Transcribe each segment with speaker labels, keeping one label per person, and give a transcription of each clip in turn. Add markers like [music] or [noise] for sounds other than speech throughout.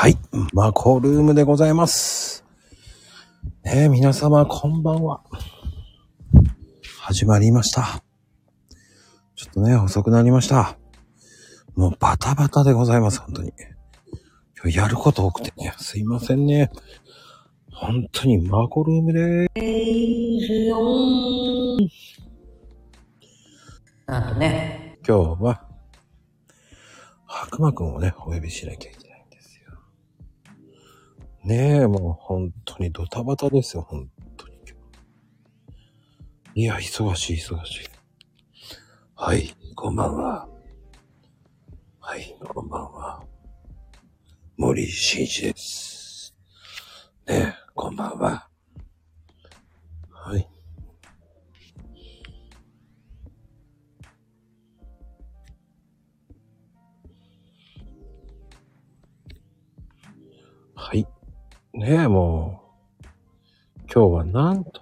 Speaker 1: はい。マコルームでございます。ねえ、皆様、こんばんは。始まりました。ちょっとね、遅くなりました。もうバタバタでございます、本当に。今日やること多くてね、すいませんね。本当にマコルームで
Speaker 2: なんとね、
Speaker 1: 今日は、白馬くんをね、お呼びしなきゃい。ねえ、もう本当にドタバタですよ、本当に。いや、忙しい、忙しい。はい、こんばんは。はい、こんばんは。森進一です。ねえ、こんばんは。はい。はい。ねえ、もう、今日はなんと、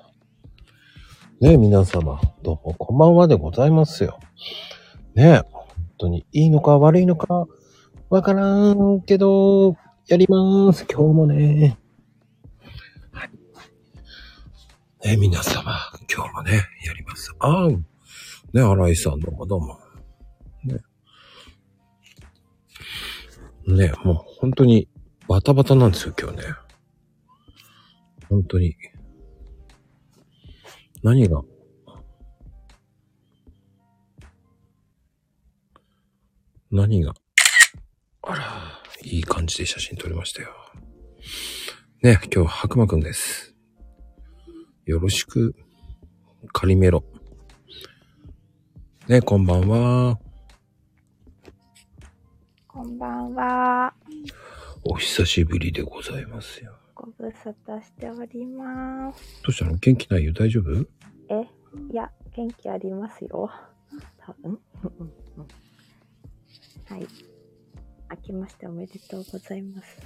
Speaker 1: ねえ、皆様、どうもこんばんはでございますよ。ねえ、本当にいいのか悪いのか、わからんけど、やります。今日もね。はい。ねえ、皆様、今日もね、やります。ああ、ねえ、新井さんどうもどうも。ね。ねえ、もう本当に、バタバタなんですよ、今日ね。本当に。何が？何が？あら、いい感じで写真撮りましたよ。ね、今日は白馬くんです。よろしく、カリメロ。ね、こんばんは。
Speaker 3: こんばんは。
Speaker 1: お久しぶりでございますよ。
Speaker 3: ご無沙汰しております。
Speaker 1: どうしたの？元気ないよ？大丈夫？
Speaker 3: え、いや、元気ありますよ。多分。はい。明けましておめでとうございます。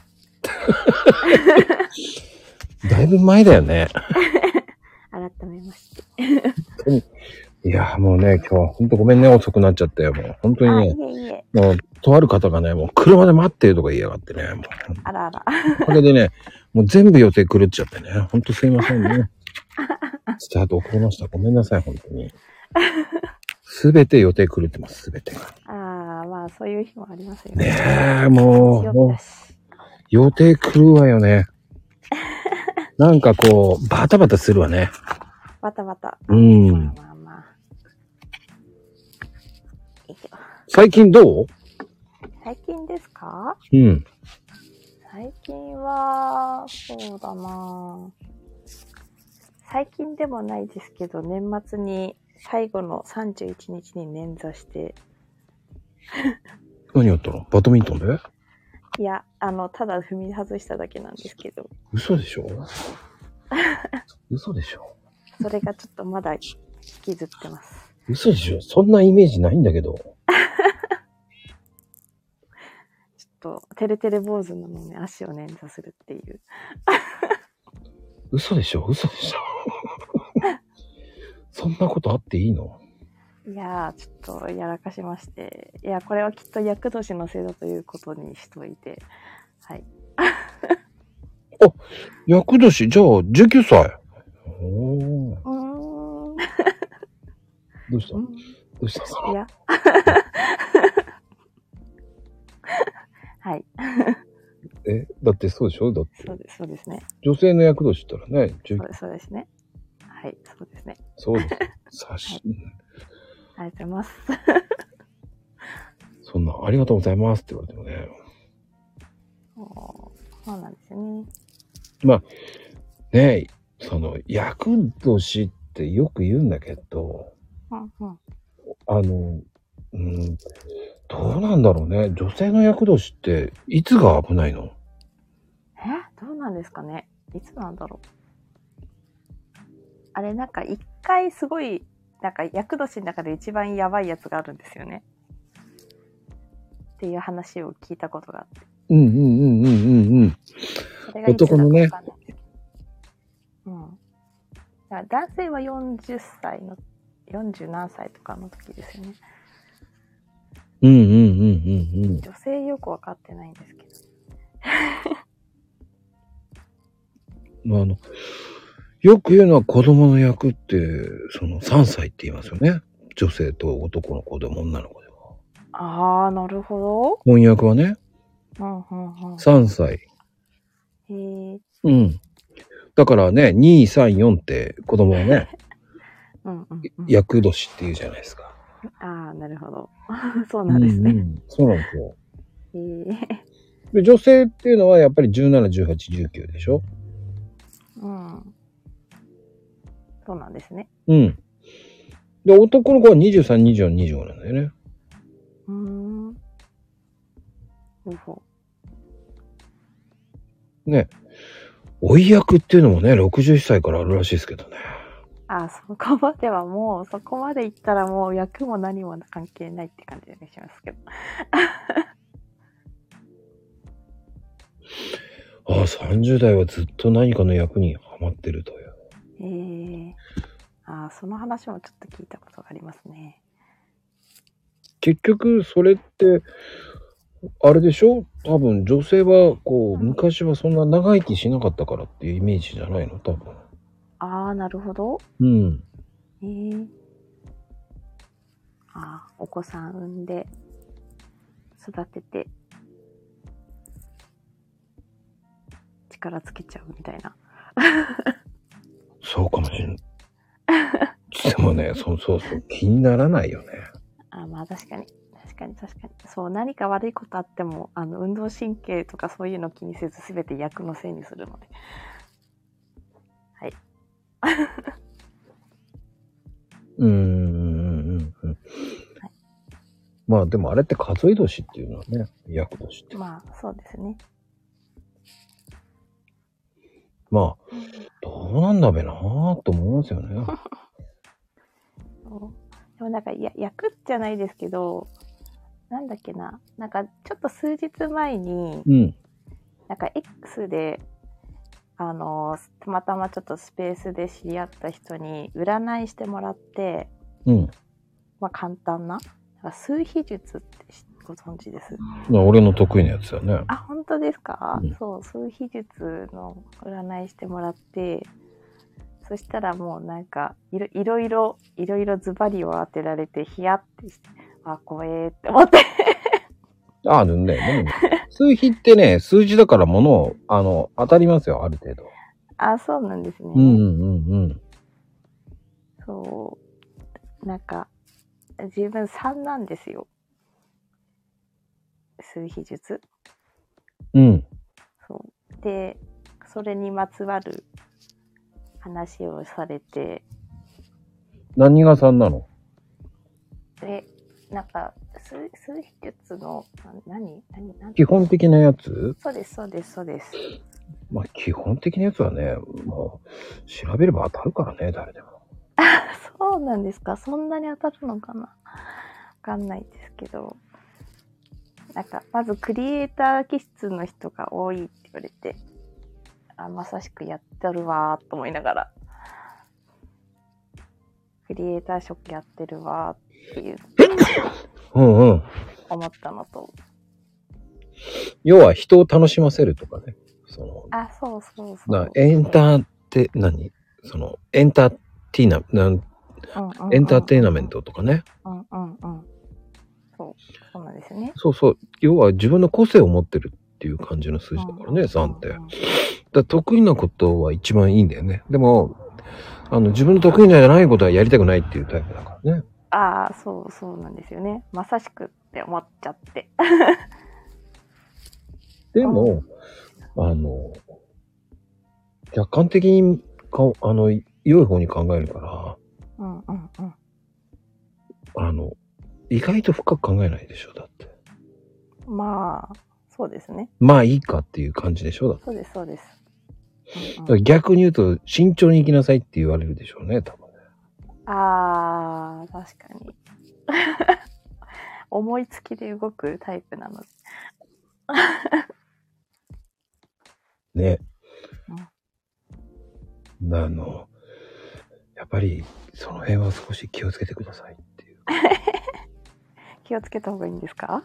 Speaker 3: [laughs]
Speaker 1: だいぶ前だよね。[laughs]
Speaker 3: 改めまして。[laughs]
Speaker 1: いや、もうね、今日はほんとごめんね、遅くなっちゃったよ。もう本当
Speaker 3: あ、
Speaker 1: に
Speaker 3: い
Speaker 1: ね、
Speaker 3: えいえ。
Speaker 1: もう、とある方がね、もう車で待ってるとか言いやがってね、もう、
Speaker 3: あらあら。
Speaker 1: おかげでね、もう全部予定狂っちゃってね、ほんとすいませんね。スタート遅れました。ごめんなさい、本当に。すべて予定狂ってます、すべてが。
Speaker 3: ああ、まあ、そういう日もありますよね。
Speaker 1: ねえ、もう、もう予定狂うわよね。[laughs] なんかこう、バタバタするわね。
Speaker 3: バタバタ。
Speaker 1: うん
Speaker 3: まあまあ
Speaker 1: 最近どう？
Speaker 3: 最近ですか？
Speaker 1: うん。
Speaker 3: 最近は、そうだな。最近でもないですけど、年末に最後の31日に捻挫して、[laughs]
Speaker 1: 何やったの？バドミントンで？
Speaker 3: いや、あの、ただ踏み外しただけなんですけど、
Speaker 1: 嘘でしょ？[laughs] 嘘でしょ？
Speaker 3: それがちょっとまだ引きずってます。
Speaker 1: 嘘でしょ？そんなイメージないんだけど。[laughs]
Speaker 3: ちょっと、てれてれ坊主なのに足を捻挫するっていう。
Speaker 1: 嘘でしょ？嘘でしょ？[laughs] そんなことあっていいの？
Speaker 3: いやー、ちょっとやらかしまして、いや、これはきっと厄年のせいだということにしといて、はい。[laughs]
Speaker 1: 役年、じゃあ19歳。おー。
Speaker 3: うーん。
Speaker 1: どうした？ど
Speaker 3: うん
Speaker 1: うした
Speaker 3: いや。[laughs] はい。
Speaker 1: えだってそうでしょ？だって
Speaker 3: そうです、そうですね。
Speaker 1: 女性の役年ったらね、19
Speaker 3: そうです、そうですね。はい、そうですね。
Speaker 1: そうです。[laughs] さし、
Speaker 3: ありがとうございます。[laughs]
Speaker 1: そんな、ありがとうございますって言われてもね。
Speaker 3: そうなんですよね。
Speaker 1: ねえ、その、役年ってよく言うんだけど、
Speaker 3: うんうん。
Speaker 1: あの、うん、どうなんだろうね。女性の役年って、いつが危ないの？
Speaker 3: え？どうなんですかね？いつなんだろう？あれ、なんか一回すごい、なんか厄年の中で一番やばいやつがあるんですよね。っていう話を聞いたことがあって。
Speaker 1: うんうんうんうんうんうん。男のね。
Speaker 3: うん。男性は40歳の、40何歳とかの時ですよね。
Speaker 1: うんうんうんうんうん。
Speaker 3: 女性よくわかってないんですけど。[laughs]
Speaker 1: まあ、あの、よく言うのは子供の役って、その3歳って言いますよね。女性と男の子でも女の子でも。
Speaker 3: あー、なるほ
Speaker 1: 翻訳はね、
Speaker 3: ど。うん、うん、うん。
Speaker 1: 3歳。
Speaker 3: へー
Speaker 1: うん。だからね、2、3、4って子供はね、[laughs]
Speaker 3: うん、うん、うん。
Speaker 1: 役年って言うじゃないですか。
Speaker 3: あー、なるほど。[laughs] そうなんですね。
Speaker 1: うんうんそうなんですよ。
Speaker 3: へー
Speaker 1: で、女性っていうのはやっぱり17、18、19でしょ？
Speaker 3: うん。そうなんですね。
Speaker 1: うん。で、男の子は23、24、25なんだよね。
Speaker 3: うーん。ほうほ
Speaker 1: ね。追い役っていうのもね、61歳からあるらしいですけどね。
Speaker 3: あ、そこまではもう、そこまで行ったらもう役も何も関係ないって感じがしますけど。[laughs]
Speaker 1: ああ、30代はずっと何かの役にハマってるという。
Speaker 3: ええあ、その話もちょっと聞いたことがありますね。
Speaker 1: 結局、それって、あれでしょ？多分、女性は、こう、昔はそんな長生きしなかったからっていうイメージじゃないの？多分。
Speaker 3: ああ、なるほど。
Speaker 1: うん。
Speaker 3: ええああ、お子さん産んで、育てて、力つけちゃうみたいな。
Speaker 1: そうかもしれん。でもね、[laughs] そうそうそう、気にならないよね。
Speaker 3: あまあ確かに。確かに確かに。そう、何か悪いことあっても、あの、運動神経とかそういうの気にせず、すべて役のせいにするので。はい。
Speaker 1: うーん、うん、うん。うんまあでもあれって数え年っていうのはね、役年って。
Speaker 3: まあ、そうですね。
Speaker 1: まあ、どうなんだべなぁと思いますよね。[laughs]
Speaker 3: でもなんか、や、役じゃないですけど、なんだっけな。なんか、ちょっと数日前に、
Speaker 1: うん。
Speaker 3: なんか X で、あの、たまたまちょっとスペースで知り合った人に占いしてもらって、
Speaker 1: うん。
Speaker 3: まあ簡単な、数秘術って知ご存知です？
Speaker 1: まあ俺の得意なやつだよね。
Speaker 3: あ、本当ですか、
Speaker 1: うん
Speaker 3: そう、数秘術の占いしてもらって、そしたらもうなんか、いろいろいろ、いろいろズバリを当てられて、ヒヤってして、あ、怖えーって思って。
Speaker 1: ああ、でもね、でもね、数比ってね、数字だからものを、あの、当たりますよ、ある程度。
Speaker 3: あ、そうなんですね。
Speaker 1: うんうんうんうん。
Speaker 3: そう。なんか、自分3なんですよ。数秘術。
Speaker 1: うん。
Speaker 3: そう。で、それにまつわる話をされて、
Speaker 1: 何が3なの？
Speaker 3: で、なんか、数数秘術の、な何？何？何？
Speaker 1: 基本的なやつ？
Speaker 3: そうです、そうです、そうです。
Speaker 1: まあ、基本的なやつはね、もう、調べれば当たるからね、誰でも。
Speaker 3: そうなんですか？そんなに当たるのかな？わかんないですけど。なんか、まずクリエイター気質の人が多いって言われて、あ、まさしくやってるわーと思いながら、クリエイター職やってるわーっていう、
Speaker 1: うんうん。
Speaker 3: 思ったのと、
Speaker 1: 要は人を楽しませるとかね。その、
Speaker 3: あ、そうそうそう。
Speaker 1: なエンターテ、何？その、エンターテイナ、なん
Speaker 3: うんうんうん
Speaker 1: エンターテイナメン。トとかね。
Speaker 3: うんうんうん。そう、そうなんですね。
Speaker 1: そうそう。要は自分の個性を持ってるっていう感じの数字だからね、3って。だか
Speaker 3: うんうん
Speaker 1: ら得意なことは一番いいんだよね。でも、あの、自分の得意じゃないことはやりたくないっていうタイプだからね。
Speaker 3: ああ、そうそうなんですよね。まさしくって思っちゃって。[laughs]
Speaker 1: でも、あの、客観的にか、あの、良い方に考えるから、
Speaker 3: うんうんうん。
Speaker 1: あの、意外と深く考えないでしょ、だって。
Speaker 3: まあ、そうですね。
Speaker 1: まあいいかっていう感じでしょ、だって。
Speaker 3: そうです、そうです。うん
Speaker 1: だから逆に言うと、慎重に行きなさいって言われるでしょうね、多分
Speaker 3: ああ、確かに。[laughs] 思いつきで動くタイプなので。
Speaker 1: ね。あの、やっぱり、その辺は少し気をつけてくださいっていう。[laughs]
Speaker 3: 気をつけた方がいいんですか？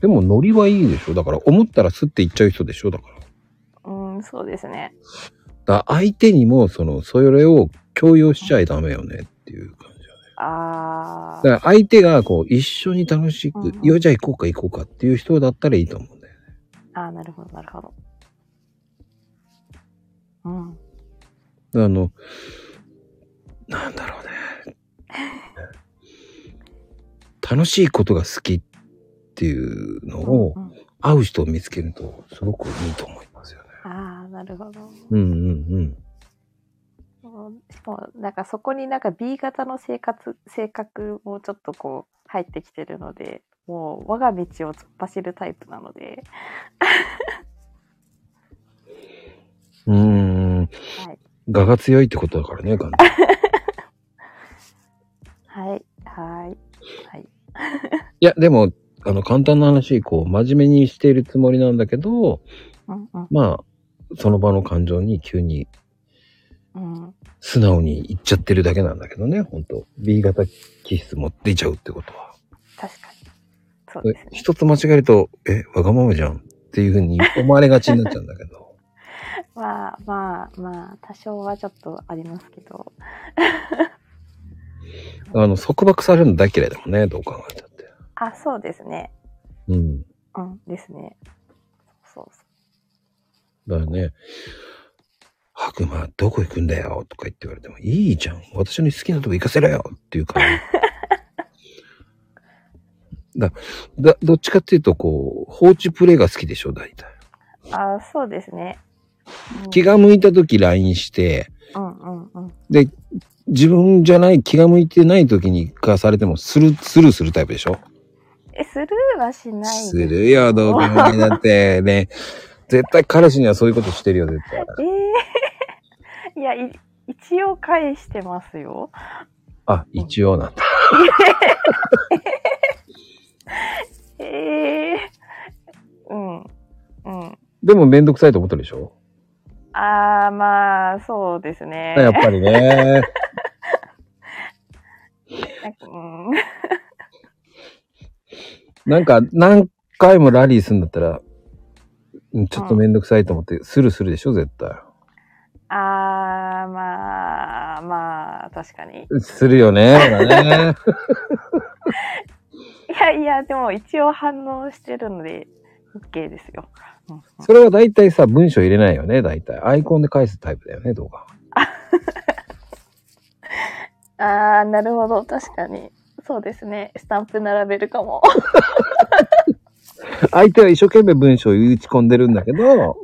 Speaker 1: でもノリはいいでしょ？だから思ったらスッて言っちゃう人でしょ？だから。
Speaker 3: うん、そうですね。
Speaker 1: だ相手にもその、それを強要しちゃいダメよねっていう感じだね。
Speaker 3: あ
Speaker 1: だから相手がこう一緒に楽しく、
Speaker 3: うんうん
Speaker 1: いやじゃあ行こうか行こうかっていう人だったらいいと思うんだよね。
Speaker 3: あ、ああ、なるほど、なるほど。うん。
Speaker 1: あの、なんだろうね。楽しいことが好きっていうのを
Speaker 3: うんうん
Speaker 1: 会う人を見つけるとすごくいいと思いますよね。
Speaker 3: ああ、なるほど。
Speaker 1: うんうんうん。
Speaker 3: そうしかも、なんかそこになんか B 型の生活、性格もちょっとこう入ってきてるので、もう我が道を突っ走るタイプなので、[laughs]
Speaker 1: うーん。
Speaker 3: はい。
Speaker 1: 我が強いってことだからね、完全に
Speaker 3: はい、はい、はい。[laughs]
Speaker 1: いや、でも、あの、簡単な話、こう、真面目にしているつもりなんだけど、
Speaker 3: うんうん
Speaker 1: まあ、その場の感情に急に
Speaker 3: うん。
Speaker 1: 素直に言っちゃってるだけなんだけどね、本当 B 型気質も出ちゃうってことは。
Speaker 3: 確かに。そうですね。
Speaker 1: 一つ間違えると、え、わがままじゃんっていうふうに思われがちになっちゃうんだけど。[laughs]
Speaker 3: まあまあまあ、多少はちょっとありますけど。[laughs]
Speaker 1: あの、束縛されるの大嫌いだもんね、どう考えたって。
Speaker 3: あ、そうですね。
Speaker 1: うん。
Speaker 3: うん、ですね。そうそ
Speaker 1: だからね、白馬どこ行くんだよ？とか言って言われても、いいじゃん。私の好きなとこ行かせろよっていう感じ。[laughs] だ、だ、どっちかっていうと、こう、放置プレイが好きでしょ、大体。
Speaker 3: う。あ、そうですね。うん
Speaker 1: 気が向いた時 LINE して、
Speaker 3: うんうんうん。
Speaker 1: で、自分じゃない、気が向いてない時にかされても、スル、スルーするタイプでしょ？
Speaker 3: え、スルーはしないです
Speaker 1: するよ、どう考えだって。ね。絶対彼氏にはそういうことしてるよ、絶対。
Speaker 3: ええいやい、一応返してますよ。
Speaker 1: あ、一応なんだ。[laughs]
Speaker 3: ええうん。うん。
Speaker 1: でもめんどくさいと思ってるでしょ？
Speaker 3: ああ、まあ、そうですね。
Speaker 1: やっぱりね。[laughs]
Speaker 3: なんか
Speaker 1: 何回もラリーするんだったら、うんちょっとめんどくさいと思って、スルするでしょ、絶対。
Speaker 3: ああ、まあ、確かに。
Speaker 1: するよね。
Speaker 3: いやいや、でも一応反応してるので、OK ですよ。うんうん
Speaker 1: それは大体さ、文章入れないよね、大体。アイコンで返すタイプだよね、動画。[laughs]
Speaker 3: ああ、なるほど。確かに。そうですね。スタンプ並べるかも。[laughs]
Speaker 1: 相手は一生懸命文章を打ち込んでるんだけど、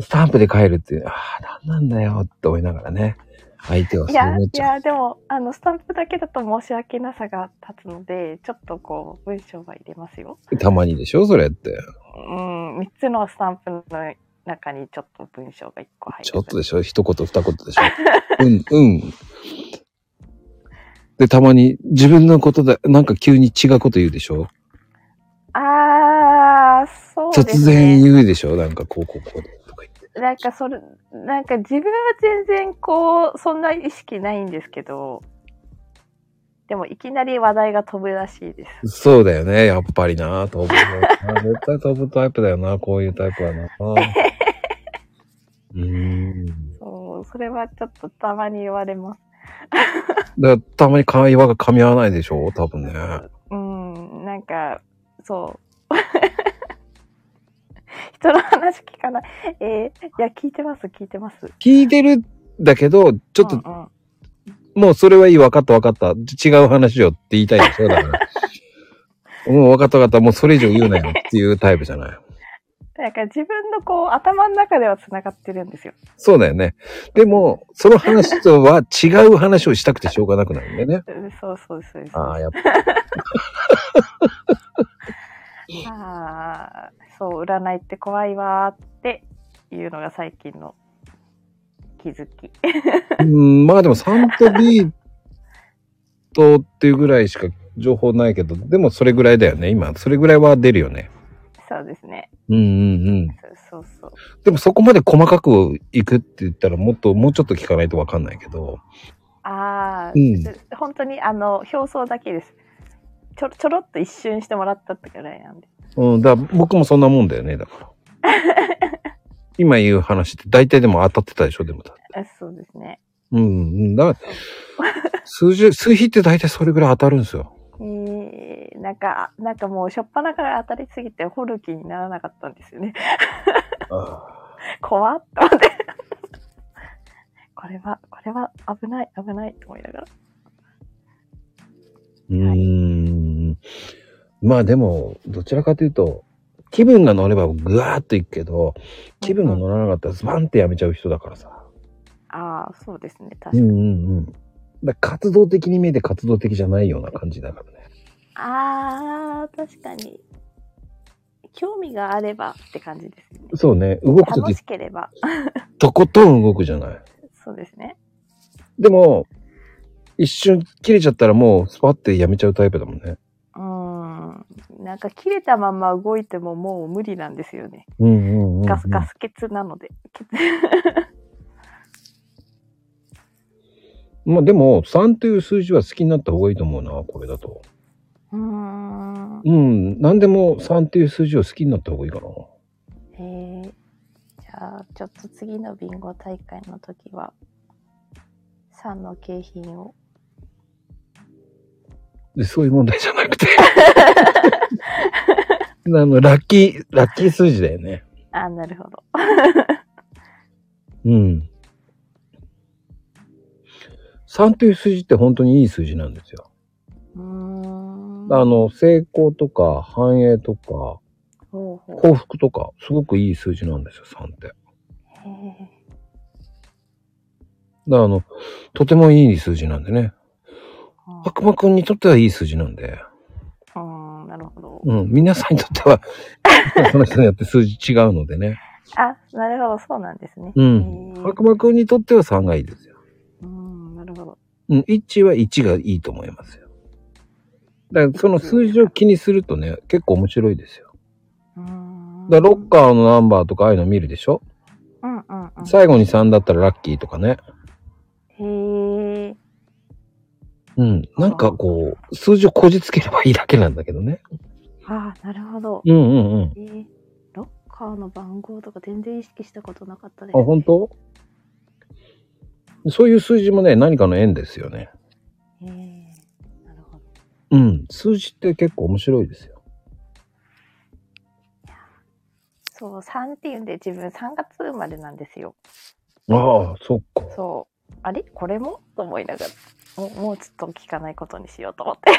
Speaker 1: スタンプで返るっていう、ああ、なんなんだよって思いながらね。相手はいそう
Speaker 3: や、い
Speaker 1: 思っちゃう。
Speaker 3: や、でも、あの、スタンプだけだと申し訳なさが立つので、ちょっとこう、文章は入れますよ。
Speaker 1: たまにでしょ、それって。
Speaker 3: うん、3つのスタンプの中にちょっと文章が1個入る。
Speaker 1: ちょっとでしょ一言二言でしょ [laughs] うん、うん。で、たまに自分のことで、なんか急に違うこと言うでしょ
Speaker 3: ああ、そうで
Speaker 1: 突
Speaker 3: すね。
Speaker 1: 然言うでしょなんかこう、こう、こうで。
Speaker 3: なんかそれ、なんか自分は全然こう、そんな意識ないんですけど、でもいきなり話題が飛ぶらしいです。
Speaker 1: そうだよね、やっぱりな。飛ぶ絶対飛ぶタイプだよな、こういうタイプはな。うーん。
Speaker 3: そう、それはちょっとたまに言われます。
Speaker 1: だたまに会話が噛み合わないでしょ？多分ね。
Speaker 3: うん、なんか、そう。人の話聞かない。えー、いや、聞いてます、聞いてます。
Speaker 1: 聞いてるんだけど、ちょっと、
Speaker 3: うんうん
Speaker 1: もうそれはいい、分かった分かった。違う話よって言いたいでしょだから。[laughs] もう分かった分かった。もうそれ以上言うなよっていうタイプじゃない。
Speaker 3: なんか自分のこう、頭の中では繋がってるんですよ。
Speaker 1: そうだよね。でも、その話とは違う話をしたくてしょうがなくなるんだよね。
Speaker 3: うんそうそうそうです。
Speaker 1: ああ、やっぱ。[laughs]
Speaker 3: ああ、そう、占いって怖いわーっていうのが最近の気づき。
Speaker 1: うん、まあでも3と B とっていうぐらいしか情報ないけど、でもそれぐらいだよね。今、それぐらいは出るよね。
Speaker 3: そうですね。
Speaker 1: うんうんうん。
Speaker 3: そうそう。
Speaker 1: でもそこまで細かくいくって言ったらもっと、もうちょっと聞かないとわかんないけど。
Speaker 3: ああ、
Speaker 1: うん
Speaker 3: 本当にあの、表層だけです。ちょろちょろっと一瞬してもらったってぐらいなんで。
Speaker 1: うん、だから僕もそんなもんだよね、だから。[laughs] 今言う話って大体でも当たってたでしょ、でもだ。
Speaker 3: あそうですね。
Speaker 1: うん、うん。だから、[laughs] 数字、数比って大体それぐらい当たるんですよ。
Speaker 3: えー、なんか、なんかもう、しょっぱなから当たりすぎて、掘る気にならなかったんですよね。[laughs] 怖っと思って。これは、これは危ない、危ないと思いながら。
Speaker 1: うーん。まあでも、どちらかというと、気分が乗ればぐわーっといくけど、気分が乗らなかったらズバンってやめちゃう人だからさ。
Speaker 3: ああ、そうですね。確かに。
Speaker 1: うんうんうん。だ活動的に見えて活動的じゃないような感じだからね。
Speaker 3: ああ、確かに。興味があればって感じですね。
Speaker 1: そうね。動くと
Speaker 3: 楽
Speaker 1: き
Speaker 3: しければ。[laughs]
Speaker 1: とことん動くじゃない。
Speaker 3: そうですね。
Speaker 1: でも、一瞬切れちゃったらもうスパってやめちゃうタイプだもんね。
Speaker 3: なんか切れたまま動いてももう無理なんですよね。
Speaker 1: うんうんうん、うん。
Speaker 3: ガス、ガス欠なので。欠 [laughs]
Speaker 1: まあでも、3という数字は好きになった方がいいと思うな、これだと。
Speaker 3: うーん。
Speaker 1: うん。何でも3という数字を好きになった方がいいかな。
Speaker 3: えー、じゃあ、ちょっと次のビンゴ大会の時は、3の景品を。
Speaker 1: で、そういう問題じゃなくて。[laughs] あの、ラッキー、ラッキー数字だよね。
Speaker 3: あ、なるほど。
Speaker 1: うん。3という数字って本当にいい数字なんですよ。
Speaker 3: うーん。
Speaker 1: あの、成功とか繁栄とか
Speaker 3: ほうほう。
Speaker 1: 幸福とか、すごくいい数字なんですよ、3って。だか。らあの、とてもいい数字なんでね。
Speaker 3: あ
Speaker 1: 悪魔くんにとってはいい数字なんで。
Speaker 3: うーん。
Speaker 1: 皆さんにとっては、[laughs] その人によって数字違うのでね。
Speaker 3: あ、なるほど、そうなんですね。
Speaker 1: うん
Speaker 3: へえ
Speaker 1: 悪魔くんにとっては3がいいですよ。
Speaker 3: うーん、なるほど。
Speaker 1: うん。1は1がいいと思いますよ。だからその数字を気にするとね、結構面白いですよ。
Speaker 3: うーん。
Speaker 1: だからロッカーのナンバーとかああいうの見るでしょ？
Speaker 3: うんうんうん。
Speaker 1: 最後に3だったらラッキーとかね。
Speaker 3: へえ。
Speaker 1: うん。なんかこう、数字をこじつければいいだけなんだけどね。
Speaker 3: あなるほど。
Speaker 1: うんうんうん。
Speaker 3: えー、ロッカーの番号とか全然意識したことなかったで
Speaker 1: あ、本当？そういう数字もね、何かの縁ですよね。
Speaker 3: え。なるほど。
Speaker 1: うん。数字って結構面白いですよ。
Speaker 3: そう、3っていうんで自分3月生まれなんですよ。
Speaker 1: ああ、そっか。
Speaker 3: そう。あれ？これも？と思いながら。もうもうちょっと聞かないことにしようと思って。[laughs]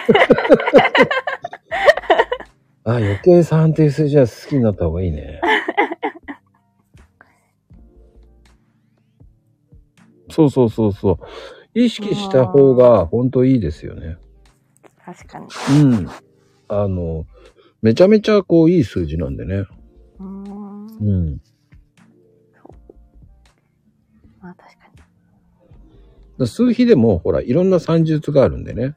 Speaker 1: あ余計3っていう数字は好きになった方がいいね。[laughs] そうそうそうそう。意識した方が本当いいですよね。
Speaker 3: 確かに。
Speaker 1: うん。あの、めちゃめちゃこういい数字なんでね。
Speaker 3: うーん。
Speaker 1: うん。
Speaker 3: まあ確かに。
Speaker 1: だ数比でもほら、いろんな算術があるんでね。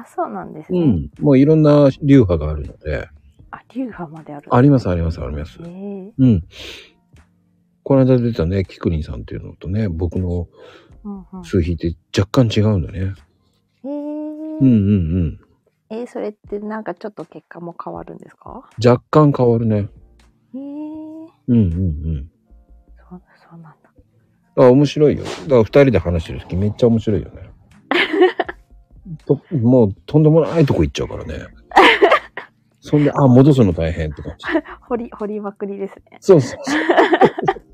Speaker 3: あ、そうなんですね。
Speaker 1: うん。もういろんな流派があるので。
Speaker 3: あ、流派まである。
Speaker 1: ありますありますあります
Speaker 3: え。え
Speaker 1: うん。この間出たね、キクリンさんっていうのとね、僕の
Speaker 3: うんうん。
Speaker 1: 数比って若干違うんだね。
Speaker 3: ええ
Speaker 1: うんうんうん。
Speaker 3: えーそれってなんかちょっと結果も変わるんですか？
Speaker 1: 若干変わるね。
Speaker 3: へえ
Speaker 1: うんうんうん。
Speaker 3: そう、そうなんだ。
Speaker 1: あ、面白いよ。だから二人で話してる時めっちゃ面白いよね。ともうとんでもないとこ行っちゃうからね。[laughs] そんで、あ、戻すの大変って感じ。[laughs]
Speaker 3: 掘り、掘りまくりですね。
Speaker 1: そうそうそう。[laughs]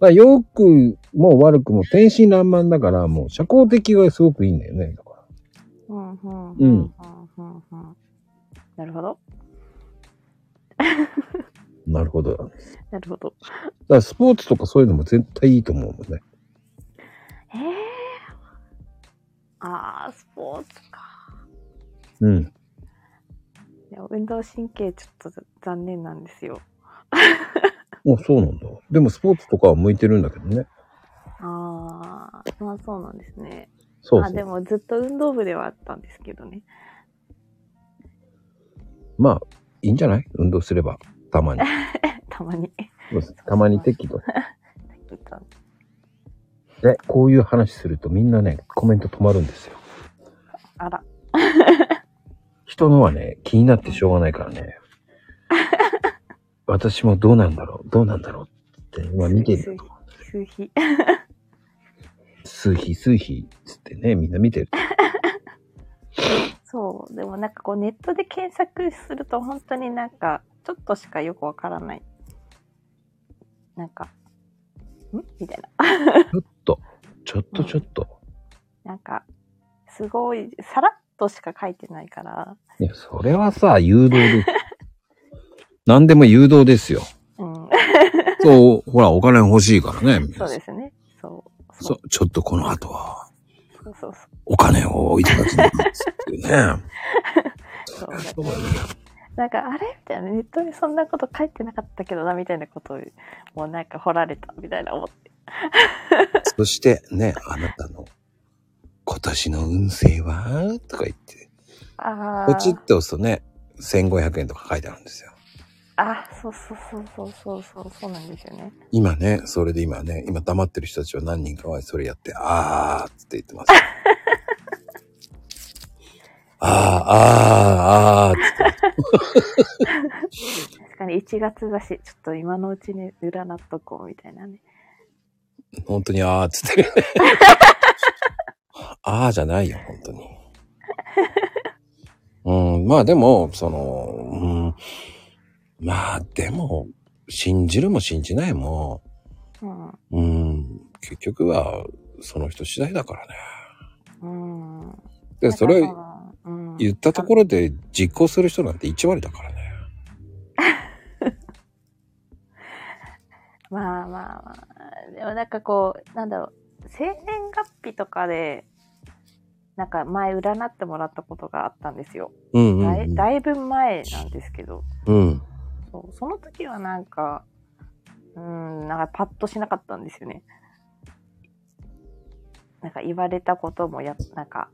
Speaker 1: まあ、よくも悪くも天真爛漫だから、もう社交的がすごくいいんだよね。だから
Speaker 3: うん、うん、
Speaker 1: う
Speaker 3: うんん、うん、うん。なるほど。
Speaker 1: なるほど。だか
Speaker 3: なるほど。
Speaker 1: らスポーツとかそういうのも絶対いいと思うもんね。
Speaker 3: ええああ、スポーツか。
Speaker 1: うん。
Speaker 3: いや運動神経ちょっと残念なんですよ。[laughs]
Speaker 1: あ、そうなんだ。でもスポーツとかは向いてるんだけどね。
Speaker 3: ああ、まあそうなんですね。あ、
Speaker 1: そうそう。
Speaker 3: でもずっと運動部ではあったんですけどね。
Speaker 1: まあ、いいんじゃない？運動すれば。たまに。[laughs]
Speaker 3: たまに。
Speaker 1: たまに適度。
Speaker 3: えっと
Speaker 1: で、こういう話するとみんなね、コメント止まるんですよ。
Speaker 3: あら、
Speaker 1: 人のはね、気になってしょうがないからね。私もどうなんだろう、どうなんだろうって今見てると。
Speaker 3: 数比。
Speaker 1: 数比、数比、つってね、みんな見てる。
Speaker 3: そう。でもなんかこうネットで検索すると本当になんかちょっとしかよくわからない。なんか、んみたいな。
Speaker 1: ちょっと、ちょっとちょっと。
Speaker 3: なんか、すごい、さらっとしか書いてないから。
Speaker 1: いや、それはさ、誘導です。何でも誘導ですよ。
Speaker 3: うん。
Speaker 1: そう、ほら、お金欲しいからね。
Speaker 3: そうですね。そう。
Speaker 1: そ、う、ちょっとこの後は、
Speaker 3: そうそうそう。
Speaker 1: お金をいただきますっていうね。[laughs]
Speaker 3: そうだなんか、あれみたいな。ネットにそんなこと書いてなかったけどな、みたいなことを、もうなんか掘られた、みたいな思って。
Speaker 1: そしてね、あなたの今年の運勢は？とか言って、
Speaker 3: あ
Speaker 1: ポチッ
Speaker 3: あ。
Speaker 1: と押すとね、1500円とか書いてあるんですよ。
Speaker 3: あ、そうそうそうそうそうそう、そうなんですよね。
Speaker 1: 今ね、それで今ね、今黙ってる人たちは何人かはそれやって、あーって言ってます。あー、あー、あーって
Speaker 3: 確かに1月だし、ちょっと今のうちに占っとこうみたいなね。
Speaker 1: 本当にあーって言ってる。あーじゃないよ、本当に。うん、まあでも、その、うん、まあでも、信じるも信じないも、
Speaker 3: うん。
Speaker 1: うん、結局はその人次第だからね。
Speaker 3: うん。
Speaker 1: で、それ言ったところで実行する人なんて1割だからね。[laughs]
Speaker 3: まあまあまあ。でもなんかこう、なんだろう、生年月日とかで、なんか前占ってもらったことがあったんですよ。
Speaker 1: うんうん、
Speaker 3: だいだいぶ前なんですけど、
Speaker 1: うん。うん。
Speaker 3: そうその時はなんか、うん、なんかパッとしなかったんですよね。なんか言われたこともや、なんか、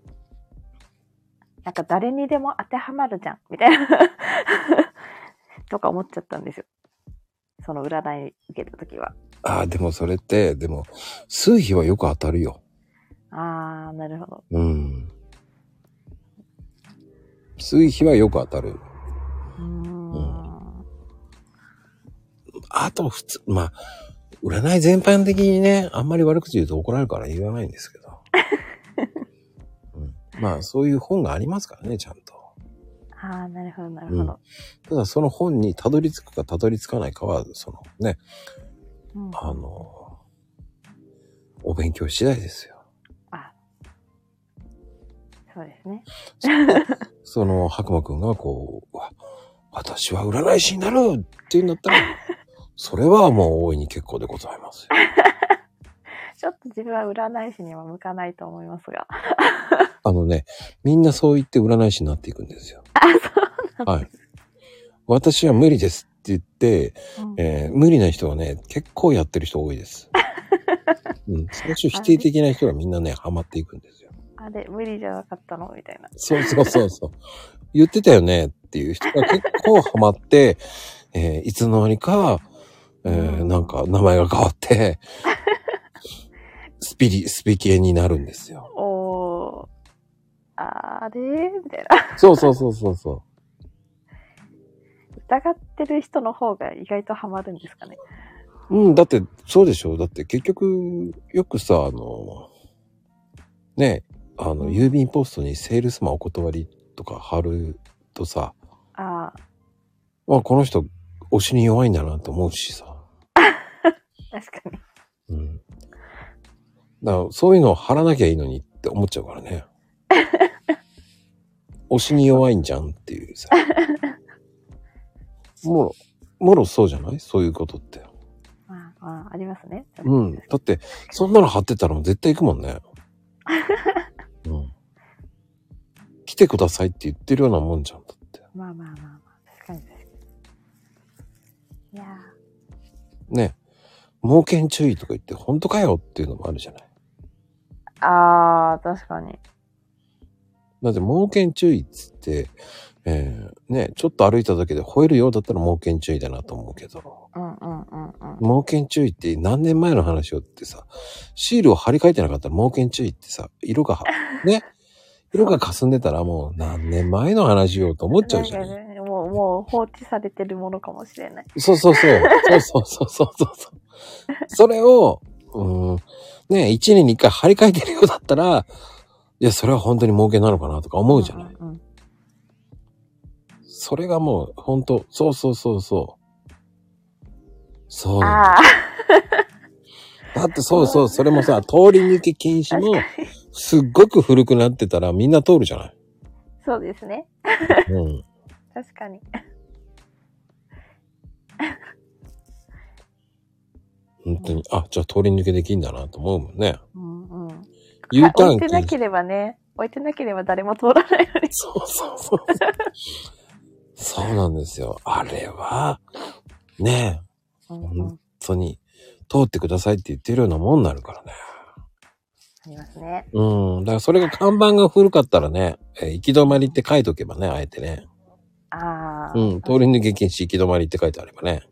Speaker 3: なんか誰にでも当てはまるじゃん、みたいな、[laughs] とか思っちゃったんですよ。その占い受けた時は。
Speaker 1: ああ、でもそれって、でも、数比はよく当たるよ。
Speaker 3: あー、なるほど。
Speaker 1: うん。数比はよく当たる。
Speaker 3: うーん。
Speaker 1: あと、普通、まあ、占い全般的にね、あんまり悪口言うと怒られるから言わないんですけど。[laughs] うん、まあ、そういう本がありますからね、ちゃんと。
Speaker 3: あー、なるほど、なるほど。
Speaker 1: ただ、その本にたどり着くかたどり着かないかは、そのね、
Speaker 3: うん
Speaker 1: あの、お勉強次第ですよ。
Speaker 3: あ、そうですね。
Speaker 1: そ [laughs] の、白馬くんがこう、わ私は占い師になるって言うんだったら、[laughs] それはもう大いに結構でございますよ。[laughs]
Speaker 3: ちょっと自分は占い師には向かないと思いますが。
Speaker 1: あのね、みんなそう言って占い師になっていくんですよ。
Speaker 3: あ、そう
Speaker 1: はい。私は無理ですって言って、
Speaker 3: うん
Speaker 1: えー無理な人はね、結構やってる人多いです。[laughs] うん、最初否定的な人がみんなね、ハマっていくんですよ。
Speaker 3: あれ、無理じゃなかったの？みたいな。
Speaker 1: そうそうそうそう。言ってたよねっていう人が結構ハマって、えーいつの間にか、えーなんか名前が変わって、[laughs] スピリ、スピ系になるんですよ。
Speaker 3: あれ？みたいな。
Speaker 1: そうそうそうそうそ
Speaker 3: 疑ってる人の方が意外とハマるんですかね。
Speaker 1: う。うん、だって、そうでしょだって結局、よくさ、あの、ね、あの、郵便ポストにセールスマンお断りとか貼るとさ、
Speaker 3: あ
Speaker 1: まあ、この人、推しに弱いんだなと思うしさ。
Speaker 3: あ、[laughs] 確かに。
Speaker 1: うん。だから、そういうのを貼らなきゃいいのにって思っちゃうからね。[laughs] 推しに弱いんじゃんっていうさ。[laughs] もろ、もろそうじゃない？そういうことって。
Speaker 3: まあ、まあ、ありますね。
Speaker 1: うん。だって、そんなの貼ってたら絶対行くもんね。[laughs] うん。来てくださいって言ってるようなもんじゃん。だって。
Speaker 3: まあまあまあまあ、確かに確かに。いや
Speaker 1: ね。猛犬注意とか言って、本当かよっていうのもあるじゃない？
Speaker 3: ー。ああ、確かに。
Speaker 1: だって、猛犬注意っつって、えー、ね、ちょっと歩いただけで吠えるようだったら猛犬注意だなと思うけど、
Speaker 3: うんうんうんうん。
Speaker 1: 猛犬注意って何年前の話をってさ、シールを貼り替えてなかったら猛犬注意ってさ、色がは、[laughs] ね、風呂が霞んでたらもう何年前の話よと思っちゃうじゃん。
Speaker 3: なんかね、もう、もう放置されてるものかもしれない。
Speaker 1: そうそうそう。そうそうそうそうそうそう。それを、うん、ね、一年に一回張り替えてるようだったら、いや、それは本当に儲けなのかなとか思うじゃない。
Speaker 3: うんうん
Speaker 1: それがもう、本当そうそうそうそう。そうなんだ。だってそうそう、それもさ、通り抜け禁止も、すっごく古くなってたらみんな通るじゃない。
Speaker 3: そうですね。
Speaker 1: うん。
Speaker 3: 確かに。
Speaker 1: 本当に、あ、じゃあ通り抜けできんだなと思うもんね。
Speaker 3: うんうん。
Speaker 1: U ターン。
Speaker 3: 置いてなければね、置いてなければ誰も通らないのに。
Speaker 1: そうそうそう。そうなんですよ。あれは、ねえ、
Speaker 3: うんうん
Speaker 1: 本当に、通ってくださいって言ってるようなもんになるからね。
Speaker 3: ありますね。
Speaker 1: うん。だからそれが看板が古かったらね、えー行き止まりって書いとけばね、あえてね。
Speaker 3: ああ。
Speaker 1: うん。通り抜け禁止行き止まりって書いてあればね。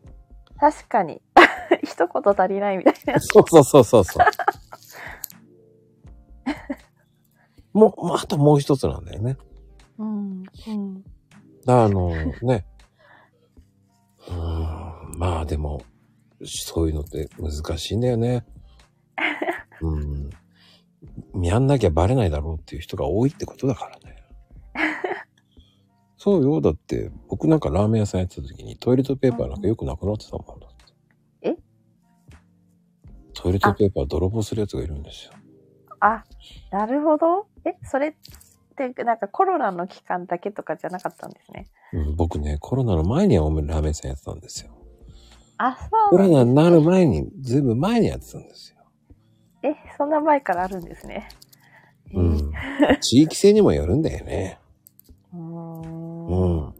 Speaker 3: 確かに。[laughs] 一言足りないみたいな。[laughs]
Speaker 1: そうそうそうそうそう。[laughs] もう、あともう一つなんだよね。
Speaker 3: うん。うん。
Speaker 1: あの、ね。うーん、まあでも、そういうのって難しいんだよね。うん。やんなきゃバレないだろうっていう人が多いってことだからね。[laughs] そうよ。だって、僕なんかラーメン屋さんやってた時にトイレットペーパーなんかよくなくなってたもんだって。
Speaker 3: え？
Speaker 1: トイレットペーパー泥棒するやつがいるんですよ。
Speaker 3: あ、なるほど。え、それって、なんかコロナの期間だけとかじゃなかったんですね。
Speaker 1: うん、僕ね、コロナの前にはラーメン屋さんやってたんですよ。
Speaker 3: あ、
Speaker 1: コ
Speaker 3: そう
Speaker 1: ロ
Speaker 3: なんです
Speaker 1: ナになる前に、ずいぶん前にやってたんですよ。
Speaker 3: え、そんな前からあるんですね。
Speaker 1: うん。地域性にもよるんだよね。[laughs]
Speaker 3: うーん。
Speaker 1: うん。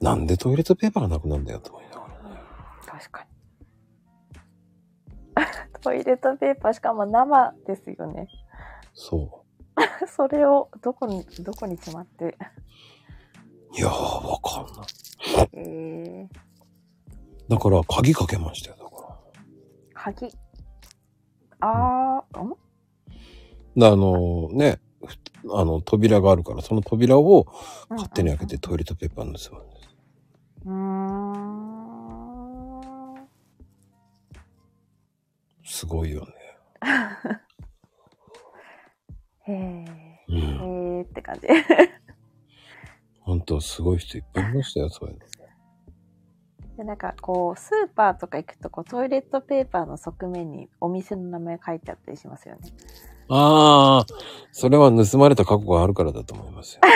Speaker 1: なんでトイレットペーパーがなくなるんだよと思い
Speaker 3: トイレットペーパー、しかも生ですよね。
Speaker 1: そ [laughs]
Speaker 3: それをどこに、どこにしまって。
Speaker 1: う。いやー、わかんない。
Speaker 3: えー、
Speaker 1: だから、鍵かけましたよ、だから。
Speaker 3: 鍵。あー、ん？
Speaker 1: であのね、ふあの、扉があるから、その扉を勝手に開けてトイレットペーパー盗むんです。
Speaker 3: うーん。
Speaker 1: すごいよね。
Speaker 3: へえ。
Speaker 1: うん。
Speaker 3: へえって感じ。
Speaker 1: ほんと、すごい人いっぱいいましたよ、そういうの。
Speaker 3: で、なんかこう、スーパーとか行くと、こう、トイレットペーパーの側面にお店の名前書いてあったりしますよね。
Speaker 1: ああ、それは盗まれた過去があるからだと思いますよ。[laughs]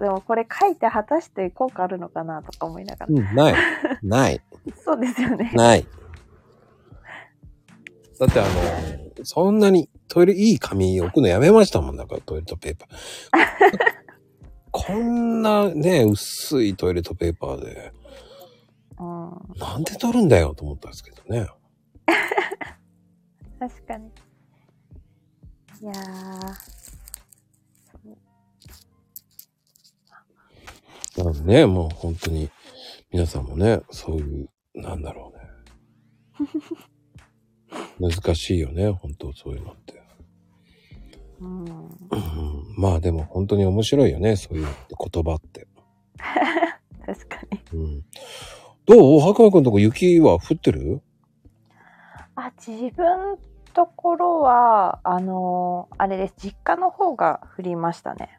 Speaker 3: でもこれ書いて果たして効果あるのかなとか思いながら。
Speaker 1: うん、ない。ない。[laughs]
Speaker 3: そうですよね。
Speaker 1: ない。だってあの、そんなにトイレ、いい紙置くのやめましたもんだから、トイレットペーパー。[laughs] こんなね、薄いトイレットペーパーで、
Speaker 3: うん。
Speaker 1: なんで取るんだよと思ったんですけどね。[laughs]
Speaker 3: 確かに。いやー。
Speaker 1: ね、もう本当に、皆さんもね、そういう、なんだろうね。[laughs] 難しいよね、本当そういうのって。
Speaker 3: うん。
Speaker 1: うんまあでも本当に面白いよね、そういう言葉って。[laughs]
Speaker 3: 確かに。
Speaker 1: うん、どう？白馬くんとこ雪は降ってる？
Speaker 3: あ、自分ところは、あのーあれです。実家の方が降りましたね。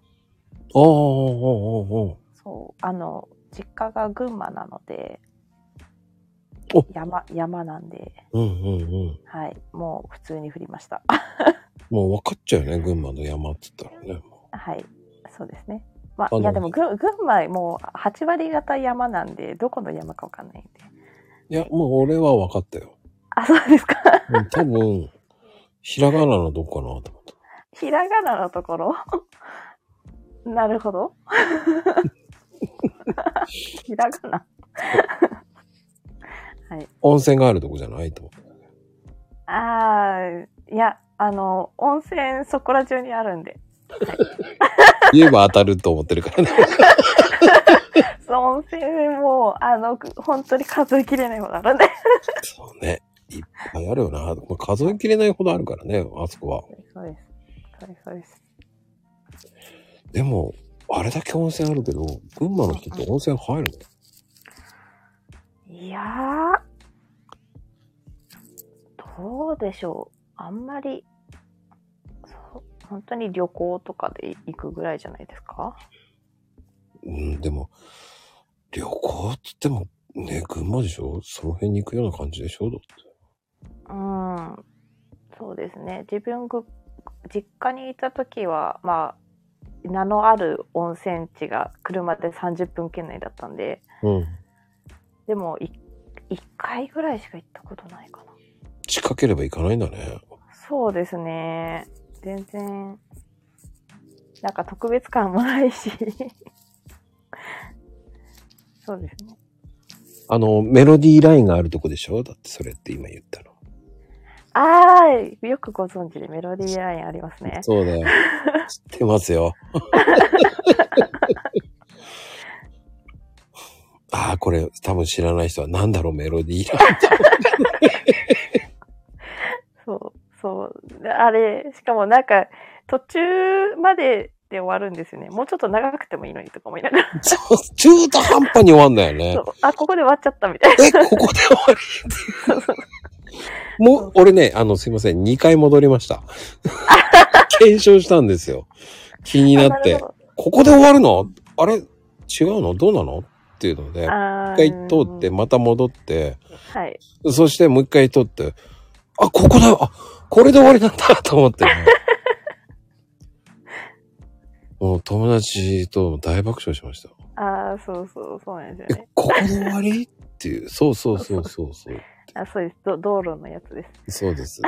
Speaker 1: ああ、ああ、ああ、
Speaker 3: そう。あの、実家が群馬なので
Speaker 1: お、
Speaker 3: 山、山なんで、
Speaker 1: うんうんうん。
Speaker 3: はい。もう普通に降りました。[laughs]
Speaker 1: もう分かっちゃうよね、群馬の山って言ったらね。
Speaker 3: はい。そうですね。まあ、いやでも群、群馬もう8割方山なんで、どこの山かわかんないんで。
Speaker 1: いや、もう俺は分かったよ。
Speaker 3: あ、そうですか。
Speaker 1: うん多分、ひらがなのどこかなと思った。
Speaker 3: ひらがなのところ？[laughs] なるほど。[laughs] ひらがな。はい。
Speaker 1: 温泉があるとこじゃないと。
Speaker 3: あー、いや、あの、温泉そこら中にあるんで。
Speaker 1: 言えば当たると思ってるからね。[laughs]
Speaker 3: そう温泉も、あの、本当に数えきれないほどあるんで。
Speaker 1: そうね。いっぱいあるよな。まあ数えきれないほどあるからね、あそこは。
Speaker 3: そうです。そうです、そうです。
Speaker 1: でも、あれだけ温泉あるけど、群馬の人って温泉入るの？
Speaker 3: いやー、どうでしょう。あんまり、そう、本当に旅行とかで行くぐらいじゃないですか？
Speaker 1: うん、でも、旅行って言っても、ね、群馬でしょ？その辺に行くような感じでしょ？だって。
Speaker 3: うん。そうですね。自分ぐ、実家にいた時は、まあ、名のある温泉地が車で30分圏内だったんで、
Speaker 1: うん。
Speaker 3: でもい、1回ぐらいしか行ったことないかな。
Speaker 1: 近ければ行かないんだね。
Speaker 3: そうですね。全然、なんか特別感もないし。[laughs] そうですね。
Speaker 1: あの、メロディーラインがあるとこでしょ？だってそれって今言ったの。
Speaker 3: あー、よくご存知でメロディーラインありますね。
Speaker 1: そうだよ。知ってますよ。[laughs] ああ、これ多分知らない人は何だろうメロディーラインって。[laughs]
Speaker 3: そう、そう。であれ、しかもなんか、途中までで終わるんですよね。もうちょっと長くてもいいのにとか思いながら。
Speaker 1: そう中途半端に終わんだよね
Speaker 3: そ。うあ、ここで終わっちゃったみたいな。
Speaker 1: え、ここで終わり
Speaker 3: そうそう
Speaker 1: もう、俺ね、あの、すいません、2回戻りました。[laughs] 検証したんですよ。気になって
Speaker 3: あるほ。ど
Speaker 1: ここで終わるの？あれ？違うの？どうなの？っていうので、
Speaker 3: あ
Speaker 1: 一
Speaker 3: ー
Speaker 1: 回通って、また戻って、
Speaker 3: はい。
Speaker 1: そしてもう一回通って、あ、ここだよあ、これで終わりなんだと思ってね。[laughs] もう友達と大爆笑しました。
Speaker 3: ああ、そうそう、そうなんですよ
Speaker 1: え
Speaker 3: ね。、
Speaker 1: ここで終わりっていう。そうそうそうそうそう。[laughs]
Speaker 3: あそうですど。道路のやつです。
Speaker 1: そうです。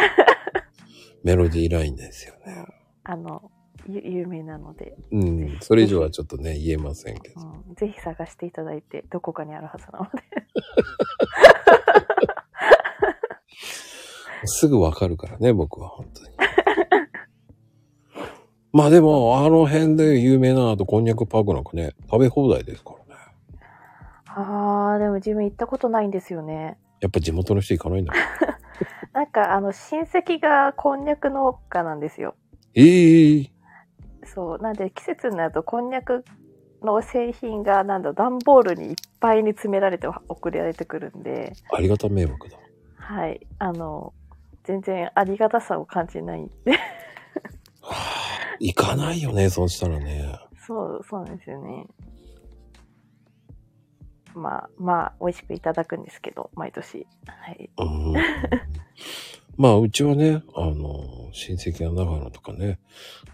Speaker 1: [laughs] メロディーラインですよね。
Speaker 3: あの、ゆ有名なので、
Speaker 1: うん。それ以上はちょっとね、言えませんけど。
Speaker 3: うん、ぜひ探していただいて、どこかにあるはずなので。[laughs]
Speaker 1: すぐわかるからね、僕は本当に。[laughs] まあでも、あの辺で有名なあと、こんにゃくパークなんかね、食べ放題ですからね。
Speaker 3: ああ、でも自分行ったことないんですよね。
Speaker 1: やっぱ地元の人行かないんだ。[laughs]
Speaker 3: なんか、あの、親戚がこんにゃく農家なんですよ。
Speaker 1: ええ
Speaker 3: そう。なんで、季節になると、こんにゃくの製品が、なんだ、段ボールにいっぱいに詰められて送られてくるんで、
Speaker 1: ありがた迷惑だ。
Speaker 3: はい。あの、全然ありがたさを感じないんで。
Speaker 1: はあ、行かないよね、そうしたらね。
Speaker 3: そう、そうなんですよね。まあ、まあ、美味しくいただくんですけど、毎年。はい。
Speaker 1: うん。まあ、うちはね、あの、親戚が長野とかね、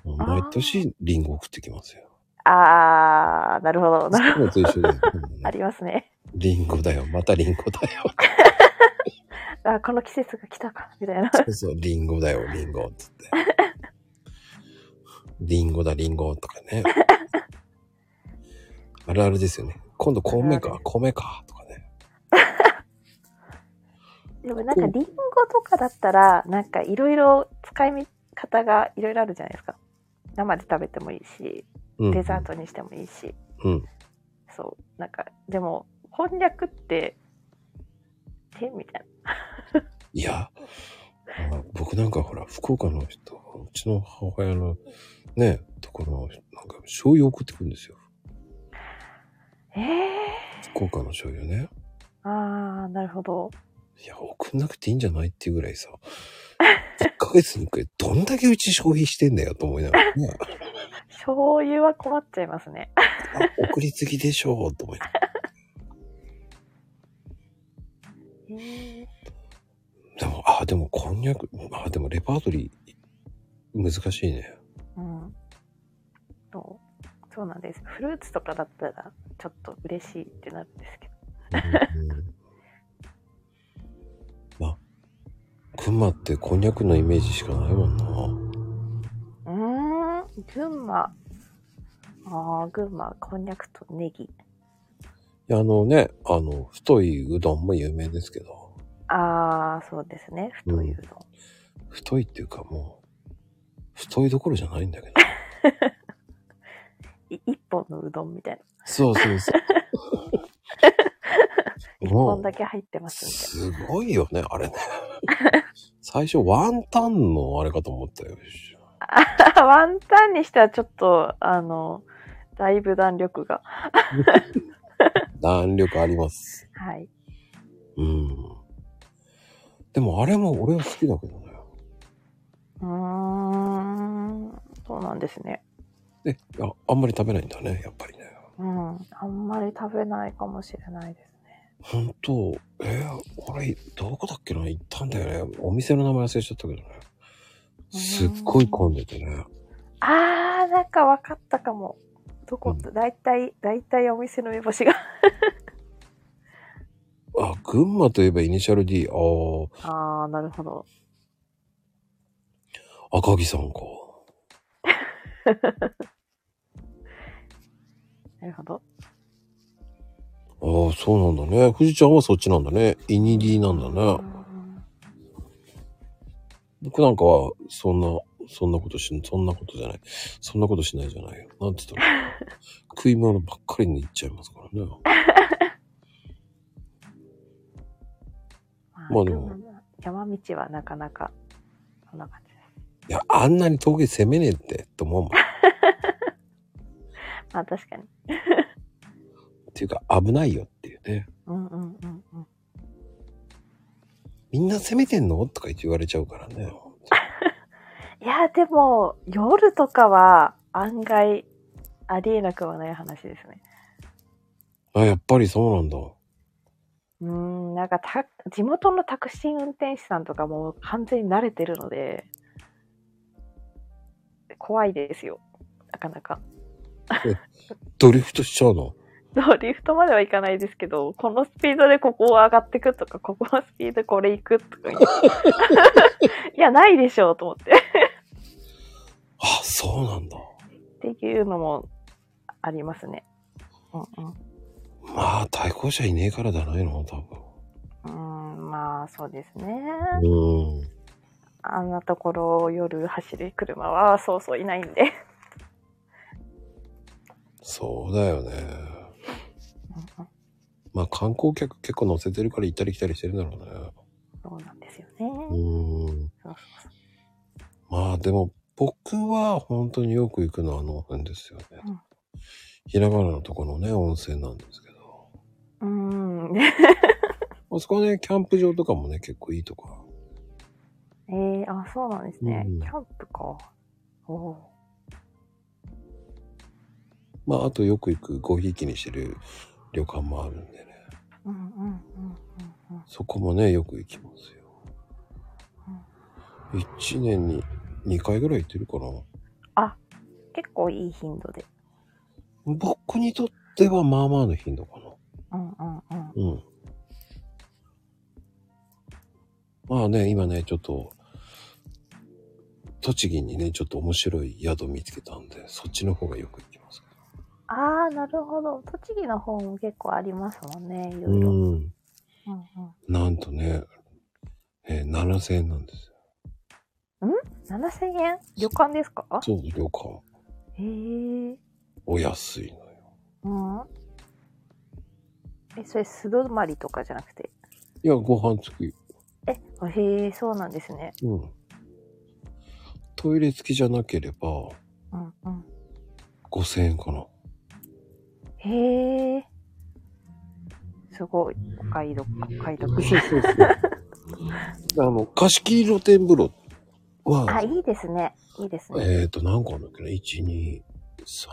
Speaker 1: 毎年リンゴ送ってきますよ。
Speaker 3: あー、なるほど。なるほ
Speaker 1: そういうのと一緒で、
Speaker 3: ど。ありますね。
Speaker 1: リンゴだよ、またリンゴだよ。
Speaker 3: あ、この季節が来たか、みたいな。
Speaker 1: そうそう、リンゴだよ、リンゴ、つって。リンゴだ、リンゴとかね。あるあるですよね。今度米か米か、とかね。
Speaker 3: でもなんか、リンゴとかだったら、なんかいろいろ使い方がいろいろあるじゃないですか。生で食べてもいいし、
Speaker 1: うん。
Speaker 3: デザートにしてもいいし。
Speaker 1: うん。
Speaker 3: そう。なんか、でも、こんにゃくって、えみたい
Speaker 1: いや、あ僕なんかほら、福岡の人、うちの母親のね、ところ、なんか醤油送ってくるんですよ。
Speaker 3: な。え
Speaker 1: 福岡の醤油ね。
Speaker 3: ー。あー、なるほど。
Speaker 1: いや、送んなくていいんじゃないっていうぐらいさ、1ヶ月に1回どんだけうち消費してんだよと思いながらね、
Speaker 3: 醤油は困っちゃいますね。
Speaker 1: あ送りすぎでしょうと思いながら。
Speaker 3: えー、
Speaker 1: でも、あ、でもこんにゃく、あ、でもレパートリー難しいね。
Speaker 3: うん。そう。そうなんです。フルーツとかだったら、ちょっと嬉しいってなるんですけど。
Speaker 1: うんま群馬ってこんにゃくのイメージしかないもんな。
Speaker 3: うーん、群馬。ああ、群馬、こんにゃくとネギ。
Speaker 1: いや、あのね、あの、太いうどんも有名ですけど、
Speaker 3: ああ、そうですね。太いうどん。
Speaker 1: 太いっていうかもう、太いどころじゃないんだけど。[laughs]
Speaker 3: い一本のうどんみたいな。
Speaker 1: そうそうそう。[laughs]
Speaker 3: 一
Speaker 1: もう
Speaker 3: 本だけ入ってます
Speaker 1: すごいよね、あれね。[laughs] 最初ワンタンのあれかと思ったよ。
Speaker 3: な。ワンタンにしてはちょっと、あの、だいぶ弾力が。[laughs]
Speaker 1: 弾力あります。
Speaker 3: はい。
Speaker 1: うん。でもあれも俺は好きだけどね。
Speaker 3: うーん。そうなんですね。
Speaker 1: え、ああんまり食べないんだね、やっぱりね。
Speaker 3: うん。あんまり食べないかもしれないですね。
Speaker 1: ほんと、えー、俺、どこだっけな？行ったんだよね。お店の名前忘れちゃったけどね。すっごい混んでてね。
Speaker 3: あー、なんか分かったかも。どこ？って、だいたい、だいたいお店の目星が。[laughs]
Speaker 1: あ、群馬といえばイニシャル D。ああ、
Speaker 3: あー、なるほど。
Speaker 1: 赤城さんか。[laughs]
Speaker 3: なるほど。
Speaker 1: ああ、そうなんだね。富士ちゃんはそっちなんだね。イニディなんだ
Speaker 3: う
Speaker 1: ね。
Speaker 3: ん
Speaker 1: 僕なんかは、そんな、そんなことし、そんなことじゃない。そんなことしないじゃないよ。なんて言ったら。[laughs] 食い物ばっかりに行っちゃいますからね。まあでも
Speaker 3: 山道はなかなか、そんな感じです。
Speaker 1: いや、あんなに峠攻めねえって、と思うもん。っ [laughs]
Speaker 3: まあ確かに。
Speaker 1: ていうか、危ないよっていうね。
Speaker 3: うんうんうんうん。
Speaker 1: みんな攻めてんの？とか言って言われちゃうからね。[laughs]
Speaker 3: いや、でも、夜とかは案外ありえなくはない話ですね。
Speaker 1: あ、やっぱりそうなんだ。
Speaker 3: うーん、なんかた、地元のタクシー運転手さんとかもう完全に慣れてるので、怖いですよ。なかなか。
Speaker 1: ドリフトしちゃうの？
Speaker 3: ドリフトまではいかないですけど、このスピードでここを上がってくとか、ここのスピードでこれ行くとか。[laughs] いや、ないでしょうと思って。
Speaker 1: あ、そうなんだ。
Speaker 3: っていうのもありますね。うんうん。
Speaker 1: まあ、対向車いねえからだないの多分。
Speaker 3: うーん、まあ、そうですね。
Speaker 1: うん。
Speaker 3: あんなところを夜走る車はそうそういないんで。
Speaker 1: そうだよね。まあ、観光客結構乗せてるから行ったり来たりしてるんだろうね。
Speaker 3: そうなんですよね。
Speaker 1: うん。
Speaker 3: そうそう
Speaker 1: まあ、でも、僕は本当によく行くのはあの辺ですよね。
Speaker 3: うん
Speaker 1: ひらがなのとこのね、温泉なんですけど。
Speaker 3: そう。ん。
Speaker 1: あそこはね、キャンプ場とかもね、結構いいとこ。
Speaker 3: えー、あ、そうなんですね。
Speaker 1: うん
Speaker 3: キャンプか。おお
Speaker 1: まあ、あとよく行くごひいきにしてる旅館もあるんでね。
Speaker 3: ー。うんうんうんうんうん。
Speaker 1: そこもね、よく行きますよ。一年に2回ぐらい行ってるかな。
Speaker 3: 結構いい頻度で。
Speaker 1: 僕にとってはまあまあの頻度かな。
Speaker 3: うんうんうん。
Speaker 1: うん。まあね、今ね、ちょっと、栃木にね、ちょっと面白い宿見つけたんで、そっちの方がよく行。
Speaker 3: ああ、なるほど。栃木の方も結構ありますもんね。いろいろ。うん
Speaker 1: うん。
Speaker 3: うん。
Speaker 1: なんとね、えー7000円なんですよ。
Speaker 3: 7000円？旅館ですか？
Speaker 1: そう、旅館。
Speaker 3: へえ。
Speaker 1: お安いのよ。
Speaker 3: うん。え、それ素泊まりとかじゃなくて？
Speaker 1: いや、ご飯付き。
Speaker 3: え、へえ、そうなんですね。
Speaker 1: うん。トイレ付きじゃなければ、
Speaker 3: うんうん。
Speaker 1: 5000円かな。
Speaker 3: へえ。すごい。お買い得、お買い得。
Speaker 1: そうそうそう。あの、貸し切り露天風呂は、
Speaker 3: あ、いいですね。いいですね。
Speaker 1: えっ、ー、と、何個あるんだっけな ?1、2、3、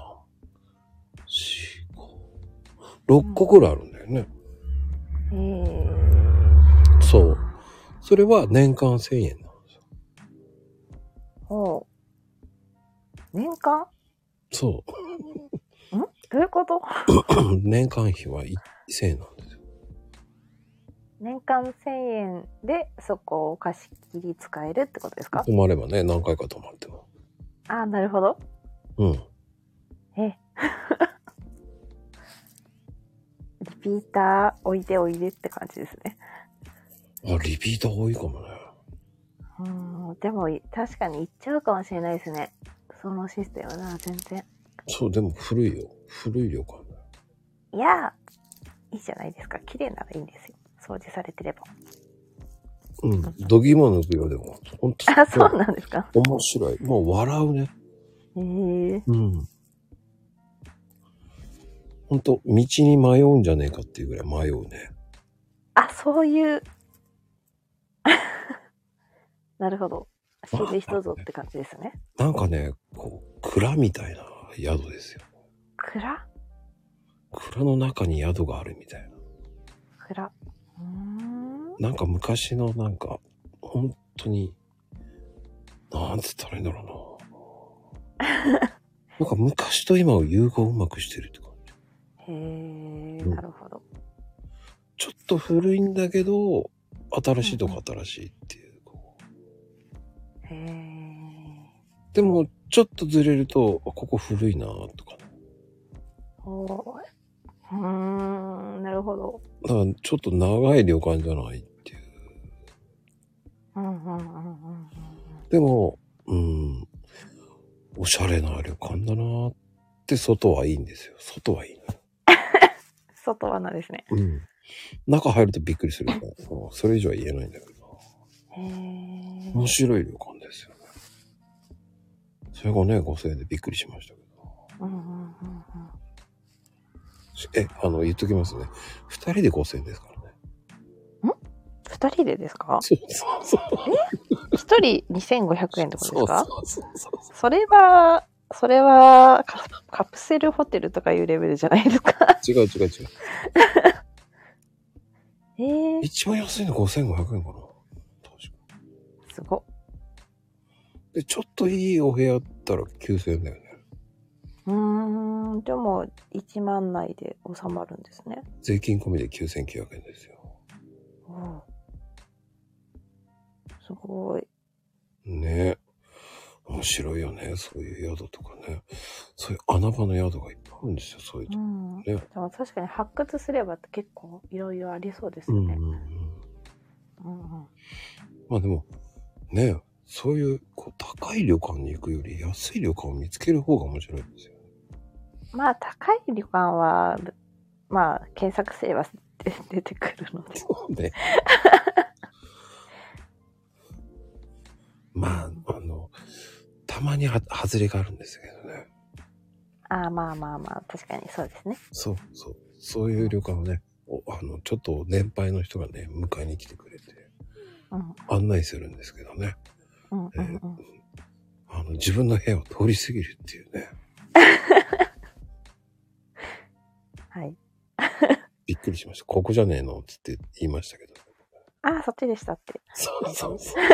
Speaker 1: 4、5、6個くらいあるんだよね。
Speaker 3: へえ。
Speaker 1: そう。それは年間1000円なんですよ。
Speaker 3: ほう。年間？
Speaker 1: そ
Speaker 3: どういうこと？
Speaker 1: う。[coughs] 年間費は1000円なんですよ。
Speaker 3: 年間1000円でそこを貸し切り使えるってことですか？
Speaker 1: 泊まればね、何回か泊まっても。
Speaker 3: ああ、なるほど。
Speaker 1: うん。
Speaker 3: え。[laughs] リピーターおいでおいでって感じですね。
Speaker 1: あ、リピーター多いかもね。
Speaker 3: うん、でも確かに行っちゃうかもしれないですね。そのシステムなら全然。
Speaker 1: そう、でも古いよ。古い旅館だよ。
Speaker 3: いや、いいじゃないですか。綺麗ならいいんですよ。掃除されてれば。
Speaker 1: うん。度肝抜くよ、でも。ほんと
Speaker 3: あ、そうなんですか。
Speaker 1: 面白い。もう笑うね。
Speaker 3: へえ
Speaker 1: うん。ほんと、道に迷うんじゃねえかっていうぐらい迷うね。
Speaker 3: あ、そういう。[laughs] なるほど。[laughs] 知る人ぞって感じですね。
Speaker 1: なんかね、こう、蔵みたいな宿ですよ。
Speaker 3: 蔵？
Speaker 1: 蔵の中に宿があるみたいな。
Speaker 3: 蔵。うーん。
Speaker 1: なんか昔のなんか、本当に、なんつったらいいんだろうな。[laughs] なんか昔と今を融合うまくしてるって感じ。
Speaker 3: へえ、
Speaker 1: うん
Speaker 3: なるほど。
Speaker 1: ちょっと古いんだけど、新しいとこ新しいっていう。こう
Speaker 3: へえ。
Speaker 1: でも、ちょっとずれると、あここ古いなとかね。
Speaker 3: おーうーん、なるほど。
Speaker 1: だから、ちょっと長い旅館じゃないっていう。
Speaker 3: うんうんうんうんうん。
Speaker 1: でも、うん、おしゃれな旅館だなって、外はいいんですよ。外はいいの。[laughs]
Speaker 3: 外罠ですね。
Speaker 1: うん。中入るとびっくりするから、それ以上は言えないんだけど。
Speaker 3: へえ。
Speaker 1: 面白い旅館ですよれがね、5000円でびっくりしましたけど。
Speaker 3: うんうんうんうん。
Speaker 1: え、あの、言っときますね。二人で5000円ですからね。
Speaker 3: 二人でですか？
Speaker 1: そうそうそう。
Speaker 3: 一人2500円ってことですか？
Speaker 1: そうそうそうそう。
Speaker 3: それは、それはカ、カプセルホテルとかいうレベルじゃないですか？
Speaker 1: 違う違う違う。[laughs]
Speaker 3: えー、
Speaker 1: 一番安いの5500円かな。
Speaker 3: すごっ。
Speaker 1: で、ちょっといいお部屋だったら9000円だよね。
Speaker 3: うーん、でも1万内で収まるんですね。
Speaker 1: 税金込みで9900円ですよ。
Speaker 3: おうすごい。
Speaker 1: ね面白いよね。そういう宿とかね。そういう穴場の宿がいっぱいあるんですよ。そういうとこ
Speaker 3: うん。
Speaker 1: ね。
Speaker 3: でも確かに発掘すれば結構いろいろありそうですね。
Speaker 1: うんうんうん。
Speaker 3: うんうん
Speaker 1: まあでも、ねそういう、こう、高い旅館に行くより安い旅館を見つける方が面白いんですよ。
Speaker 3: まあ高い旅館は、まあ検索すれば出出てくるので。
Speaker 1: そうね。[laughs] まあ、あの、たまには外れがあるんですけどね。
Speaker 3: ああまあまあまあ確かにそうですね。
Speaker 1: そうそう。そういう旅館をね、おあの、ちょっと年配の人がね、迎えに来てくれて、
Speaker 3: うん
Speaker 1: 案内するんですけどね。
Speaker 3: うんうんうん。
Speaker 1: あの、自分の部屋を通り過ぎるっていうね。
Speaker 3: はい。
Speaker 1: びっくりしました。ここじゃねえのつって言いましたけど。
Speaker 3: ああ、そっちでしたって。
Speaker 1: そうそうそう。[laughs]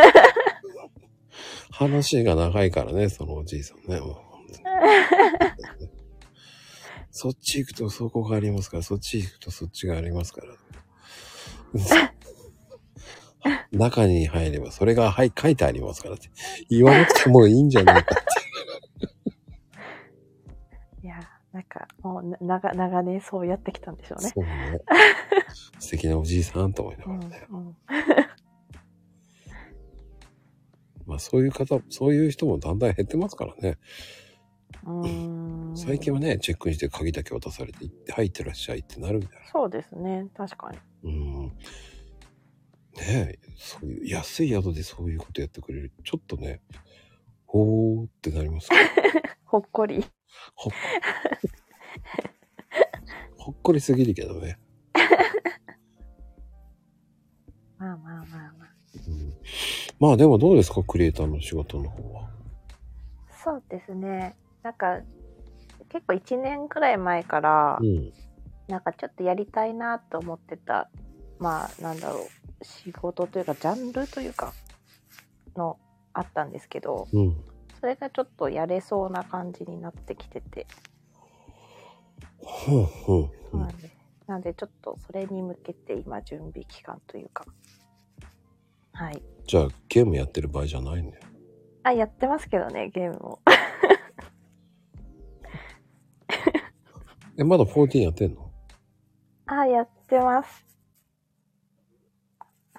Speaker 1: 話が長いからね、そのおじいさんね。もう本当に [laughs] そっち行くとそこがありますから、そっち行くとそっちがありますから。[laughs] 中に入れば、それが、はい、書いてありますからって。言わなくてもいいんじゃないかって。[laughs]
Speaker 3: いやー、なんか、もうな長、長年そうやってきたんでしょうね。
Speaker 1: そうね。素敵なおじいさんと思いな
Speaker 3: うん
Speaker 1: がらね。
Speaker 3: うん。
Speaker 1: まあそういう方、そういう人もだんだん減ってますからね。
Speaker 3: うーん
Speaker 1: 最近はね、チェックインして鍵だけ渡されて、入ってらっしゃいってなるんじゃない
Speaker 3: そうですね。確かに。
Speaker 1: うん。ねえ、そういう、安い宿でそういうことやってくれる。ちょっとね、ほーってなります。[laughs]
Speaker 3: ほっこり。
Speaker 1: ほっ、ほっこりすぎるけどね。[laughs]
Speaker 3: まあまあまあまあ。
Speaker 1: うん、まあでもどうですか、クリエイターの仕事の方は。
Speaker 3: そうですね。なんか、結構1年くらい前から
Speaker 1: う、ん。
Speaker 3: なんかちょっとやりたいなと思ってた、まあなんだろう、仕事というか、ジャンルというか、の、あったんですけど、
Speaker 1: うん。
Speaker 3: それがちょっとやれそうな感じになってきてて、
Speaker 1: ほうほう。
Speaker 3: そうなんです。なんでちょっとそれに向けて今準備期間というか、はい。
Speaker 1: じゃあ、ゲームやってる場合じゃないんだよ。
Speaker 3: あ、やってますけどね、ゲームも。
Speaker 1: え、まだ14やってんの？
Speaker 3: あ、やってます。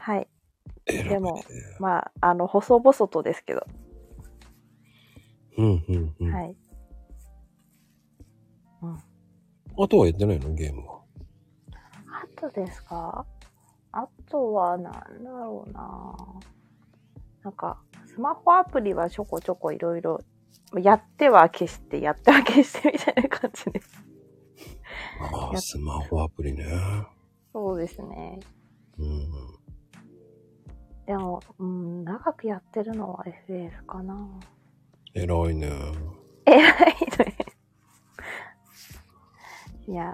Speaker 3: はい。でもまあ、あの、細々とですけど、
Speaker 1: うんうんうん。
Speaker 3: はい。
Speaker 1: あとはやってないの？ゲームは。
Speaker 3: あとですか？あとは、なんだろうななんか、スマホアプリはちょこちょこいろいろ、やっては消して、やっては消してみたいな感じです。
Speaker 1: ああ、
Speaker 3: や
Speaker 1: スマホアプリね。
Speaker 3: そうですね。
Speaker 1: うん。
Speaker 3: でも、うん、長くやってるのは FF かな。
Speaker 1: 偉いね。
Speaker 3: 偉いね。いや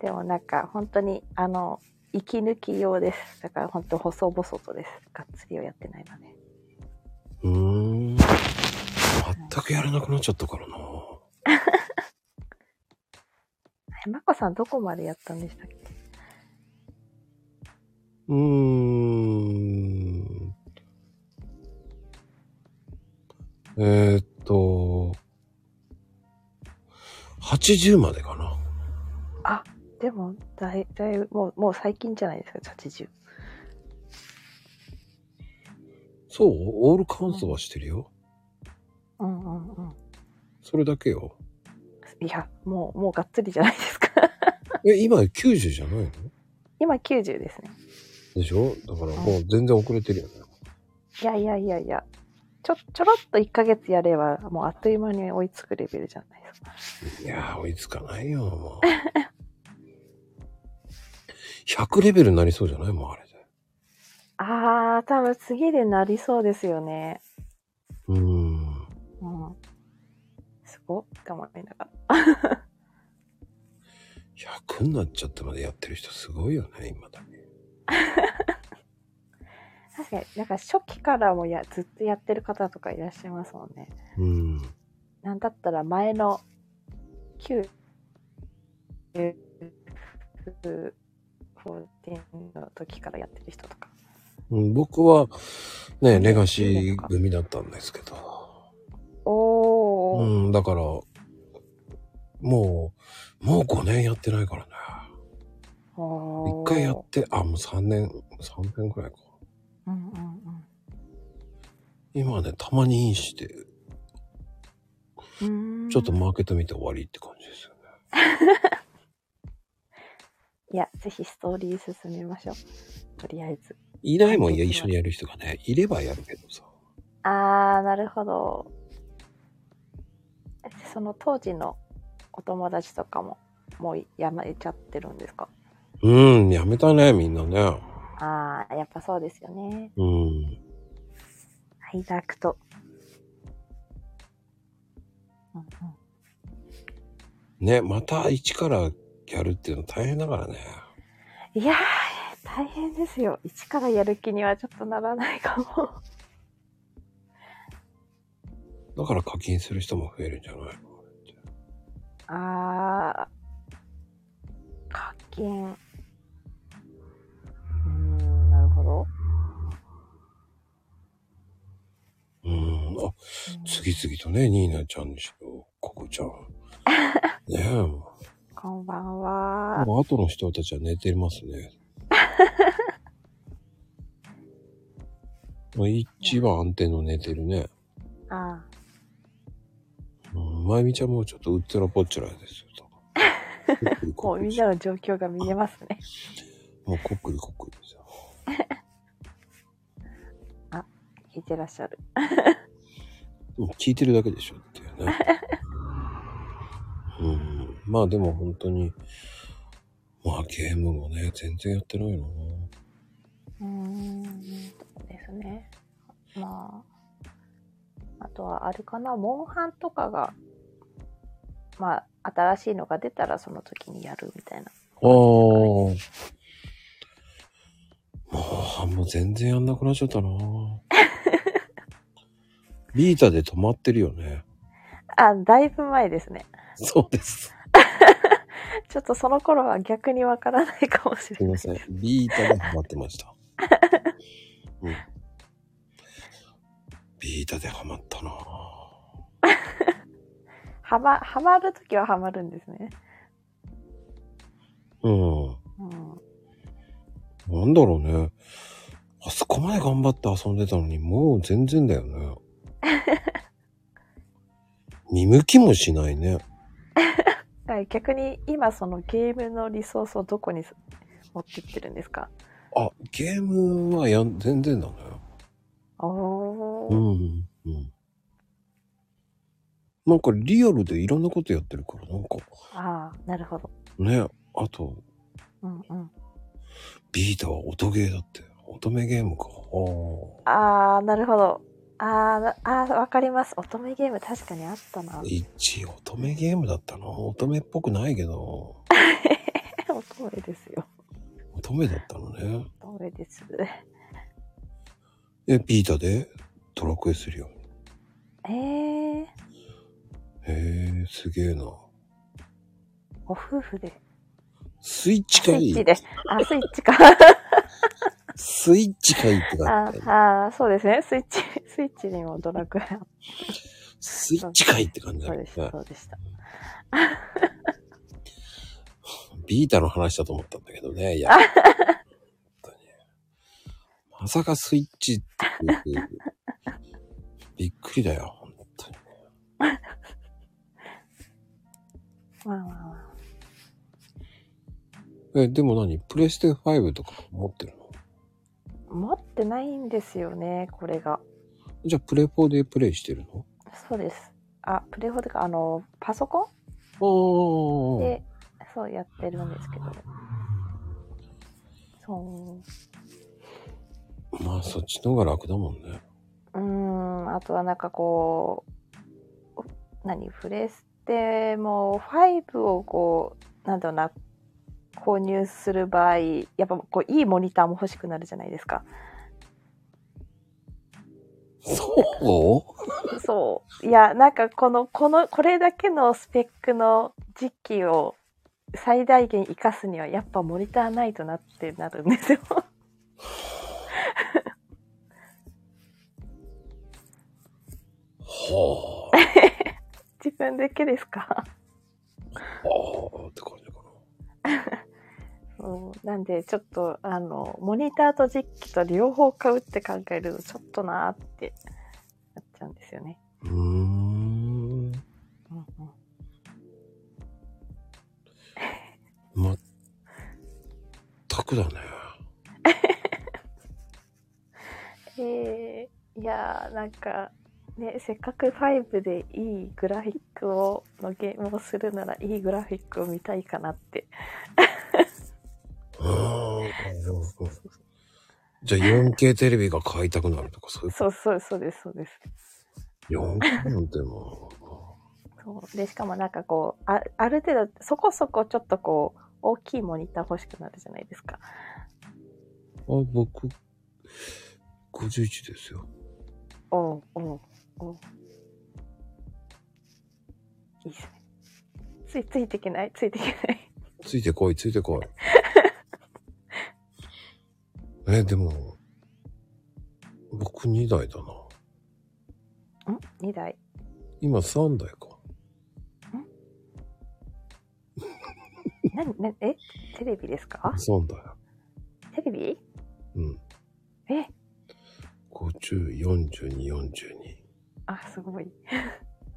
Speaker 3: ー、でもなんか本当に、あの、息抜き用です。だから本当細々とです。がっつりをやってないので。
Speaker 1: うーん。全くやらなくなっちゃったからな。[laughs]
Speaker 3: え、まこさんどこまでやったんでしたっけ？
Speaker 1: うーん。えー、っと、80までかな。
Speaker 3: あ、でも、だい、だいぶ、もう、もう最近じゃないですか、80。
Speaker 1: そう？オールカウントはしてるよ。
Speaker 3: うんうんうん。
Speaker 1: それだけよ。
Speaker 3: いや、もう、もうがっつりじゃないですか。[laughs]
Speaker 1: え、今90じゃないの？
Speaker 3: 今90ですね。
Speaker 1: でしょ？だからもう全然遅れてるよね。
Speaker 3: いやいやいやいや。ちょ、ちょろっと1ヶ月やれば、もうあっという間に追いつくレベルじゃないですか。
Speaker 1: いやー、追いつかないよ、もう。[laughs] 100レベルになりそうじゃない？もうあれで。
Speaker 3: あー、多分次でなりそうですよね。
Speaker 1: うーん。
Speaker 3: うん。すごっ頑張りながら。[laughs]
Speaker 1: 100になっちゃってまでやってる人すごいよね、今だけ。
Speaker 3: 確かに、なんか初期からもやずっとやってる方とかいらっしゃいますもんね。
Speaker 1: うん。
Speaker 3: なんだったら前の9、14の時からやってる人とか。
Speaker 1: うん、僕はね、レガシー組だったんですけど。
Speaker 3: おー。
Speaker 1: うん、だから、もう、もう5年やってないからね。一回やって、あ、もう3年、3年くらいか。
Speaker 3: うんうんうん。
Speaker 1: 今ね、たまにインして、ちょっとマーケット見て終わりって感じですよね。[laughs]
Speaker 3: いや、ぜひストーリー進めましょう。とりあえず。
Speaker 1: いないもん、いや一緒にやる人がね、いればやるけどさ。
Speaker 3: あー、なるほど。えその当時のお友達とかも、もうやめちゃってるんですか？
Speaker 1: うん、やめたね、みんなね。
Speaker 3: あー、やっぱそうですよね。
Speaker 1: うん。
Speaker 3: ハイダークと。うんうん
Speaker 1: ね、また一からやるっていうの大変だからね。
Speaker 3: いやー、大変ですよ。一からやる気にはちょっとならないかも。
Speaker 1: だから課金する人も増えるんじゃないの？
Speaker 3: あー、課金。ん、なるほど。
Speaker 1: うん。あ、次々とね、ニーナちゃんにしろ、ココちゃん。[laughs] ねえ、も
Speaker 3: こんばん
Speaker 1: う。
Speaker 3: は。
Speaker 1: もう後の人たちは寝てますね。[laughs] もう一番安定の寝てるね。
Speaker 3: あ
Speaker 1: うん、まゆみちゃんもちょっとうっつらぽっちらですよ。[laughs]
Speaker 3: もうみんなの状況が見えますね。
Speaker 1: もうこっくりこっくりですよ。[laughs]
Speaker 3: 聞いてらっしゃる。
Speaker 1: 聞いてるだけでしょっていうね。[laughs] うん。まあでも本当に、まあゲームもね、全然やってないな。
Speaker 3: うーん、そうですね。まあ、あとはあれかな、モンハンとかが、まあ、新しいのが出たらその時にやるみたいな。
Speaker 1: ああ。もう、もう全然やんなくなっちゃったな。[laughs] ビータで止まってるよね。
Speaker 3: あ、だいぶ前ですね。
Speaker 1: そうです。[laughs]
Speaker 3: ちょっとその頃は逆にわからないかもしれない。
Speaker 1: すいません。ビータでハマってました。[laughs] うん。ビータでハマったな。
Speaker 3: はま、はまるときははまるんですね。
Speaker 1: うん。
Speaker 3: うん。
Speaker 1: なんだろうね。あそこまで頑張って遊んでたのに、もう全然だよね。[laughs] 見向きもしないね。
Speaker 3: はい逆に今そのゲームのリソースをどこに持ってってるんですか？
Speaker 1: あ、ゲームはやん、全然なのよ。
Speaker 3: おー。
Speaker 1: うん。うん。なんかリアルでいろんなことやってるから、なんか、
Speaker 3: ああ、なるほど。
Speaker 1: ね、あと、
Speaker 3: うんうん。
Speaker 1: ビータは音ゲーだって。乙女ゲームか。あ
Speaker 3: ああ、なるほど。ああー、わかります。乙女ゲーム確かにあったな
Speaker 1: あ。。一応乙女ゲームだったな。乙女っぽくないけど、[laughs]
Speaker 3: 乙女ですよ。
Speaker 1: 乙女だったのね。
Speaker 3: 乙女です。
Speaker 1: え、ビータで？ドラクエするよ。
Speaker 3: えー、
Speaker 1: へえ、すげえな。
Speaker 3: ご夫婦で。
Speaker 1: スイッチかいい
Speaker 3: スイッチで。あ、スイッチか。
Speaker 1: スイッチかいいって感
Speaker 3: あ
Speaker 1: じ。
Speaker 3: あー、そうですね。スイッチ、スイッチにもドラクエ
Speaker 1: スイッチかいって感じだよね
Speaker 3: そうでした、。そうでした。
Speaker 1: ビータの話だと思ったんだけどね。いや。本当にまさかスイッチって。びっくりだよ、本当に。
Speaker 3: まあまあまあ。
Speaker 1: え、でも何？プレステ5とか持ってるの？
Speaker 3: 持ってないんですよね、これが。
Speaker 1: じゃあプレ4でプレイしてるの？
Speaker 3: そうです。あ、プレフォとか、あの、パソコ。ン？で、そうやってるんですけど。そう。
Speaker 1: まあそっちの方が楽だもんね。
Speaker 3: うーん、あとはなんかこう、何、プレステも5をこう、なんだろうな、購入する場合、やっぱこう、いいモニターも欲しくなるじゃないですか。
Speaker 1: そう？
Speaker 3: そう。いや、なんかこの、この、これだけのスペックの時期を最大限活かすには、やっぱモニターないとなってなるんですよ。
Speaker 1: はあ。[laughs]
Speaker 3: 自分だけですか？
Speaker 1: はあってかな。
Speaker 3: そうなんで、ちょっと、あの、モニターと実機と両方買うって考えると、ちょっとなーってなっちゃうんですよね。
Speaker 1: うーん。
Speaker 3: うんうん、
Speaker 1: まったくだね。[laughs]
Speaker 3: えー、いやー、なんか、ね、せっかく5でいいグラフィックを、のゲームをするなら、いいグラフィックを見たいかなって。[laughs]
Speaker 1: うーん。じゃあ 4K テレビが買いたくなるとか、そういう
Speaker 3: そうそう、そうです、そうです。
Speaker 1: 4K なんても
Speaker 3: そうで、しかもなんかこう、あある程度、そこそこちょっとこう、大きいモニター欲しくなるじゃないですか。
Speaker 1: う、あ、僕、51ですよ。
Speaker 3: おうおうおういいですね。ついついていけないついていけない。
Speaker 1: ついてこい、ついてこい。え、でも、僕2台だな。
Speaker 3: ん ?2 台。
Speaker 1: 今3台か。
Speaker 3: な、[laughs] な、え？テレビですか
Speaker 1: ？3台。
Speaker 3: テレビ？
Speaker 1: うん。
Speaker 3: え
Speaker 1: ？50、42、42。
Speaker 3: あ、すごい。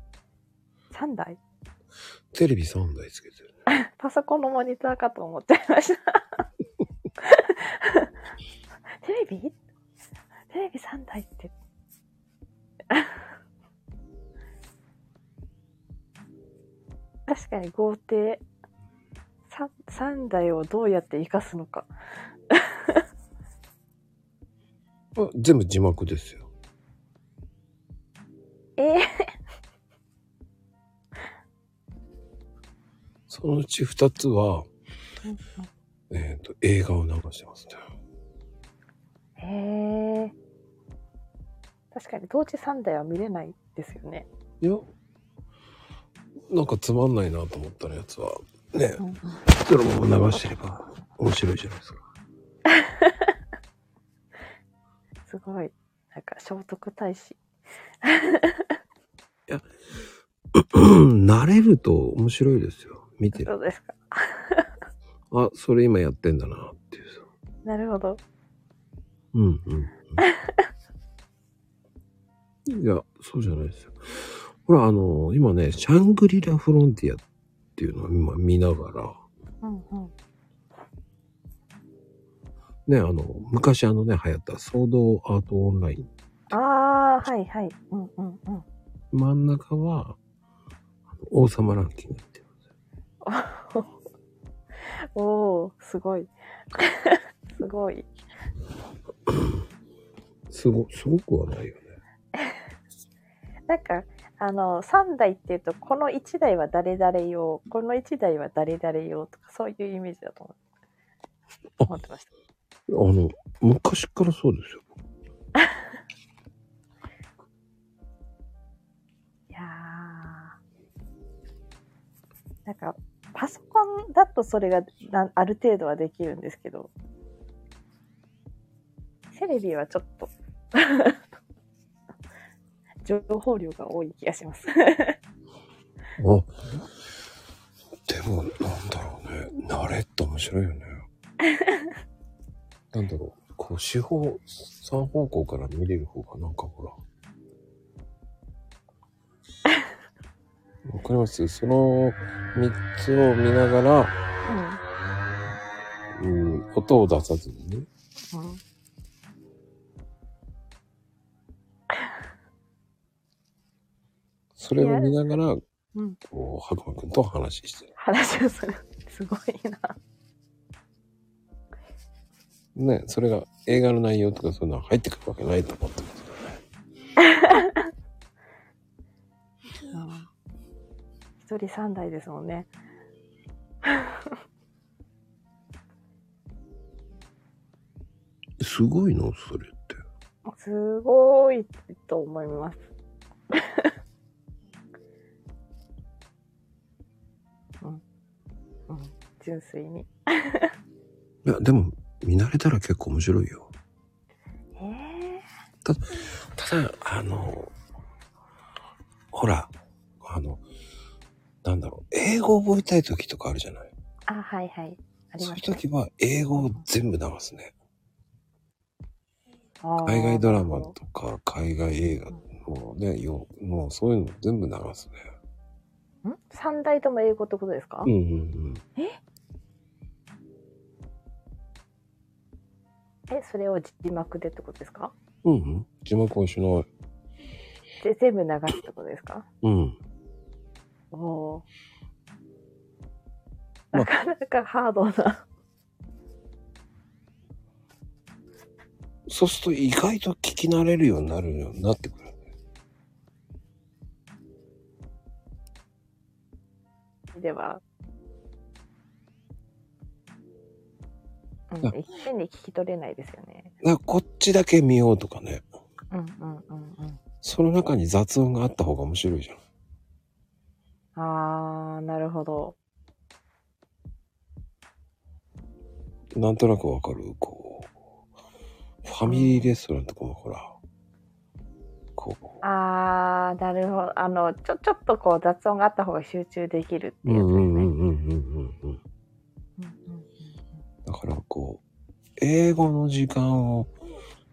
Speaker 3: [laughs] 3台？
Speaker 1: テレビ3台つけてる。[laughs]
Speaker 3: パソコンのモニターかと思っちゃいました。テレビ？テレビ3台って。[laughs] 確かに豪邸 3, 3台をどうやって活かすのか。[laughs]
Speaker 1: あ全部字幕ですよ。
Speaker 3: えー、
Speaker 1: そのうち2つは、えっ、と、映画を流してますね。
Speaker 3: へえ。確かに同時3台は見れないですよね。
Speaker 1: いや、なんかつまんないなと思ったやつは、ね、そのまま流してれば面白いじゃないですか。[laughs]
Speaker 3: すごい。なんか聖徳太子。[clears throat]
Speaker 1: 慣れると面白いですよ。見てる。
Speaker 3: そうですか。
Speaker 1: あ、それ今やってんだなっていうさ。
Speaker 3: なるほど。
Speaker 1: うんうん、うん。いや、そうじゃないですよ。ほら、あの、今ね、シャングリラフロンティアっていうのを今見ながら、
Speaker 3: うんうん。
Speaker 1: ね、あの、昔あのね、流行ったソードアートオンライン。
Speaker 3: ああ、はいはい。うんうんうん。
Speaker 1: 真ん中は、王様ランキングって。[laughs]
Speaker 3: おおすごい。すごい。[laughs] [coughs]
Speaker 1: すご、すごくはないよね。[laughs]
Speaker 3: なんか、あの、3台っていうと、この1台は誰々用、この1台は誰々用とか、そういうイメージだと思
Speaker 1: あ
Speaker 3: 思ってました。
Speaker 1: あの、昔からそうですよ。[laughs]
Speaker 3: いやー。なんか、パソコンだとそれがなある程度はできるんですけど、テレビはちょっと、[laughs] 情報量が多い気がします。
Speaker 1: あ、でも、なんだろうね。慣れって面白いよね。[laughs] なんだろう。こう、四方、三方向から見れる方がなんかほら。わかります？その三つを見ながら、うん、音を出さずにね。
Speaker 3: うん。
Speaker 1: それを見ながら、
Speaker 3: うん。
Speaker 1: こう、白馬くんと話してる。
Speaker 3: 話をする。すごいな。
Speaker 1: ね、それが映画の内容とかそういうのは入ってくるわけないと思ってますからね。
Speaker 3: う [laughs] ん [laughs] 一人三台ですもんね。
Speaker 1: すごいのそれって。
Speaker 3: すごいと思います。純粋に。
Speaker 1: いや、でも、見慣れたら結構面白いよ。
Speaker 3: ええ
Speaker 1: ただ、あの、ほら、あの、なんだろう、英語を覚えたい時とかあるじゃない？
Speaker 3: あ、はいはい。あり
Speaker 1: そういう。時は英語を全部流すね。海外ドラマとか、海外映画のね、よもうそういうの全部流すね。
Speaker 3: ん？三台とも英語ってことですか、
Speaker 1: うんうんうん。
Speaker 3: え、それを字幕でってことですか？
Speaker 1: うんうん。字幕はしない。
Speaker 3: で、全部流すってことですか？
Speaker 1: うん。
Speaker 3: おおー。
Speaker 1: まあ
Speaker 3: なかなかハードな。
Speaker 1: そうすると意外と聞き慣れるようになるようになってくるね。
Speaker 3: では、うん
Speaker 1: あ、
Speaker 3: いっぺんに聞き取れないですよね。
Speaker 1: こっちだけ見ようとかね。
Speaker 3: うんうんうんうん。
Speaker 1: その中に雑音があった方が面白いじゃん。
Speaker 3: あー、なるほど。
Speaker 1: なんとなくわかる？こう、ファミリーレストランとかもほら、こ
Speaker 3: あー、なるほど。あの、ちょ、ちょっとこう雑音があった方が集中できるって
Speaker 1: う、
Speaker 3: いうね。
Speaker 1: うんうんうん。うんうんだからこう、英語の時間を、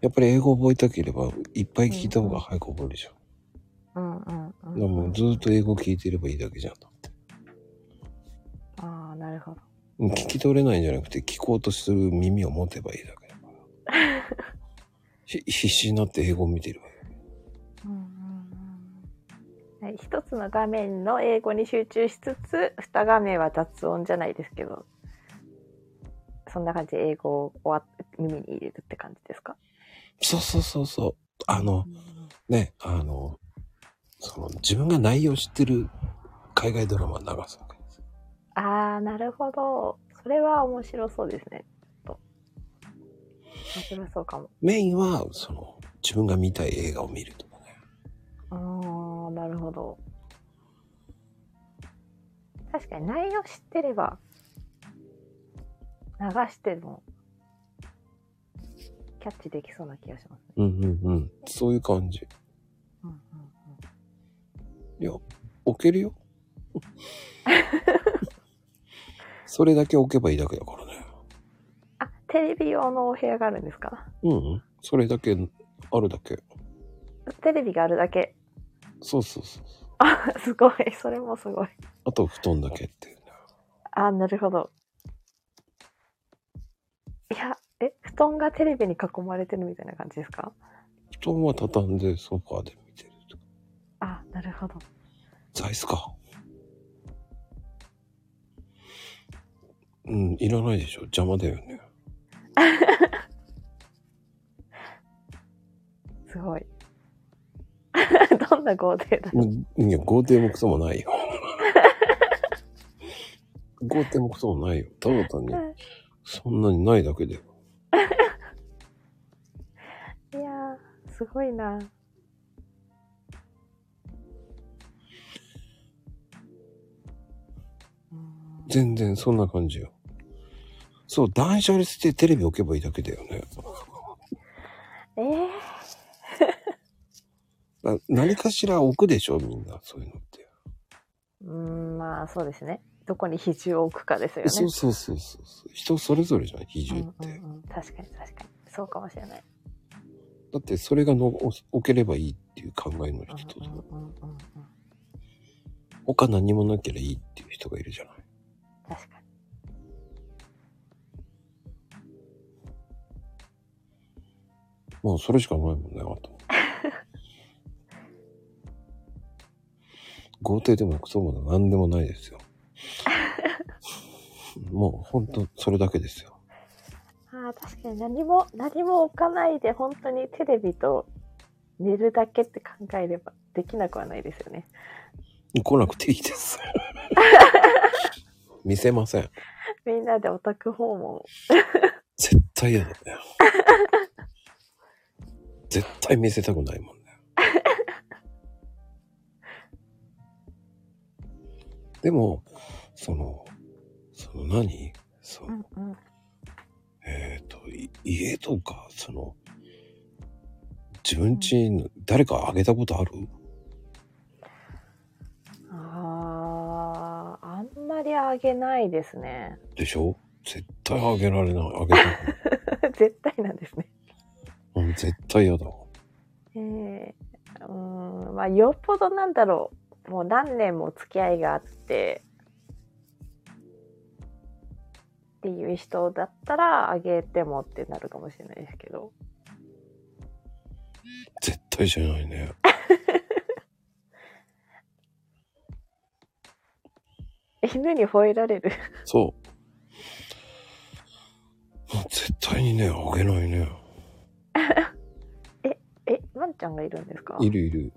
Speaker 1: やっぱり英語覚えたければ、いっぱい聞いた方が早く覚えるじゃん。
Speaker 3: うんうんうん
Speaker 1: でもずっと英語聞いてればいいだけじゃんと。
Speaker 3: あー、なるほど。
Speaker 1: 聞き取れないんじゃなくて、聞こうとする耳を持てばいいだけだから。ひ [laughs] 必死になって英語を見てればいい。
Speaker 3: うんうんうんはい、一つの画面の英語に集中しつつ、二画面は雑音じゃないですけど、そんな感じで英語をわ耳に入れるって感じですか？
Speaker 1: そうそうそうそう。あの、ね、あの、その自分が内容知ってる海外ドラマを流すわけです。
Speaker 3: あー、なるほど。それは面白そうですね。ちょっと面白そうかも。
Speaker 1: メインは、その、自分が見たい映画を見るとかね。
Speaker 3: あー、なるほど。確かに内容知ってれば、流しても、キャッチできそうな気がしますね。
Speaker 1: うんうんうん。そういう感じ。
Speaker 3: うんうん
Speaker 1: いや、置けるよ。[laughs] それだけ置けばいいだけだからね。
Speaker 3: あ、テレビ用のお部屋があるんですか？
Speaker 1: うんうん。それだけ、あるだけ。
Speaker 3: テレビがあるだけ。
Speaker 1: そうそうそう。
Speaker 3: あ、すごい。それもすごい。
Speaker 1: あと布団だけっていうね。
Speaker 3: あ、なるほど。いや、え、布団がテレビに囲まれてるみたいな感じですか？
Speaker 1: 布団は畳んでソファーで見てるとか。
Speaker 3: あ、なるほど。
Speaker 1: 座椅子か。うん、いらないでしょ。邪魔だよね。[laughs]
Speaker 3: すごい。[laughs] どんな豪邸だ
Speaker 1: う？んいや、豪邸もクソもないよ。[laughs] 豪邸もクソもないよ。ただ単に、そんなにないだけで。[laughs]
Speaker 3: いやー、すごいな。うん
Speaker 1: 全然そんな感じよ。そう、断捨離してテレビ置けばいいだけだよね。[laughs]
Speaker 3: えー、[laughs]
Speaker 1: な何かしら置くでしょ、みんな。そういうのって。
Speaker 3: うーん、まあそうですね。どこに比重を置くかですよね。
Speaker 1: そうそうそうそう。人それぞれじゃん、比重って。
Speaker 3: うんうんうん、確かに確かに。そうかもしれない。
Speaker 1: だってそれがの置置ければいいっていう考えの
Speaker 3: うん
Speaker 1: 人と、他何もなければいいっていう人がいるじゃない？
Speaker 3: 確かに。
Speaker 1: もうそれしかないもんね、あと。[laughs] 豪邸でもクソも何でもないですよ。[laughs] もうほんとそれだけですよ。
Speaker 3: ああ、確かに何も、何も置かないで本当にテレビと寝るだけって考えればできなくはないですよね。
Speaker 1: 来なくていいです。[laughs] 見せません。
Speaker 3: みんなでオタク訪問。
Speaker 1: 絶対嫌だね。絶対見せたくないもんでも、その、その何？その、
Speaker 3: うんうん。
Speaker 1: えっ、と、い家とか、その、自分家の誰かあげたことある？
Speaker 3: ああ、あんまりあげないですね。
Speaker 1: でしょ？絶対あげられない。あげたくない。[laughs]
Speaker 3: 絶対なんですね。
Speaker 1: うん、絶対嫌だわ。
Speaker 3: ええうーん、まあ、よっぽどなんだろう。もう何年も付き合いがあって、っていう人だったらあげてもってなるかもしれないですけど。
Speaker 1: 絶対じゃないね。[laughs]
Speaker 3: 犬に吠えられる？
Speaker 1: そう。絶対にね、あげないね。[laughs]
Speaker 3: え、ワンちゃんがいるんですか？
Speaker 1: いるいる。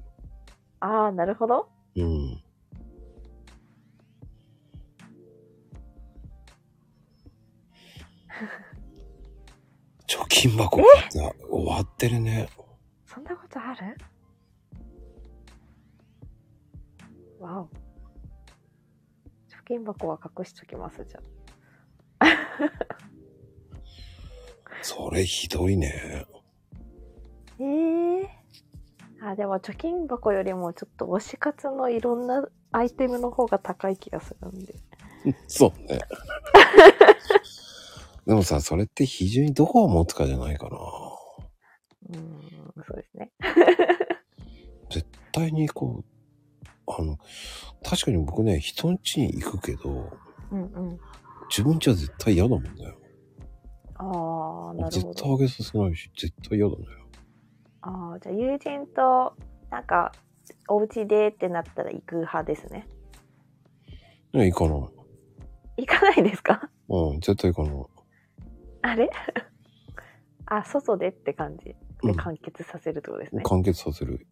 Speaker 3: ああ、なるほど。
Speaker 1: うん。[laughs] 貯金箱がさ終わってるね。
Speaker 3: そんなことある？わお。貯金箱は隠しときます、じゃあ。
Speaker 1: それひどいね。
Speaker 3: ええあ、でも貯金箱よりもちょっと推し活のいろんなアイテムの方が高い気がするんで。[laughs]
Speaker 1: そうね。[laughs] でもさ、それって非常にどこを持つかじゃないかな。
Speaker 3: うーん、そうですね。[laughs]
Speaker 1: 絶対にこう、あの、確かに僕ね、人ん家に行くけど、
Speaker 3: うんうん。
Speaker 1: 自分家は絶対嫌だもんね。
Speaker 3: ああ、なる
Speaker 1: 絶
Speaker 3: ほど。
Speaker 1: 対あげさせないし、絶対嫌だね。
Speaker 3: ああ、じゃあ友人と、なんか、お家でってなったら行く派ですね。
Speaker 1: ね、行かない。
Speaker 3: 行かないですか？
Speaker 1: うん、絶対行かない。
Speaker 3: あれ？[laughs] あ、外でって感じ？
Speaker 1: うん
Speaker 3: で完結させるってことですね。
Speaker 1: 完結させる。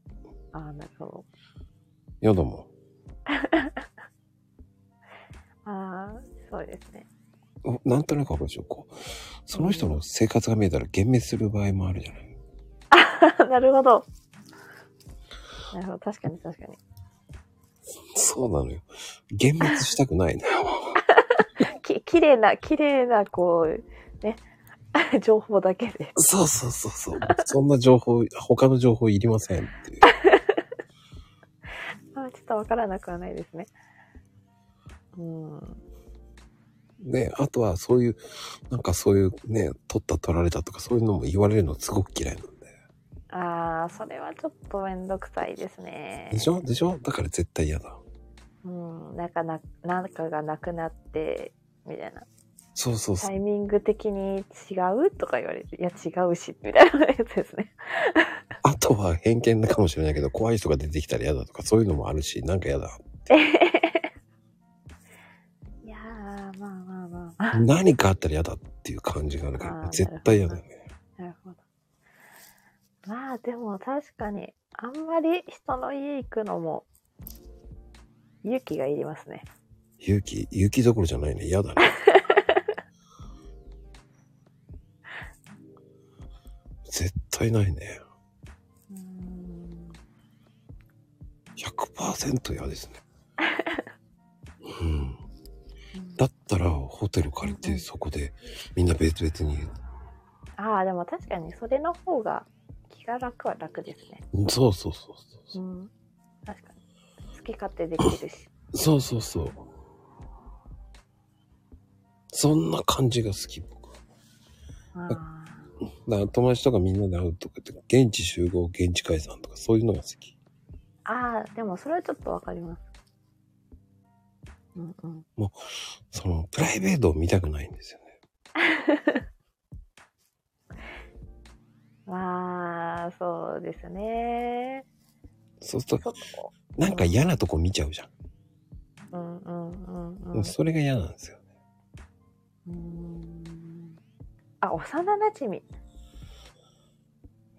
Speaker 3: ああ、なるほど。
Speaker 1: 嫌だも [laughs]
Speaker 3: ああ、そうですね。
Speaker 1: ん。おなんとなくわかるでしょ？こう。その人の生活が見えたら幻滅する場合もあるじゃない。[laughs]
Speaker 3: なるほど。なるほど。確かに確かに。
Speaker 1: そうなのよ。幻滅したくないのよ。[laughs]
Speaker 3: き、綺麗な、綺麗な、こう、ね、[laughs] 情報だけで。
Speaker 1: そうそうそうそう。そんな情報、他の情報いりませんっていう。
Speaker 3: あちょっとわからなくはないですね。うん。
Speaker 1: ね、あとはそういう、なんかそういうね、取った取られたとかそういうのも言われるのすごく嫌いなんで。
Speaker 3: ああ、それはちょっとめんどくさいですね。
Speaker 1: でしょ？でしょ？だから絶対嫌だ。
Speaker 3: うん。なんかな、なんかがなくなって、みたいな。
Speaker 1: そうそうそう。
Speaker 3: タイミング的に違う？とか言われて、いや違うし、みたいなやつですね。[laughs]
Speaker 1: あとは偏見かもしれないけど、怖い人が出てきたら嫌だとか、そういうのもあるし、なんか嫌だ。[laughs]
Speaker 3: いやー、まあまあまあまあ。
Speaker 1: 何かあったら嫌だっていう感じがあるから、絶対嫌だよね。
Speaker 3: なるほど。まあでも確かに、あんまり人の家行くのも、勇気がいりますね。
Speaker 1: 勇気、勇気どころじゃないね。嫌だね。[laughs] 絶対ないね。
Speaker 3: うーん。
Speaker 1: 100%嫌ですね。うん。だったら、ホテル借りて、そこで、みんな別々に。
Speaker 3: ああ、でも確かにそれの方が気が楽は楽ですね。
Speaker 1: そうそうそうそうう。
Speaker 3: ん。確かに。好き勝手できるし。
Speaker 1: そうそうそう。そんな感じが好き、僕。
Speaker 3: あ
Speaker 1: だから友達とかみんなで会うとかって、現地集合、現地解散とか、そういうのが好き。
Speaker 3: あ。ああ、でもそれはちょっとわかります。うんうん。
Speaker 1: その、プライベートを見たくないんですよね。[laughs]
Speaker 3: まあ、そうですね。
Speaker 1: そうすると、なんか嫌なとこ見ちゃうじゃん。
Speaker 3: う。うんうんうんうん。
Speaker 1: それが嫌なんですよ。
Speaker 3: うーんあ、幼馴染。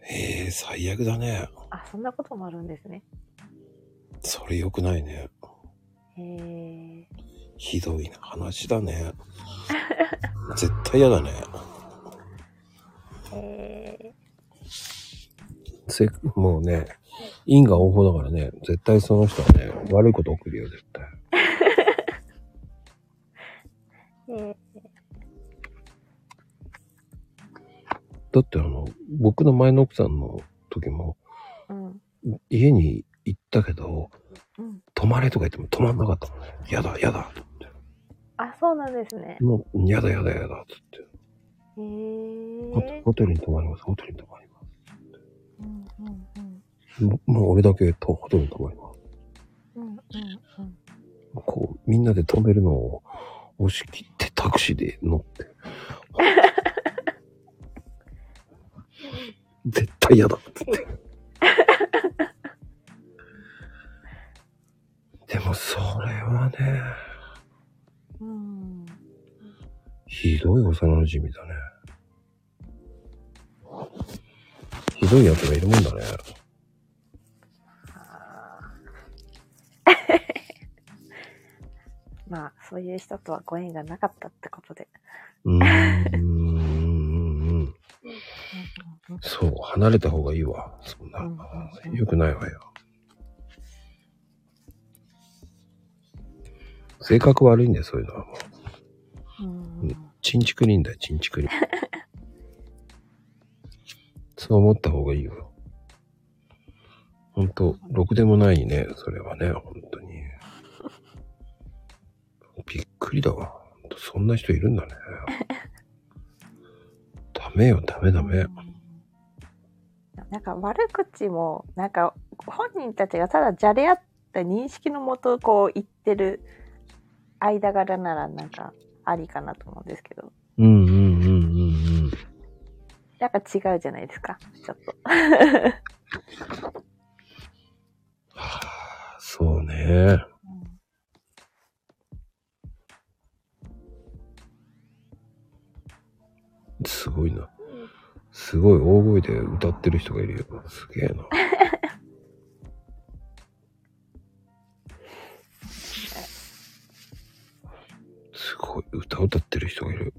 Speaker 1: へえ、最悪だね。
Speaker 3: あ、そんなこともあるんですね。
Speaker 1: それ良くないね。
Speaker 3: へえ。
Speaker 1: ひどいな話だね。[laughs] 絶対嫌だね。
Speaker 3: へえ。
Speaker 1: せもうね、因果応報だからね、絶対その人はね、悪いこと送るよ、絶対。
Speaker 3: へ [laughs] え。
Speaker 1: だってあの、僕の前の奥さんの時も、
Speaker 3: うん。
Speaker 1: 家に行ったけど、
Speaker 3: うん。
Speaker 1: 泊まれとか言っても泊まんなかったもんね。やだ、やだ、って。
Speaker 3: あ、そうなんですね。
Speaker 1: もう、やだ、やだ、やだ、つって。
Speaker 3: へ
Speaker 1: ホ
Speaker 3: え。
Speaker 1: ホテルに泊まります、ホテルに泊まりま
Speaker 3: うんうんうん。
Speaker 1: す。ももう俺だけとホテルに泊まります。
Speaker 3: うんうんうん。
Speaker 1: こう、みんなで止めるのを押し切ってタクシーで乗って。[laughs] 絶対嫌だっつって。[laughs] でもそれはね、
Speaker 3: うん。
Speaker 1: ひどい幼馴染だね。ひどい奴がいるもんだね。[laughs]
Speaker 3: まあ、そういう人とはご縁がなかったってことで。
Speaker 1: うーん。うん
Speaker 3: うん
Speaker 1: そう、離れた方がいいわ。そんな
Speaker 3: うんうんう。ん
Speaker 1: よくないわよ。性格悪いんだよ、そういうのはもう。
Speaker 3: うんうん
Speaker 1: チンチクリンだよ、チンチクリン。そう思った方がいいよ。ほんと、ろくでもないね、それはね、ほんとに。びっくりだわ。ほんとそんな人いるんだね。ダメよ、ダメダメ。
Speaker 3: なんか悪口も、なんか本人たちがただじゃれ合った認識のもとこう言ってる間柄ならなんかありかなと思うんですけど、
Speaker 1: うんうん。
Speaker 3: なんか違うじゃないですか、ちょっと。
Speaker 1: はあ、そうね。すごいな。すごい大声で歌ってる人がいるよ。すげえな。[laughs] すごい歌歌ってる人がいる。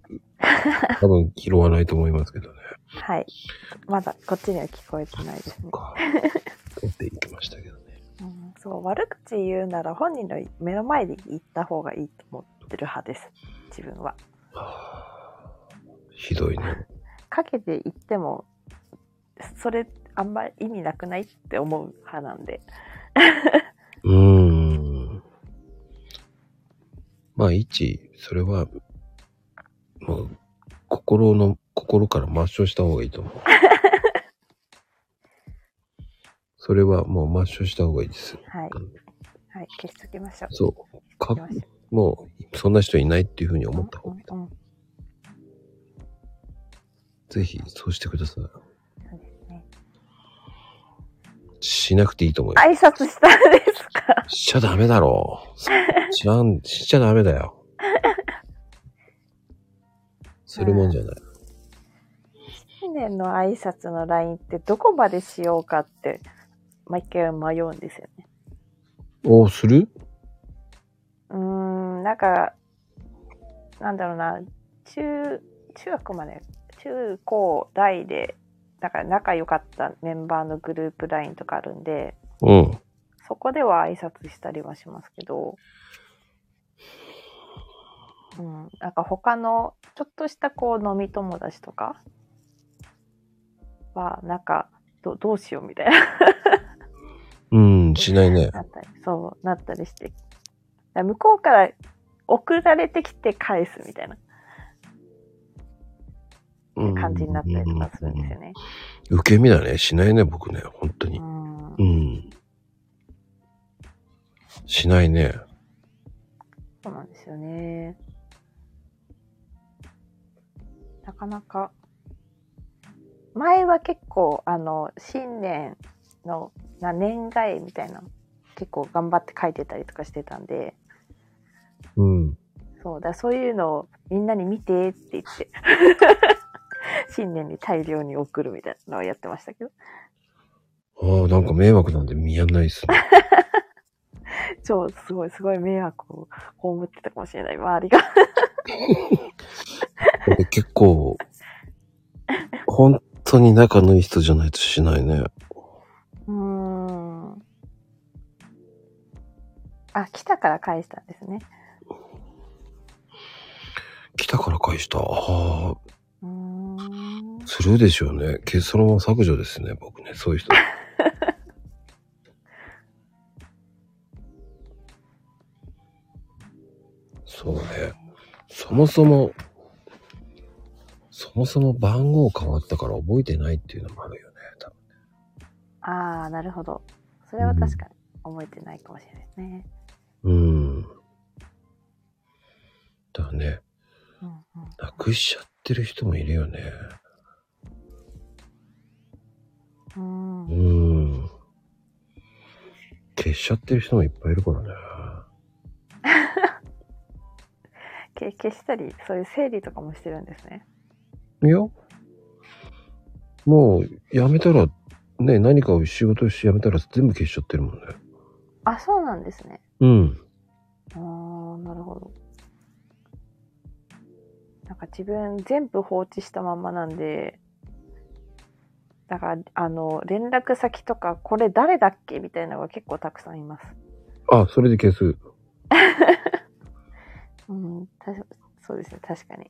Speaker 1: 多分拾わないと思いますけどね。
Speaker 3: はい。まだこっちには聞こえてないですね。
Speaker 1: か。取っていきましたけどね。
Speaker 3: うん、そう、悪口言うなら本人の目の前で言った方がいいと思ってる派です。自分は。
Speaker 1: はあ、ひどいね。[laughs]
Speaker 3: 陰で言っても、それあんまり意味なくないって思う派なんで。
Speaker 1: うーん。まあ、一、それは、もう、心の、心から抹消した方がいいと思う。[laughs] それはもう抹消した方がいいです。
Speaker 3: はい。はい。消しときましょう。
Speaker 1: そう。かもう、そんな人いないっていうふうに思った方がいいと
Speaker 3: うんうん
Speaker 1: ぜひ、そうしてください。
Speaker 3: そうですね。
Speaker 1: しなくていいと思います。
Speaker 3: 挨拶したんですか？
Speaker 1: しちゃダメだろう。しちゃダメだよ。[laughs] するもんじゃない。
Speaker 3: 新年の挨拶の LINE ってどこまでしようかって、毎回迷うんですよね。
Speaker 1: おする？
Speaker 3: うーん、なんか、なんだろうな、中、中学まで、中高大で、だから仲良かったメンバーのグループ LINE とかあるんで、
Speaker 1: うん。
Speaker 3: そこでは挨拶したりはしますけど、うん、なんか他の、ちょっとしたこう飲み友達とかは、なんか、どどうしようみたいな、
Speaker 1: うん、しないね。
Speaker 3: なったり、そう、なったりして。向こうから送られてきて返すみたいな
Speaker 1: うん
Speaker 3: 感じになったりとかするんですよね。
Speaker 1: 受け身だね。しないね、僕ね。本当に
Speaker 3: う。ん
Speaker 1: う。ん。しないね。
Speaker 3: そうなんですよね。なかなか。前は結構、あの、新年のな年外みたいな、結構頑張って書いてたりとかしてたんで、
Speaker 1: うん。
Speaker 3: そうだ、そういうのをみんなに見てって言って、[laughs] 新年に大量に送るみたいなのをやってましたけど、
Speaker 1: ああ、なんか迷惑なんで見やんないっすね。[laughs]
Speaker 3: 超すごい、すごい迷惑を被ってたかもしれない、周りが。[laughs]
Speaker 1: 俺結構、本当に仲のいい人じゃないとしないね。
Speaker 3: うーん。あ、来たから返したんですね。
Speaker 1: 来たから返した。ああ、
Speaker 3: うーん。
Speaker 1: するでしょうね。けそのまま削除ですね、僕ね。そういう人。[laughs] そうね。そもそも、そもそも番号変わったから覚えてないっていうのもあるよね。多分
Speaker 3: ああ、なるほど。それは確かに覚えてないかもしれないですね。
Speaker 1: うん。だね、
Speaker 3: うんうん。
Speaker 1: なくしちゃってる人もいるよね。
Speaker 3: うん
Speaker 1: う。ん。消しちゃってる人もいっぱいいるからね。[laughs]
Speaker 3: け消したり、そういう整理とかもしてるんですね。
Speaker 1: いや、もう、やめたら、ね、何かを仕事をしてやめたら全部消しちゃってるもんね。
Speaker 3: あ、そうなんですね。
Speaker 1: うん。
Speaker 3: ああ、なるほど。なんか自分全部放置したまんまなんで、だから、あの、連絡先とか、これ誰だっけみたいなのが結構たくさんいます。
Speaker 1: あ、それで消す。[laughs]
Speaker 3: うん、たそうですね、確かに。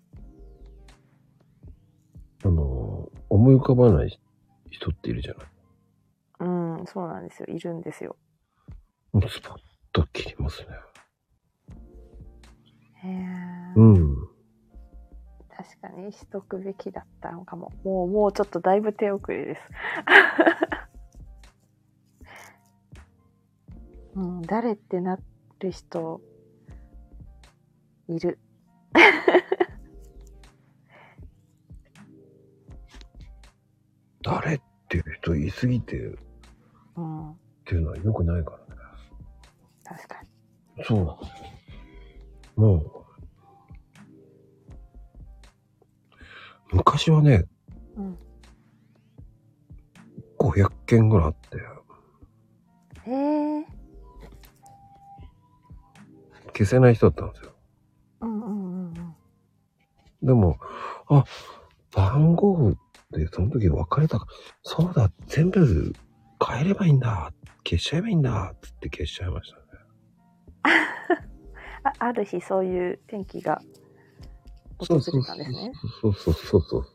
Speaker 1: あの、思い浮かばない人っているじゃない。
Speaker 3: うん、そうなんですよ。いるんですよ。
Speaker 1: もうスパッと切りますね。
Speaker 3: へえ。
Speaker 1: うん。
Speaker 3: 確かにしとくべきだったのかも。もう、もうちょっとだいぶ手遅れです。[laughs] うん、誰ってなる人、いる。
Speaker 1: 誰っていう人言いすぎてっ
Speaker 3: うん、
Speaker 1: ていうのは良くないからね。
Speaker 3: 確かに。
Speaker 1: そうなの。もう、昔はね、
Speaker 3: うん。
Speaker 1: 500件ぐらいあって、
Speaker 3: へえ。
Speaker 1: 消せない人だったんですよ。
Speaker 3: うんうんうんうん。
Speaker 1: でも、あ、番号でその時別れたか、そうだ、全部変えればいいんだ、消しちゃえばいいんだ、つって消しちゃいましたね。[laughs]
Speaker 3: あある日そういう天気が訪れ
Speaker 1: そうそう
Speaker 3: たんですね。
Speaker 1: そうそうそうそう。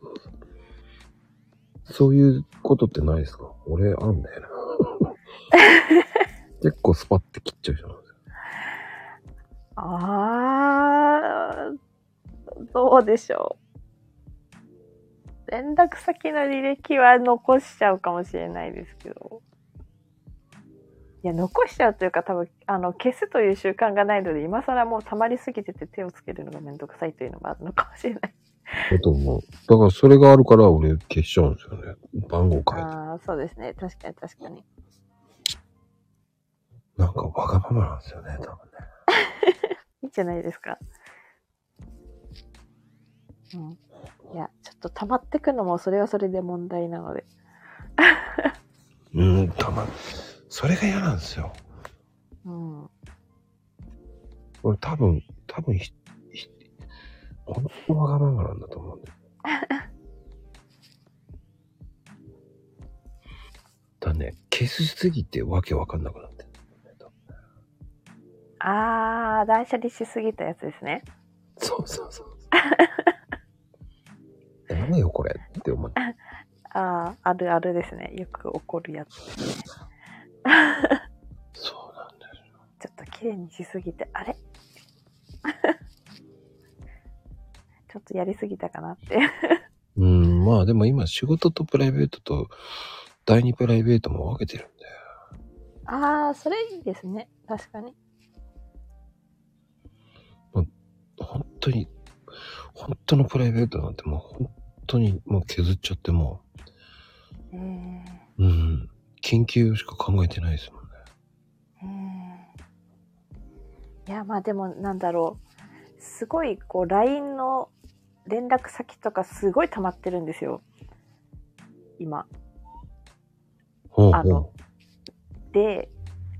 Speaker 1: そういうことってないですか？俺、あんだよな。[laughs] 結構スパッて切っちゃう人なんですよ。
Speaker 3: あー、どうでしょう。連絡先の履歴は残しちゃうかもしれないですけど。いや、残しちゃうというか多分、あの、消すという習慣がないので、今更もう溜まりすぎてて手をつけるのがめんどくさいというのがあるのかもしれない。
Speaker 1: だと思う。だからそれがあるから俺消しちゃうんですよね。番号変えて。
Speaker 3: ああ、そうですね。確かに確かに。
Speaker 1: なんかわがままなんですよね、多分ね。[laughs]
Speaker 3: いいじゃないですか。うん。いや、ちょっと溜まってくのもそれはそれで問題なので。
Speaker 1: うん、たま、それが嫌なんですよ。
Speaker 3: うん。
Speaker 1: 俺多分、多分ひ、ひ、本当わがままなんだと思うんだよ。[laughs] だね、消しすぎてわけわかんなくなってる。
Speaker 3: あー、断捨離しすぎたやつですね。
Speaker 1: そうそうそう。ダ [laughs] メよ、これって思って。
Speaker 3: あー、あるあるですね。よく起こるやつですね。
Speaker 1: そうなんだよ。
Speaker 3: ちょっと綺麗にしすぎて、あれ？[laughs] ちょっとやりすぎたかなって。
Speaker 1: うん、まあでも今仕事とプライベートと第二プライベートも分けてるんだよ。
Speaker 3: あー、それいいですね。確かに。
Speaker 1: 本当に、本当のプライベートなんてもう本当にもう削っちゃっても
Speaker 3: えー、
Speaker 1: う、うん、緊急しか考えてないですもんね。
Speaker 3: えーいや、まあでもなんだろう。すごい、こう、LINE の連絡先とかすごい溜まってるんですよ。今。
Speaker 1: ほうほ
Speaker 3: あので、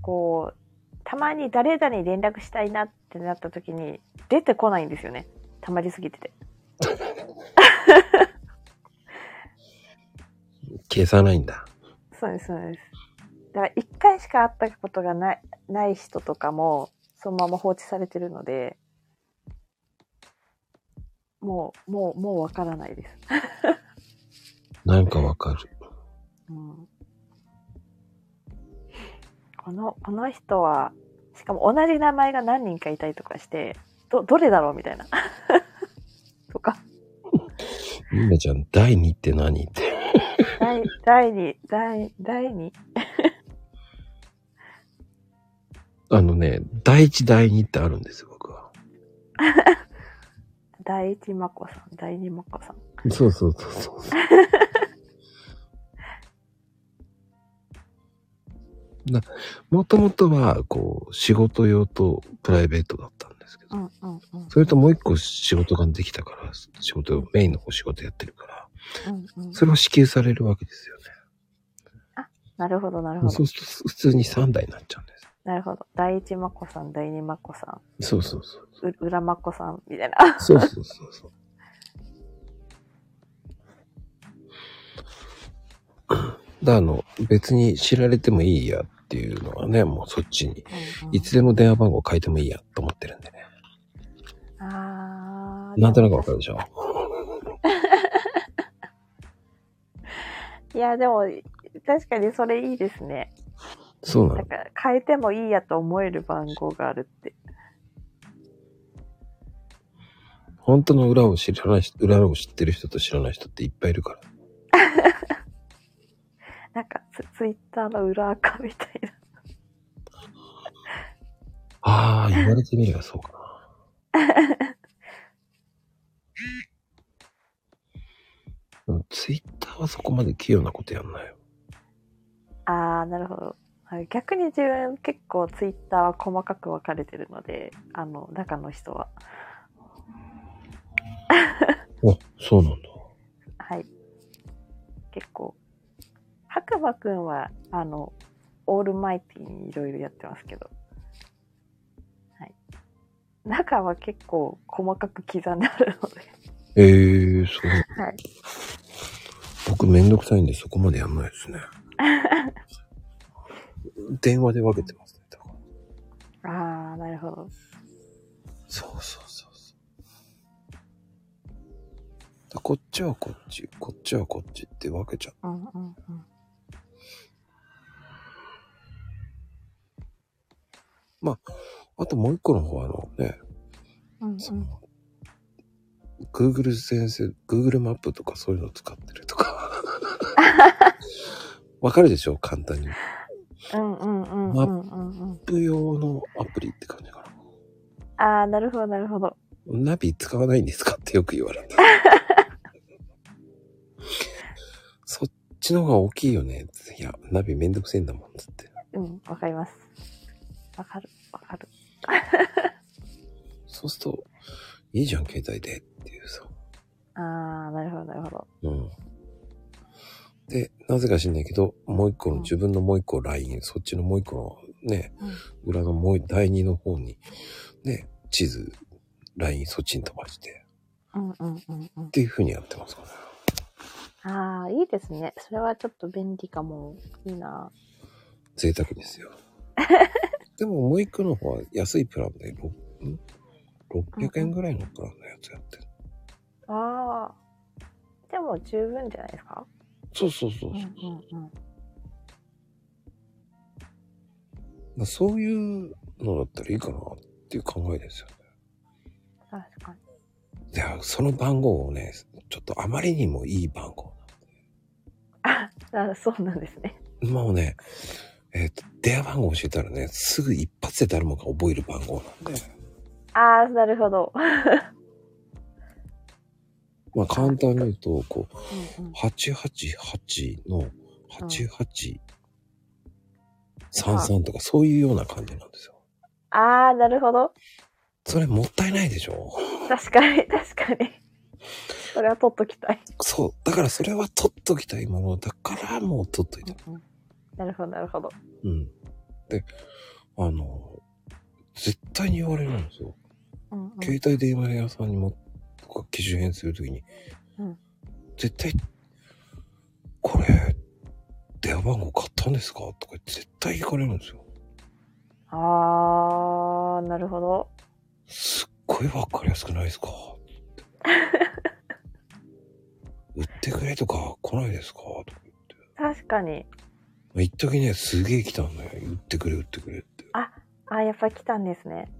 Speaker 3: こう、たまに誰々に連絡したいなってなった時に出てこないんですよね。溜まりすぎてて。
Speaker 1: う。[laughs] 消さないんだ。
Speaker 3: そうです、そうです。だから一回しか会ったことがない、ない人とかも、そのまま放置されてるので、もう、もう、もうわからないです。[laughs]
Speaker 1: なんかわかる。
Speaker 3: うんこの、この人は、しかも同じ名前が何人かいたりとかして、ど、どれだろうみたいな。[laughs] とか、
Speaker 1: みんなちゃん、第2って何？って。
Speaker 3: 第、第二、第、第二、[laughs]
Speaker 1: あのね、第1、第2ってあるんですよ、僕は。[laughs]
Speaker 3: 第一まこさん、第二まこさん。
Speaker 1: そうそうそうそう。なもともとは、こう、仕事用とプライベートだったんけど、
Speaker 3: うんうんうん。
Speaker 1: それともう一個仕事ができたから、仕事、メインのお仕事やってるから、
Speaker 3: うんうん。
Speaker 1: それを支給されるわけですよ
Speaker 3: なるほど、なる
Speaker 1: ね。
Speaker 3: ほど
Speaker 1: そう。すると普通に3台になっちゃうんです。
Speaker 3: なるほど。第一まこさん、第二まこさ
Speaker 1: そうそうそう。
Speaker 3: ん、う裏まこさん、みたいな。
Speaker 1: そうそうそうそう。[laughs] だあの、別に知られてもいいやっていうのはね、もうそっちに、いつでも電話番号変えてもいいやと思ってるんでなんとなくわかるでしょ？[laughs]
Speaker 3: いや、でも、確かにそれいいですね。
Speaker 1: そうなの。
Speaker 3: なんか、変えてもいいやと思える番号があるって。
Speaker 1: 本当の裏を知らない人、裏を知ってる人と知らない人っていっぱいいるから。[laughs]
Speaker 3: なんかツ、ツイッターの裏垢みたいな。
Speaker 1: ああ、言われてみればそうかな。[laughs] でもツイッターはそこまで器用なことやんないよ。
Speaker 3: あー、なるほど。はい逆に自分結構ツイッターは細かく分かれてるので、あの、中の人は。[laughs]
Speaker 1: あ、そうなんだ。
Speaker 3: はい。結構。白馬くんは、あの、オールマイティにいろいろやってますけど。はい。中は結構細かく刻んであるので。
Speaker 1: ええー、そう。
Speaker 3: はい。
Speaker 1: 僕めんどくさいんでそこまでやんないですね。[laughs] 電話で分けてますね。だから
Speaker 3: あー、なるほど。
Speaker 1: そうそうそうそう。だこっちはこっち、こっちはこっちって分けちゃう。
Speaker 3: うんうんうん。
Speaker 1: あともう一個の方はあのね、
Speaker 3: うんうん
Speaker 1: その、Google 先生、Google マップとかそういうの使ってるとか。[laughs] わかるでしょ？簡単に。マ
Speaker 3: うんうんうんうんうんうん。
Speaker 1: ップ用のアプリって感じかな。
Speaker 3: ああ、なるほど、なるほど。
Speaker 1: ナビ使わないんですか？ってよく言われた。[laughs] そっちの方が大きいよね。いや、ナビめんどくせえんだもん、つって。
Speaker 3: うん、わかります。わかる、わかる。[laughs]
Speaker 1: そうすると、いいじゃん、携帯でっていうさ。
Speaker 3: あー、なるほど、なるほど。
Speaker 1: うん。で、なぜか知んないけど、もう一個の、
Speaker 3: うん
Speaker 1: 自分のもう一個 LINE、そっちのもう一個のね、
Speaker 3: うん
Speaker 1: 裏のもう第二の方に、ね、地図、LINE そっちに飛ばして、
Speaker 3: うんうんうんうん
Speaker 1: っ。ていう風にやってますからね。
Speaker 3: あー、いいですね。それはちょっと便利かも。いいな。
Speaker 1: 贅沢ですよ。[laughs] でももう一個の方は安いプランで、ろん？600円ぐらいのプランのやつやってる。
Speaker 3: あー。でも十分じゃないですか？
Speaker 1: そうそうそうそう。
Speaker 3: うんうんうん。
Speaker 1: まあそういうのだったらいいかなっていう考えですよね。
Speaker 3: 確かに。
Speaker 1: いや、その番号をね、ちょっとあまりにもいい番号。
Speaker 3: あ、あそうなんですね。
Speaker 1: もうね、えっ、と、電話番号教えたらね、すぐ一発で誰もが覚える番号なんで、
Speaker 3: あー、なるほど。[laughs]
Speaker 1: まあ簡単に言うと、こう、
Speaker 3: うんうん
Speaker 1: 888の8833とかそういうような感じなんですよ。
Speaker 3: あー、なるほど。
Speaker 1: それもったいないでしょ
Speaker 3: 確かに、確かに。それは取っときたい。
Speaker 1: そう。だからそれは取っときたいものだからもう取っといて。
Speaker 3: うんうん [laughs] なるほど、なるほど。
Speaker 1: うん。で、あの、絶対に言われるんですよ。
Speaker 3: うんうん
Speaker 1: 携帯電話屋さんにも、とか機種変するときに、
Speaker 3: うん
Speaker 1: 絶対、これ、電話番号買ったんですか？とか絶対聞かれるんですよ。
Speaker 3: あー、なるほど。
Speaker 1: すっごいわかりやすくないですか？[laughs] 売ってくれとか来ないですか？とか言って。
Speaker 3: 確かに。
Speaker 1: 一時ね、すげえ来たんだよ。売ってくれ、売ってくれって。
Speaker 3: あー、やっぱ来たんですね。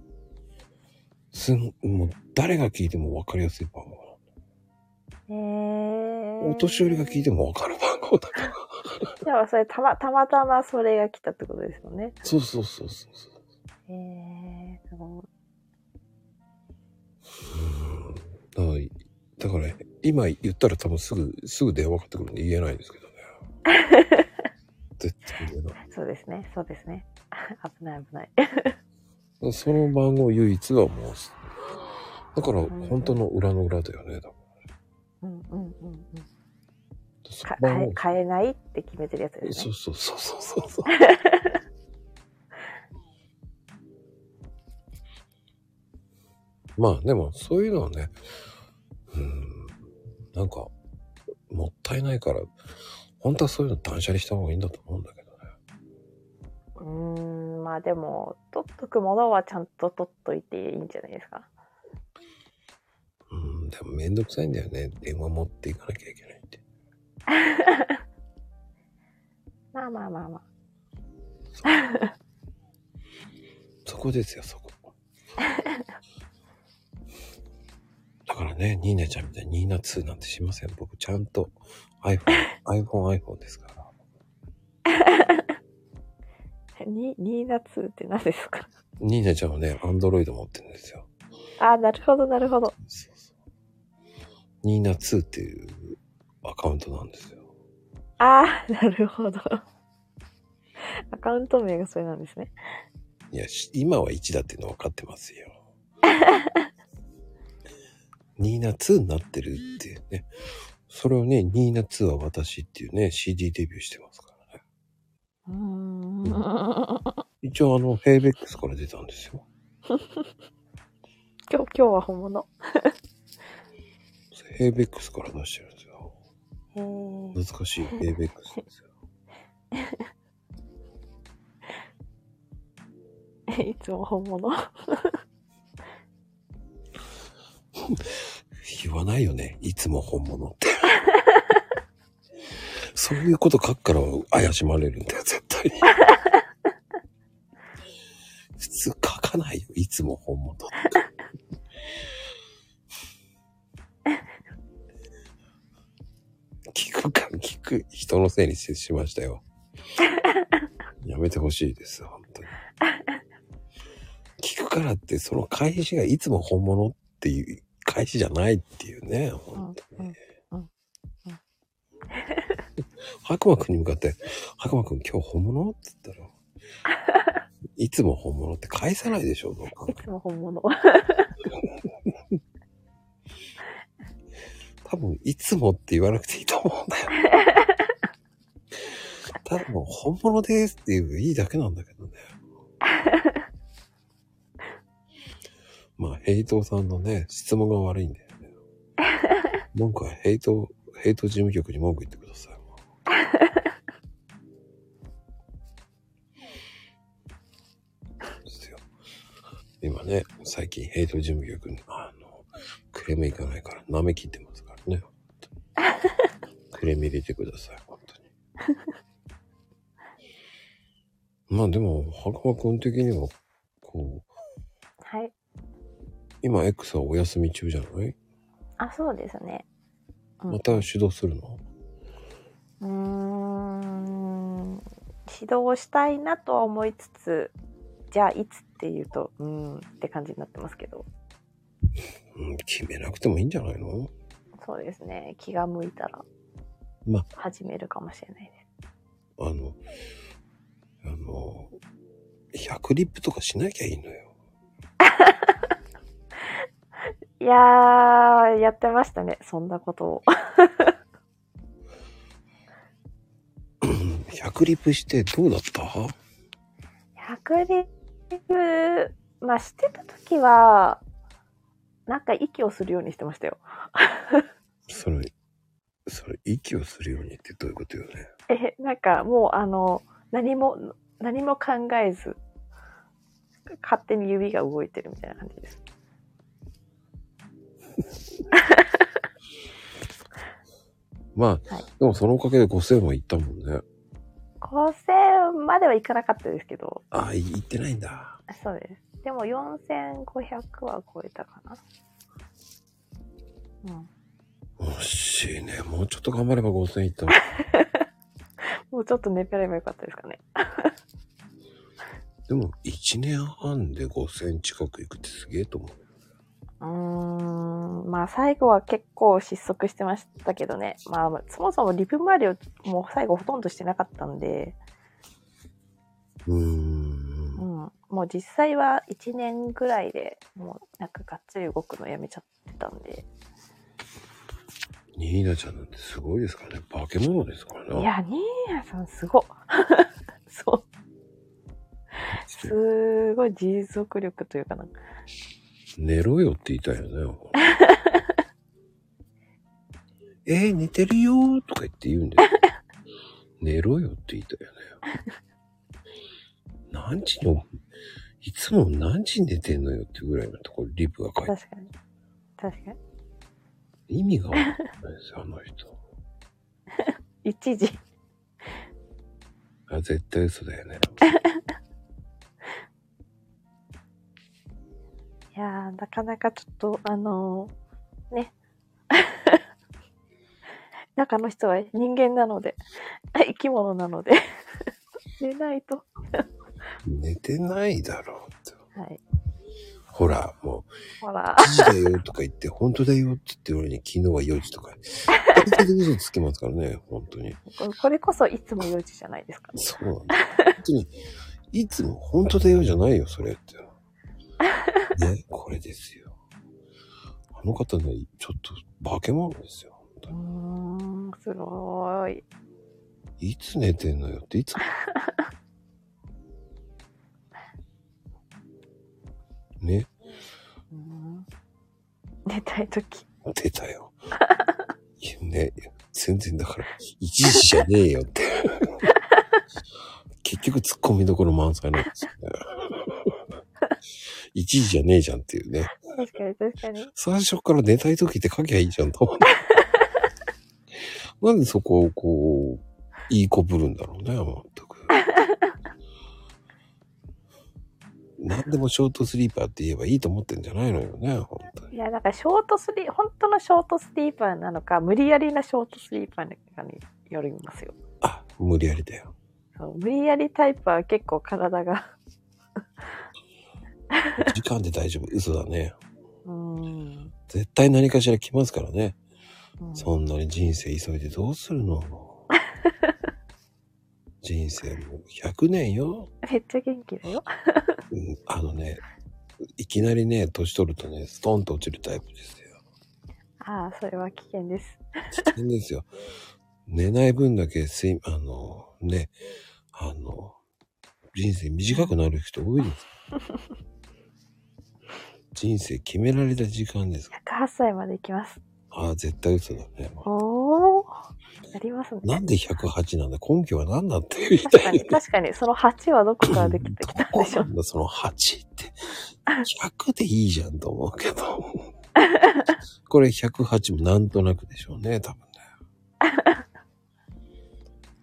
Speaker 1: すん、もう誰が聞いてもわかりやすい番号
Speaker 3: へー。
Speaker 1: お年寄りが聞いてもわかる番号だから。
Speaker 3: でもそれたま、たまたまそれが来たってことですよね。
Speaker 1: そうそうそうそうそう。
Speaker 3: へー、すごい。
Speaker 1: うんだから、だから今言ったら多分すぐ、すぐ電話かかってくるんで言えないんですけどね。[laughs] 絶対言えない。
Speaker 3: そうですね、そうですね。[laughs] 危ない危ない。[laughs]
Speaker 1: その番号唯一はもう、だから本当の裏の裏だよね。だから
Speaker 3: うんうんうんうん。変え変えないって決めてるやつですね
Speaker 1: そう。そうそうそうそうそう。[laughs] まあでもそういうのはね、うん、なんか、もったいないから、本当はそういうの断捨離した方がいいんだと思うんだけどね。
Speaker 3: うーん、まあでも、取っとくものはちゃんと取っといていいんじゃないですか？
Speaker 1: うん、でもめんどくさいんだよね。電話持っていかなきゃいけないって。[laughs]
Speaker 3: まあまあまあまあ。
Speaker 1: そこですよ、そこ。からね、ニーナちゃんみたいにニーナ2なんてしません。僕ちゃんと iPhone、[laughs] iPhone、iPhone ですから。[laughs]
Speaker 3: に、ニーナ2って何ですか？
Speaker 1: ニーナちゃんはね、Android 持ってるんですよ。
Speaker 3: あ、なるほどなるほど。
Speaker 1: そうそう。ニーナ2っていうアカウントなんですよ。
Speaker 3: ああ、なるほど。アカウント名がそれなんですね。
Speaker 1: いや、し今は1だっていうの分かってますよ。[laughs] ニーナ2になってるっていうね。それをね、ニーナ2は私っていうね、CD デビューしてますからね。
Speaker 3: うーん。
Speaker 1: 一応あの、ヘイベックスから出たんですよ。[laughs]
Speaker 3: 今日、今日は本物。[laughs]
Speaker 1: ヘイベックスから出してるんですよ。
Speaker 3: へー
Speaker 1: 懐かしいヘイベックスですよ。[laughs]
Speaker 3: いつも本物。[laughs]
Speaker 1: 言わないよね。いつも本物って。[laughs] そういうこと書くから怪しまれるんだよ、絶対に。[laughs] 普通書かないよ、いつも本物って。聞くか、聞く人のせいにししましたよ。やめてほしいです、本当に。聞くからって、その返しがいつも本物っていう返しじゃないっていうね。
Speaker 3: うん
Speaker 1: 本当に白馬くんに向かって、白馬くん今日本物？って言ったら、いつも本物って返さないでしょ、どう考え
Speaker 3: いつも本物。
Speaker 1: 多分、いつもって言わなくていいと思うんだよ。[laughs] ただもう本物ですって言えばいいだけなんだけどね。まあ、ヘイトさんのね、質問が悪いんだよね。文句はヘイト、ヘイト事務局に文句言ってください。[laughs] ですよ。今ね、最近ヘイト事務局に、あの、クレームいかないから、舐め切ってますからね。[laughs] クレーム入れてください、本当に。まあでも、白馬くん的には、こう、
Speaker 3: はい。
Speaker 1: 今 X はお休み中じゃない？
Speaker 3: あ、そうですね。うん
Speaker 1: また指導するの？
Speaker 3: うーん。指導したいなとは思いつつ、じゃあいつっていうと、うーんって感じになってますけど。
Speaker 1: うん、決めなくてもいいんじゃないの？
Speaker 3: そうですね。気が向いたら
Speaker 1: まあ、
Speaker 3: 始めるかもしれないです。
Speaker 1: あの、あの、100リップとかしなきゃいいのよ。[laughs]
Speaker 3: いやー、やってましたね。そんなことを。[laughs]
Speaker 1: 100リップしてどうだった
Speaker 3: ？100リップ、まあしてた時は、なんか息をするようにしてましたよ。
Speaker 1: それ、それ、息をするようにってどういうことよね？
Speaker 3: え、なんかもうあの、何も、何も考えず、勝手に指が動いてるみたいな感じです。[laughs]
Speaker 1: まあ、
Speaker 3: はい
Speaker 1: でもそのおかげで5000はいったもんね。
Speaker 3: 5000まではいかなかったですけど、
Speaker 1: ああ、いいってないんだ。
Speaker 3: そうです。でも4500は超えたかな。うん。
Speaker 1: 惜しいね。もうちょっと頑張れば5000いったの。[laughs]
Speaker 3: もうちょっと寝てればよかったですかね。
Speaker 1: でも、1年半で5000近くいくってすげえと思う。
Speaker 3: うーん、まあ最後は結構失速してましたけどね。まあそもそもリプ周りをもう最後ほとんどしてなかったんで、
Speaker 1: うー。
Speaker 3: うんん、もう実際は1年ぐらいでもうなんかがっつり動くのやめちゃってたんで。
Speaker 1: ニーナちゃんなんてすごいですからね。化け物ですからね。
Speaker 3: いや、ニーヤさんすごっ。[laughs] そう。すごい持続力というかなんか。
Speaker 1: 寝ろよって言いたいよね。[laughs] えー、寝てるよーとか言って言うんだよ。寝ろよって言いたいよね。何時の、いつも何時に寝てんのよってぐらいのところリプが書いて
Speaker 3: 確かに。確かに。
Speaker 1: 意味がわかんないですよ、あの人。[laughs]
Speaker 3: 一時。
Speaker 1: あ、絶対嘘だよね。[laughs]
Speaker 3: いやー、なかなかちょっと、あのーね。[laughs] 中の人は人間なので、[laughs] 生き物なので、[laughs] 寝ないと。
Speaker 1: 寝てないだろうって。
Speaker 3: はい。
Speaker 1: ほら、も
Speaker 3: ほら
Speaker 1: う、、1時だよとか言って、本当だよって言って俺に昨日は4時とか。大体嘘つきますからね、本当に。
Speaker 3: ここれこそいつも4時じゃないですか。
Speaker 1: そうなんだ。本当に、いつも本当だよじゃないよ、それって。ね、これですよ。あの方ね、ちょっと化け物ですよ。本当
Speaker 3: う
Speaker 1: に
Speaker 3: ーん、すごい。
Speaker 1: いつ寝てんのよって、いつ？も。[laughs] ね、
Speaker 3: 寝たいとき。
Speaker 1: 出たよ。いやね、全然だから、1時じゃねえよって。[laughs] 結局突っ込みどころ満載なんですよね。1時じゃねえじゃんっていうね。
Speaker 3: 確かに確かに。
Speaker 1: 最初から寝たい時って書きゃいいじゃんと思って。なんでそこをこう、いい子ぶるんだろうね、まったく。何でもショートスリーパーって言えばいいと思ってんじゃないのよね、本当に。
Speaker 3: いや、なんかショートスリー、本当のショートスリーパーなのか、無理やりなショートスリーパーなのかによりますよ。
Speaker 1: あ、無理やりだよ。
Speaker 3: 無理やりタイプは結構体が、[laughs]
Speaker 1: 時間で大丈夫。嘘だね。
Speaker 3: うん。
Speaker 1: 絶対何かしら来ますからね。
Speaker 3: うん
Speaker 1: そんなに人生急いでどうするの？[laughs] 人生もう100年よ。
Speaker 3: めっちゃ元気だよ。
Speaker 1: うん、あのね、いきなりね、年取るとね、ストンと落ちるタイプですよ。
Speaker 3: ああ、それは危険です。
Speaker 1: 危険ですよ。寝ない分だけ睡、あの、ね、あの、人生短くなる人多いです。[laughs] 人生決められた時間です。
Speaker 3: 108歳まで行きます。
Speaker 1: ああ、絶対嘘だね。
Speaker 3: おお。やりますね。
Speaker 1: なんで108なんだ？根拠は何だって言いたい
Speaker 3: 確かに、。確かに、その8はどこからできてきたんでしょう。
Speaker 1: なんだその8って。100でいいじゃんと思うけど。[laughs] これ108もなんとなくでしょうね、多分ね。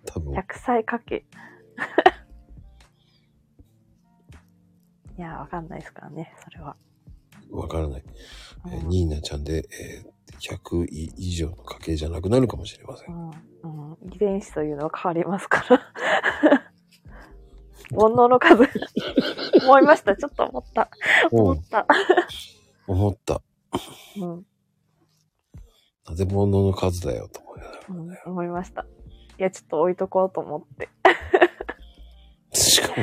Speaker 1: 多分、
Speaker 3: 100歳かけ。[laughs] いや、わかんないですからね、それは。
Speaker 1: わからない。えー
Speaker 3: うん
Speaker 1: ニーナちゃんで、えー100以上の家系じゃなくなるかもしれません。
Speaker 3: うんうん、遺伝子というのは変わりますから。[laughs] 煩悩の数。思いました。ちょっと思った。思った。
Speaker 1: 思った。
Speaker 3: うん、
Speaker 1: なぜ煩悩の数だよ、と思いながら
Speaker 3: うん、思いました。いや、ちょっと置いとこうと思って。
Speaker 1: しかも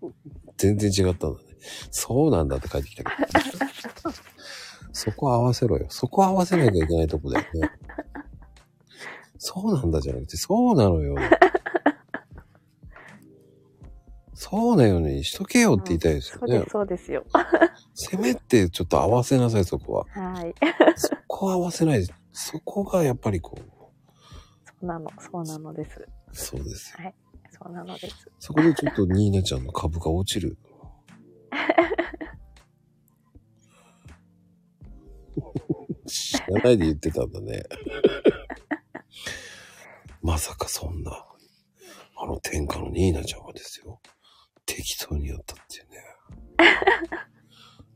Speaker 1: [laughs] 全然違ったんだね。そうなんだって帰ってきたけど。[laughs] そこ合わせろよ。そこ合わせなきゃいけないとこだよね。そうなんだじゃなくて、そうなのよ。そうなようにしとけよって言いたいですよね
Speaker 3: そうです、。そうですよ。
Speaker 1: せめてちょっと合わせなさい、そこは。
Speaker 3: はい。
Speaker 1: そこは合わせない。そこがやっぱりこう、
Speaker 3: そうなの、そうなのです。
Speaker 1: そうですよ。
Speaker 3: そうなのです。
Speaker 1: そこでちょっとニーナちゃんの株が落ちる。知らないで言ってたんだね。まさかそんな、あの天下のニーナちゃんがですよ。適当にやったっていうね。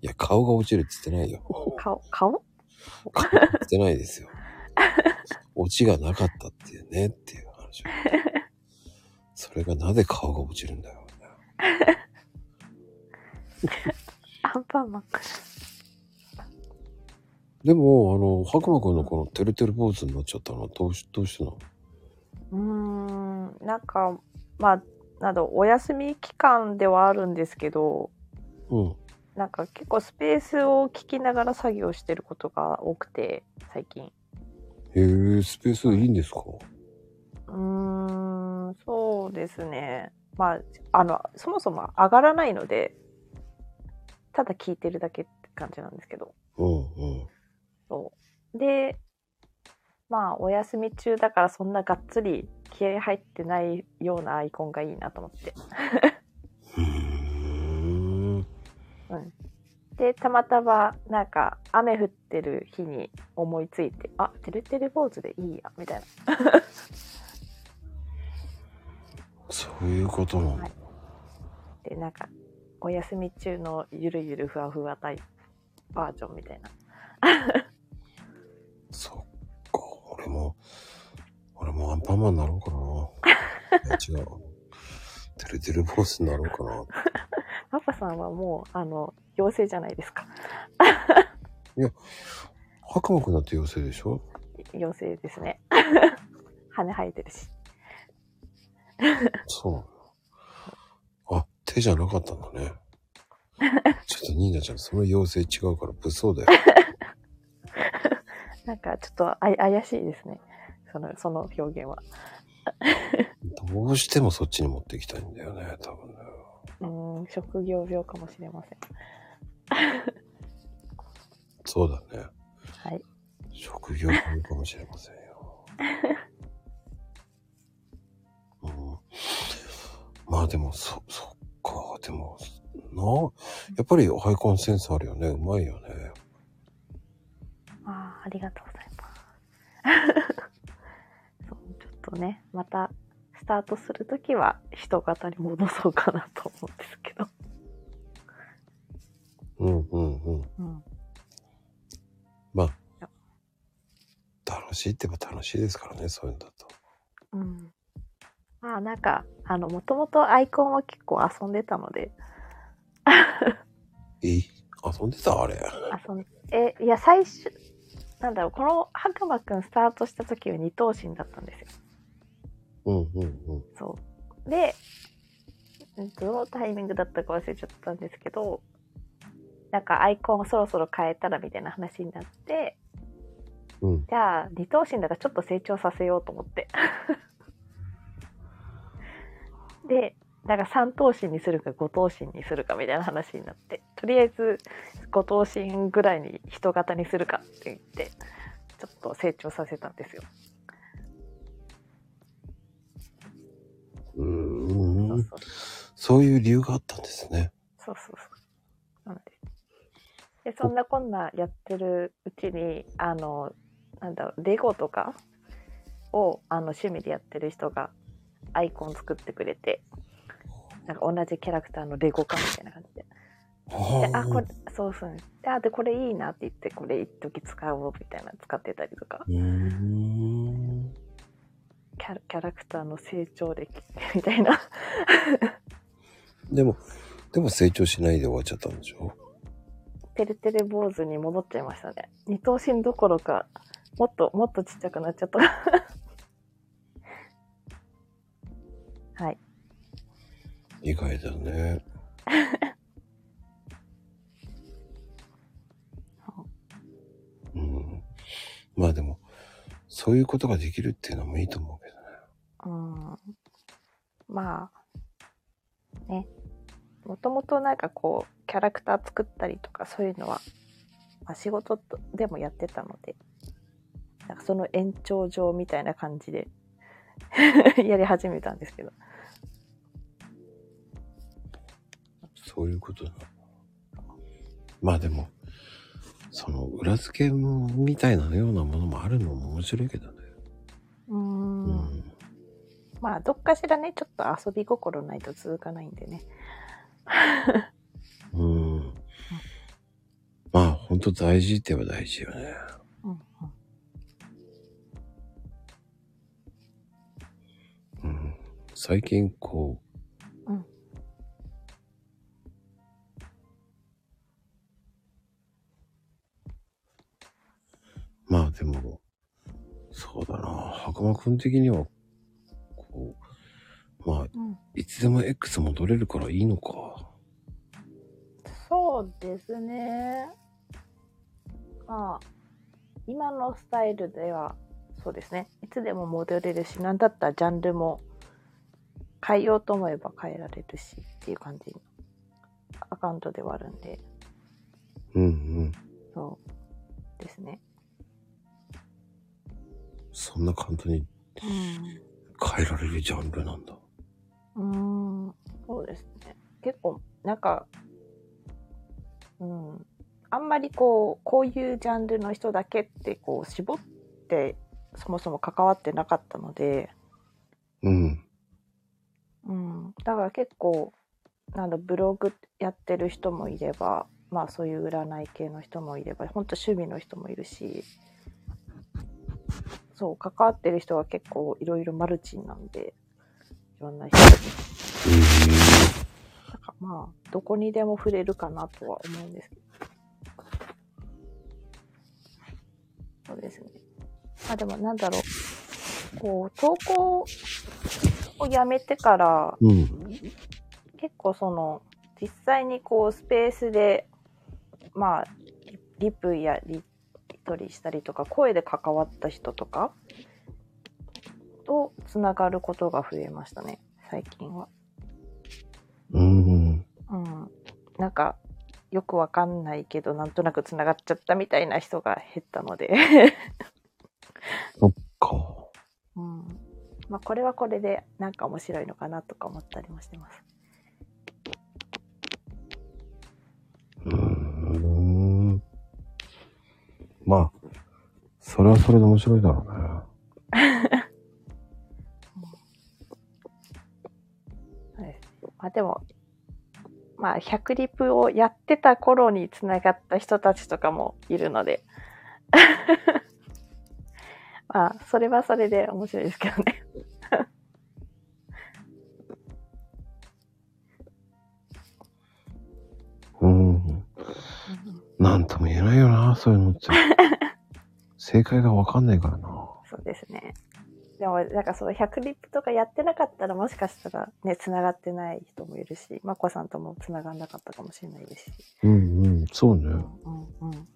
Speaker 1: いや、顔が落ちるって言ってないよ。
Speaker 3: 顔、顔？
Speaker 1: 顔が落ちてないですよ。落ちがなかったっていうね、っていう話を。それがなぜ顔が落ちるんだよ。
Speaker 3: アンパンマン。
Speaker 1: でも、あの、白馬くんのこのてるてる坊主になっちゃったのはどうし、どうしてなの？
Speaker 3: うーん、なんか、まあ、など、お休み期間ではあるんですけど、
Speaker 1: うん。
Speaker 3: なんか結構スペースを聞きながら作業してることが多くて、最近。
Speaker 1: へえ、スペースいいんですか？
Speaker 3: うーん、そうですね。まあ、あの、そもそも上がらないので、ただ聞いてるだけって感じなんですけど。
Speaker 1: うんうん。
Speaker 3: そう。で、まあ、お休み中だからそんながっつり気合入ってないようなアイコンがいいなと思って。
Speaker 1: うーん。
Speaker 3: で、たまたま、なんか、雨降ってる日に思いついて、あ、てるてる坊主でいいや、みたいな。[laughs]
Speaker 1: そういうことなの。
Speaker 3: はいで、なんか、お休み中のゆるゆるふわふわタイプバージョンみたいな。
Speaker 1: そっか、俺も、俺もアンパンマンになろうかな。[laughs] いや、違う。てるてる坊主になろうかな。
Speaker 3: パパさんはもう、あの、妖精じゃないですか。
Speaker 1: 白馬くんだって妖精でしょ？
Speaker 3: 妖精ですね。羽生えてるし。
Speaker 1: そう手じゃなかったんだね。[laughs] ちょっとニーナちゃん、その妖精違うから物騒だよ。[laughs]
Speaker 3: なんか、ちょっとあ怪しいですね。その、その表現は。
Speaker 1: どうしてもそっちに持っていきたいんだよね、多分ね。
Speaker 3: うーん、職業病かもしれません。[laughs]
Speaker 1: そうだね。
Speaker 3: はい。
Speaker 1: 職業病かもしれませんよ。うん、まあでも、そ、そっか、でも、な、やっぱりアイコンセンスあるよね。うまいよね。
Speaker 3: ああ、ありがとうございます。[laughs] そう、ちょっとね、また、スタートするときは、人型に戻そうかなと思うんですけど。
Speaker 1: うんうんうん。
Speaker 3: うん。
Speaker 1: まあ、楽しいって言えば楽しいですからね、そういうんだと。
Speaker 3: うん。まあ、なんか、あの、もともとアイコンは結構遊んでたので、
Speaker 1: え遊んでたあれ？
Speaker 3: 遊んえ、いや、最初、なんだろう、この白馬くんスタートした時は二頭身だったんですよ。
Speaker 1: うんうんうん。
Speaker 3: そう。で、うんどのタイミングだったか忘れちゃったんですけど、なんかアイコンをそろそろ変えたらみたいな話になって、
Speaker 1: うん。
Speaker 3: じゃあ二頭身だからちょっと成長させようと思って。で、なんか三頭身にするか五頭身にするかみたいな話になって、とりあえず五頭身ぐらいに人型にするかって言って、ちょっと成長させたんですよ。
Speaker 1: う
Speaker 3: そう
Speaker 1: ーん。
Speaker 3: そう
Speaker 1: そういう理由があったんですね。
Speaker 3: そうそうそう。なんで。で、そんなこんなやってるうちに、あの、なんだろう、レゴとかをあの趣味でやってる人がアイコン作ってくれて、なんか同じキャラクターのレゴ化みたいな感じで。であ、これ、そうそう。であ、で、これいいなって言って、これ一時使おうみたいなの使ってたりとか。キャラキャラクターの成長歴みたいな。
Speaker 1: でも、でも成長しないで終わっちゃったんでしょ？
Speaker 3: てるてる坊主に戻っちゃいましたね。二頭身どころか、もっと、もっとちっちゃくなっちゃった。はい。
Speaker 1: 意外だね。[laughs] うん。まあでも、そういうことができるっていうのもいいと思うけどね。
Speaker 3: うん。まあ、ね。もともとなんかこう、キャラクター作ったりとかそういうのは、まあ、仕事とでもやってたので、なんかその延長上みたいな感じで [laughs] やり始めたんですけど。
Speaker 1: そういうことだ。まあでも、その裏付けみたいなようなものもあるのも面白いけどね。
Speaker 3: うー。
Speaker 1: うんん。
Speaker 3: まあ、どっかしらね、ちょっと遊び心ないと続かないんでね。[laughs]
Speaker 1: うん。まあ本当大事って言えば大事よね。
Speaker 3: うんうん
Speaker 1: うん。最近こでも、そうだな。白馬くん的には、こう、まあ、
Speaker 3: うん
Speaker 1: いつでも X 戻れるからいいのか。
Speaker 3: そうですね。まあ、今のスタイルでは、そうですね。いつでも戻れるし、なんだったらジャンルも変えようと思えば変えられるしっていう感じのアカウントではあるんで、
Speaker 1: うんうん。
Speaker 3: そうですね。
Speaker 1: そんな簡単に
Speaker 3: うん。
Speaker 1: 変えられるジャンルなんだ。
Speaker 3: うーん、そうですね。結構、なんか、うん、あんまりこう、こういうジャンルの人だけって、こう、絞って、そもそも関わってなかったので、
Speaker 1: うん。
Speaker 3: うん、だから結構、なんだ、ブログやってる人もいれば、まあそういう占い系の人もいれば、本当趣味の人もいるし、そう、関わってる人は結構いろいろマルチンなんで、いろんな人がなんかまあ、どこにでも触れるかなとは思うんですけど。そうですね。あ、でもなんだろう。こう、投稿をやめてから、
Speaker 1: うん。
Speaker 3: 結構その、実際にこう、スペースで、まあ、リリプやリ取りしたりとか、声で関わった人とか、とつながることが増えましたね、最近は。
Speaker 1: うん。
Speaker 3: うん、なんかよくわかんないけどなんとなくつながっちゃったみたいな人が減ったので、
Speaker 1: か。
Speaker 3: うんまあ、これはこれでなんか面白いのかなとか思ったりもしてます。
Speaker 1: うーん。まあ、それはそれで面白いだろうね。[laughs]
Speaker 3: まあ、でも、まあ、100リプをやってた頃につながった人たちとかもいるので、[laughs] まあ、それはそれで面白いですけどね。
Speaker 1: なんとも言えないよな、そういうのって。[laughs] 正解がわかんないからな。
Speaker 3: そうですね。でも、なんかその100リップとかやってなかったらもしかしたらね、繋がってない人もいるし、まこさんとも繋がんなかったかもしれないですし。
Speaker 1: うんうん、そうね。
Speaker 3: うんうん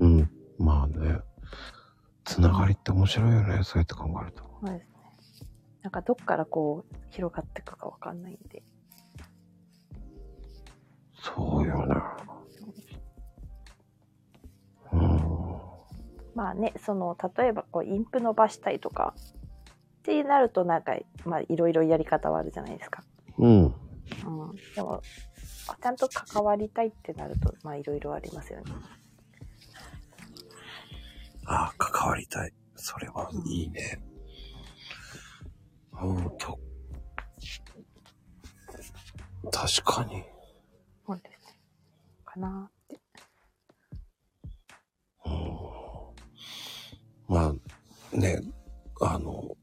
Speaker 3: うん。
Speaker 1: うん。まあね。つながりって面白いよね、そうやって考えると。
Speaker 3: そうですね。なんかどっからこう広がっていくかわかんないんで。
Speaker 1: そうよね。うん。
Speaker 3: まあね、その、例えばこう、インプ伸ばしたいとか、ってなるとなんか、まあいろいろやり方はあるじゃないですか。
Speaker 1: うん。
Speaker 3: うん。でも、ちゃんと関わりたいってなると、まあいろいろありますよね。
Speaker 1: ああ、関わりたい。それはいいね。うんと。確かに。
Speaker 3: そうですね。かなって。
Speaker 1: うんまあ、ね、あの、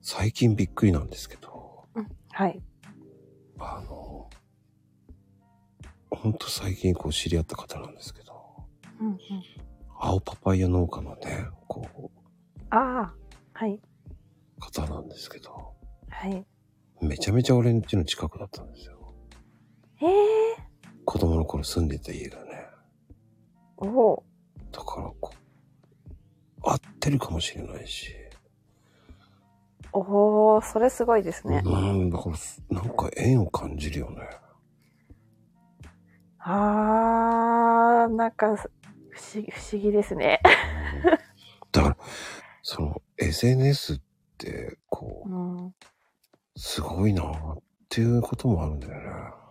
Speaker 1: 最近びっくりなんですけど、
Speaker 3: はい。
Speaker 1: あの、ほんと最近こう知り合った方なんですけど、
Speaker 3: うんうん。
Speaker 1: 青パパイヤ農家のね、こ
Speaker 3: ああ、はい。
Speaker 1: う、方なんですけど、
Speaker 3: はい。
Speaker 1: めちゃめちゃ俺ん家の近くだったんですよ。
Speaker 3: ええ
Speaker 1: 子供の頃住んでた家がね。
Speaker 3: ー、おお。
Speaker 1: だからこう、合ってるかもしれないし。
Speaker 3: おお、それすごいですね。
Speaker 1: うん、だから、なんか縁を感じるよね。
Speaker 3: ああ、なんか、不思議、不思議ですね。
Speaker 1: だから、その SNS って、こ
Speaker 3: うん。う
Speaker 1: う、すごいなっていうこともあるんだよね。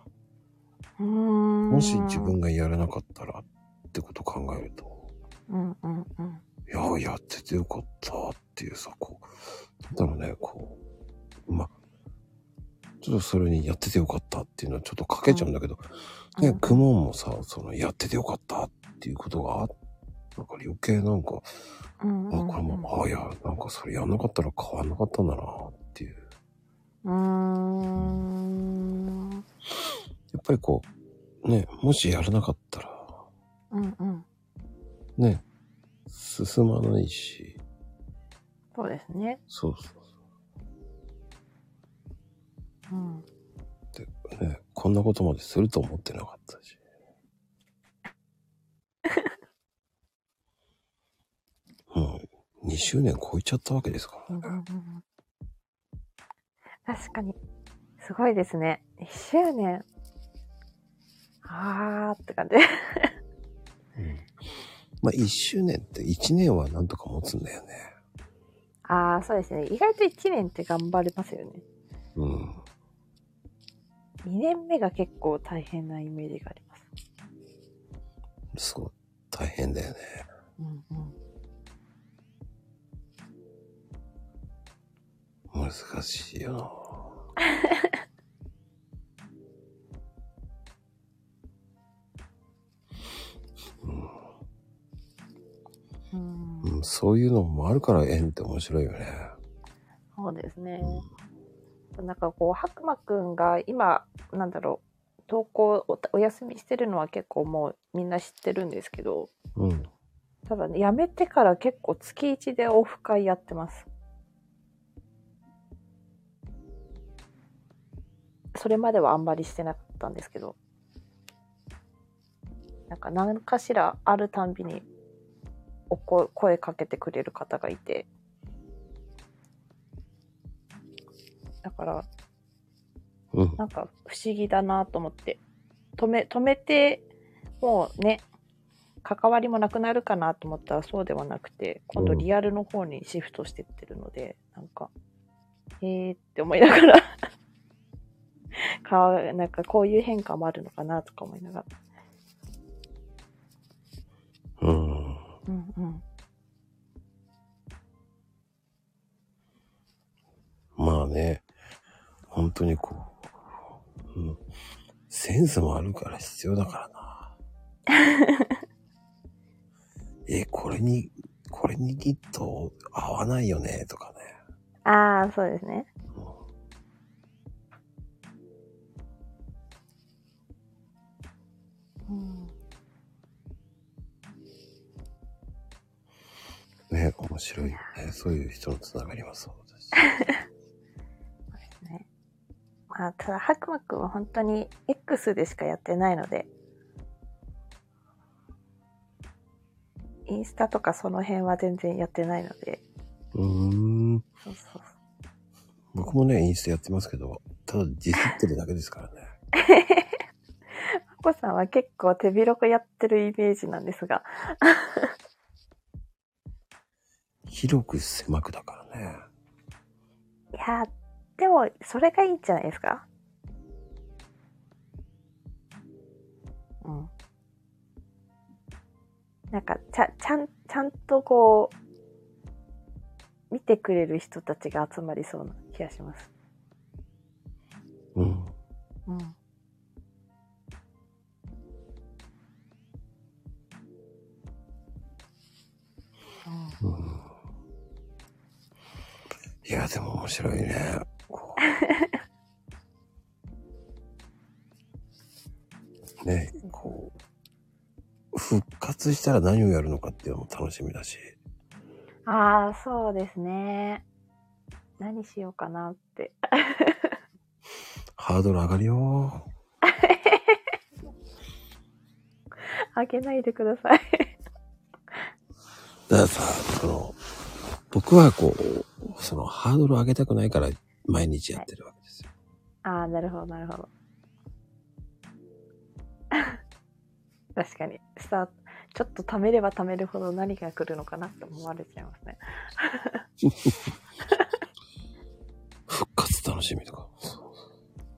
Speaker 1: もし自分がやらなかったらってことを考えると、
Speaker 3: うんうんうん。
Speaker 1: いや、やっててよかったっていうさ、こう、だろうね、こう、まあ、ちょっとそれにやっててよかったっていうのはちょっとかけちゃうんだけど、ね、
Speaker 3: うん
Speaker 1: クモンもさ、その、やっててよかったっていうことがあなんか余計なんか、
Speaker 3: うんうんうん
Speaker 1: あ、これも、あ、いや、なんかそれやんなかったら変わんなかったんだなっていう。
Speaker 3: うーん。
Speaker 1: やっぱりこう、ね、もしやらなかったら、
Speaker 3: うんうん。
Speaker 1: ね、進まないし、
Speaker 3: そうですね。
Speaker 1: そうそう
Speaker 3: うん。
Speaker 1: そう。ね、こんなことまですると思ってなかったし。もう、2周年超えちゃったわけですからね。
Speaker 3: うんうんうん確かに。すごいですね。1周年。あーって感じ。
Speaker 1: うんまあ、1周年って1年はなんとか持つんだよね。
Speaker 3: あー、そうですね。意外と1年って頑張れますよね。
Speaker 1: うん。
Speaker 3: 2年目が結構大変なイメージがあります。
Speaker 1: すごい、大変だよね。
Speaker 3: うんうん。
Speaker 1: 難しいよな。
Speaker 3: うん
Speaker 1: うん、そういうのもあるから縁って面白いよね。
Speaker 3: そうですね。なんかこう、白馬くんが今、なんだろう、投稿おお休みしてるのは結構もうみんな知ってるんですけど、
Speaker 1: うん。
Speaker 3: ただね、辞めてから結構月1でオフ会やってます。それまではあんまりしてなかったんですけど、なんか何かしらあるたんびにおこ声かけてくれる方がいて、だから
Speaker 1: うん。
Speaker 3: なんか不思議だなと思って。止め、止めて、もうね、関わりもなくなるかなと思ったらそうではなくて、今度
Speaker 1: うん
Speaker 3: リアルの方にシフトしてってるので、なんか、えーって思いながら [laughs] か、なんかこういう変化もあるのかなとか思いながら。
Speaker 1: うん。
Speaker 3: うんうん。
Speaker 1: まあね、本当にこう、うん、センスもあるから必要だからな。[laughs] え、これに、これにきっと合わないよね、とかね。
Speaker 3: ああ、そうですね。うん。
Speaker 1: ね、面白いね。そういう人のつながりはそうです。
Speaker 3: そうですね。まあ、ただ、白馬くんは本当に X でしかやってないので、インスタとかその辺は全然やってないので、
Speaker 1: うーん。
Speaker 3: そうそう
Speaker 1: 僕もね、インスタやってますけど、ただディスってるだけですからね。[laughs]
Speaker 3: まこさんは結構手広くやってるイメージなんですが、
Speaker 1: 広く狭くだからね。
Speaker 3: いや、でも、それがいいんじゃないですか？うん。なんか、ちゃ、ちゃん、ちゃんとこう、見てくれる人たちが集まりそうな気がします。
Speaker 1: うん。
Speaker 3: うん。
Speaker 1: うんいや、でも面白いね。ね、こう、復活したら何をやるのかっていうのも楽しみだし。
Speaker 3: ああ、そうですね。何しようかなって。
Speaker 1: ハードル上がるよ。[laughs]
Speaker 3: あげないでください。
Speaker 1: だからさ、その、僕はこう、そのハードル上げたくないから毎日やってるわけですよ。
Speaker 3: ああ、なるほど、なるほど。[laughs] 確かに、スタート、ちょっと貯めれば貯めるほど何が来るのかなって思われちゃいますね。
Speaker 1: 復活楽しみとか。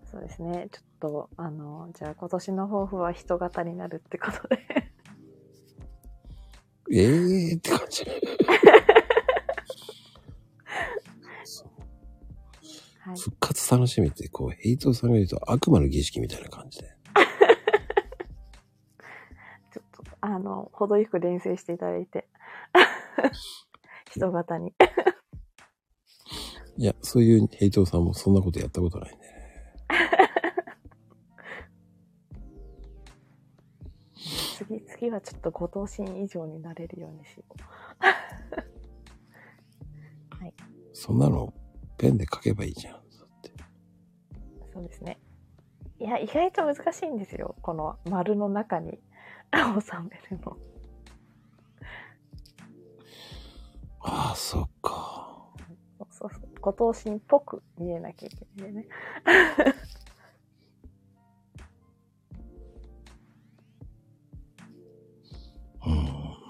Speaker 3: そうですね。ちょっと、あの、じゃあ今年の抱負は人型になるってことで。
Speaker 1: ええーって感じ。復活楽しみって、こう、ヘイトさんが言うと悪魔の儀式みたいな感じで。
Speaker 3: ちょっと、あの、程よく練習していただいて。[laughs] 人型に。
Speaker 1: いや、そういうヘイトさんもそんなことやったことないんでね。
Speaker 3: 次、次はちょっとご当神以上になれるようにしよう。[laughs]
Speaker 1: そんなのペンで書けばいいじゃん。
Speaker 3: そうですね。いや、意外と難しいんですよ。この丸の中に収めるの。
Speaker 1: ああ、そっか。
Speaker 3: そうそうそう。ご当神っぽく見えなきゃいけないね。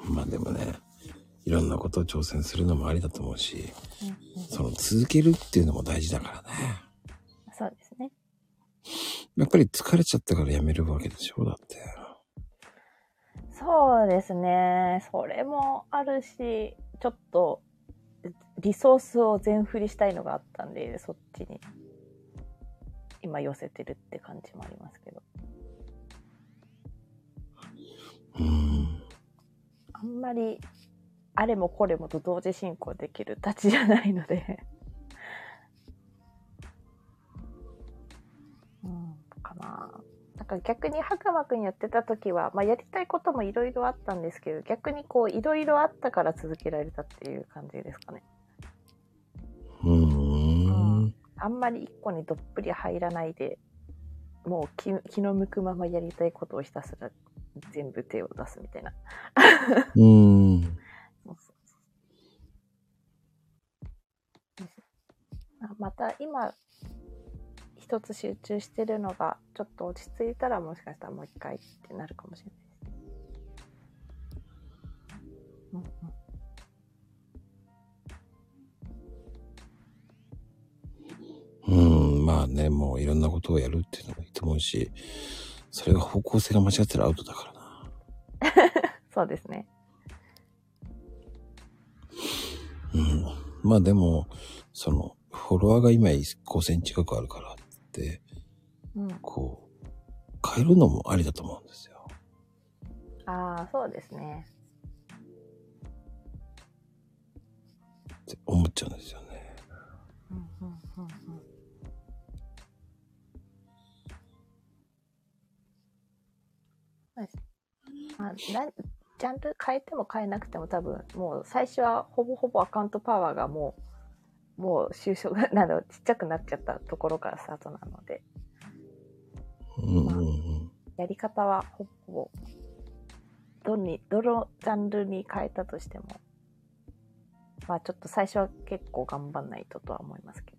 Speaker 1: まあでもね、いろんなことを挑戦するのもありだと思うし、
Speaker 3: うんうん
Speaker 1: その続けるっていうのも大事だからね。
Speaker 3: そうですね。
Speaker 1: やっぱり疲れちゃったからやめるわけでしょだって。
Speaker 3: そうですね。それもあるし、ちょっとリソースを全振りしたいのがあったんで、そっちに今寄せてるって感じもありますけど。
Speaker 1: うん。
Speaker 3: あんまりあれもこれもと同時進行できるたちじゃないので。うん、かな。なんか逆に白馬くんやってた時は、まあやりたいこともいろいろあったんですけど、逆にこういろいろあったから続けられたっていう感じですかね。
Speaker 1: うーん。
Speaker 3: あんまり一個にどっぷり入らないで、もう気気の向くままやりたいことをひたすら全部手を出すみたいな。
Speaker 1: うーん。
Speaker 3: そうそうそうあまた今一つ集中してるのがちょっと落ち着いたらもしかしたらもう一回ってなるかもしれないです。うんうん
Speaker 1: うん。まあね、もういろんなことをやるっていうのもいいと思うし、それが方向性が間違ってるアウトだからな。[laughs]
Speaker 3: そうですね。
Speaker 1: うん。まあでも、その、フォロワーが今5000近くあるからって、
Speaker 3: うん、
Speaker 1: こう、変えるのもありだと思うんですよ。
Speaker 3: ああ、そうですね。
Speaker 1: って思っちゃうんですよね。
Speaker 3: うんうんうんうんまあ、なジャンル変えても変えなくても多分、もう最初はほぼほぼアカウントパワーがもう、もう収束、などちっちゃくなっちゃったところからスタートなので、
Speaker 1: うんうんうん。
Speaker 3: やり方はほぼほぼ、どに、どのジャンルに変えたとしても、まあちょっと最初は結構頑張んないととは思いますけど。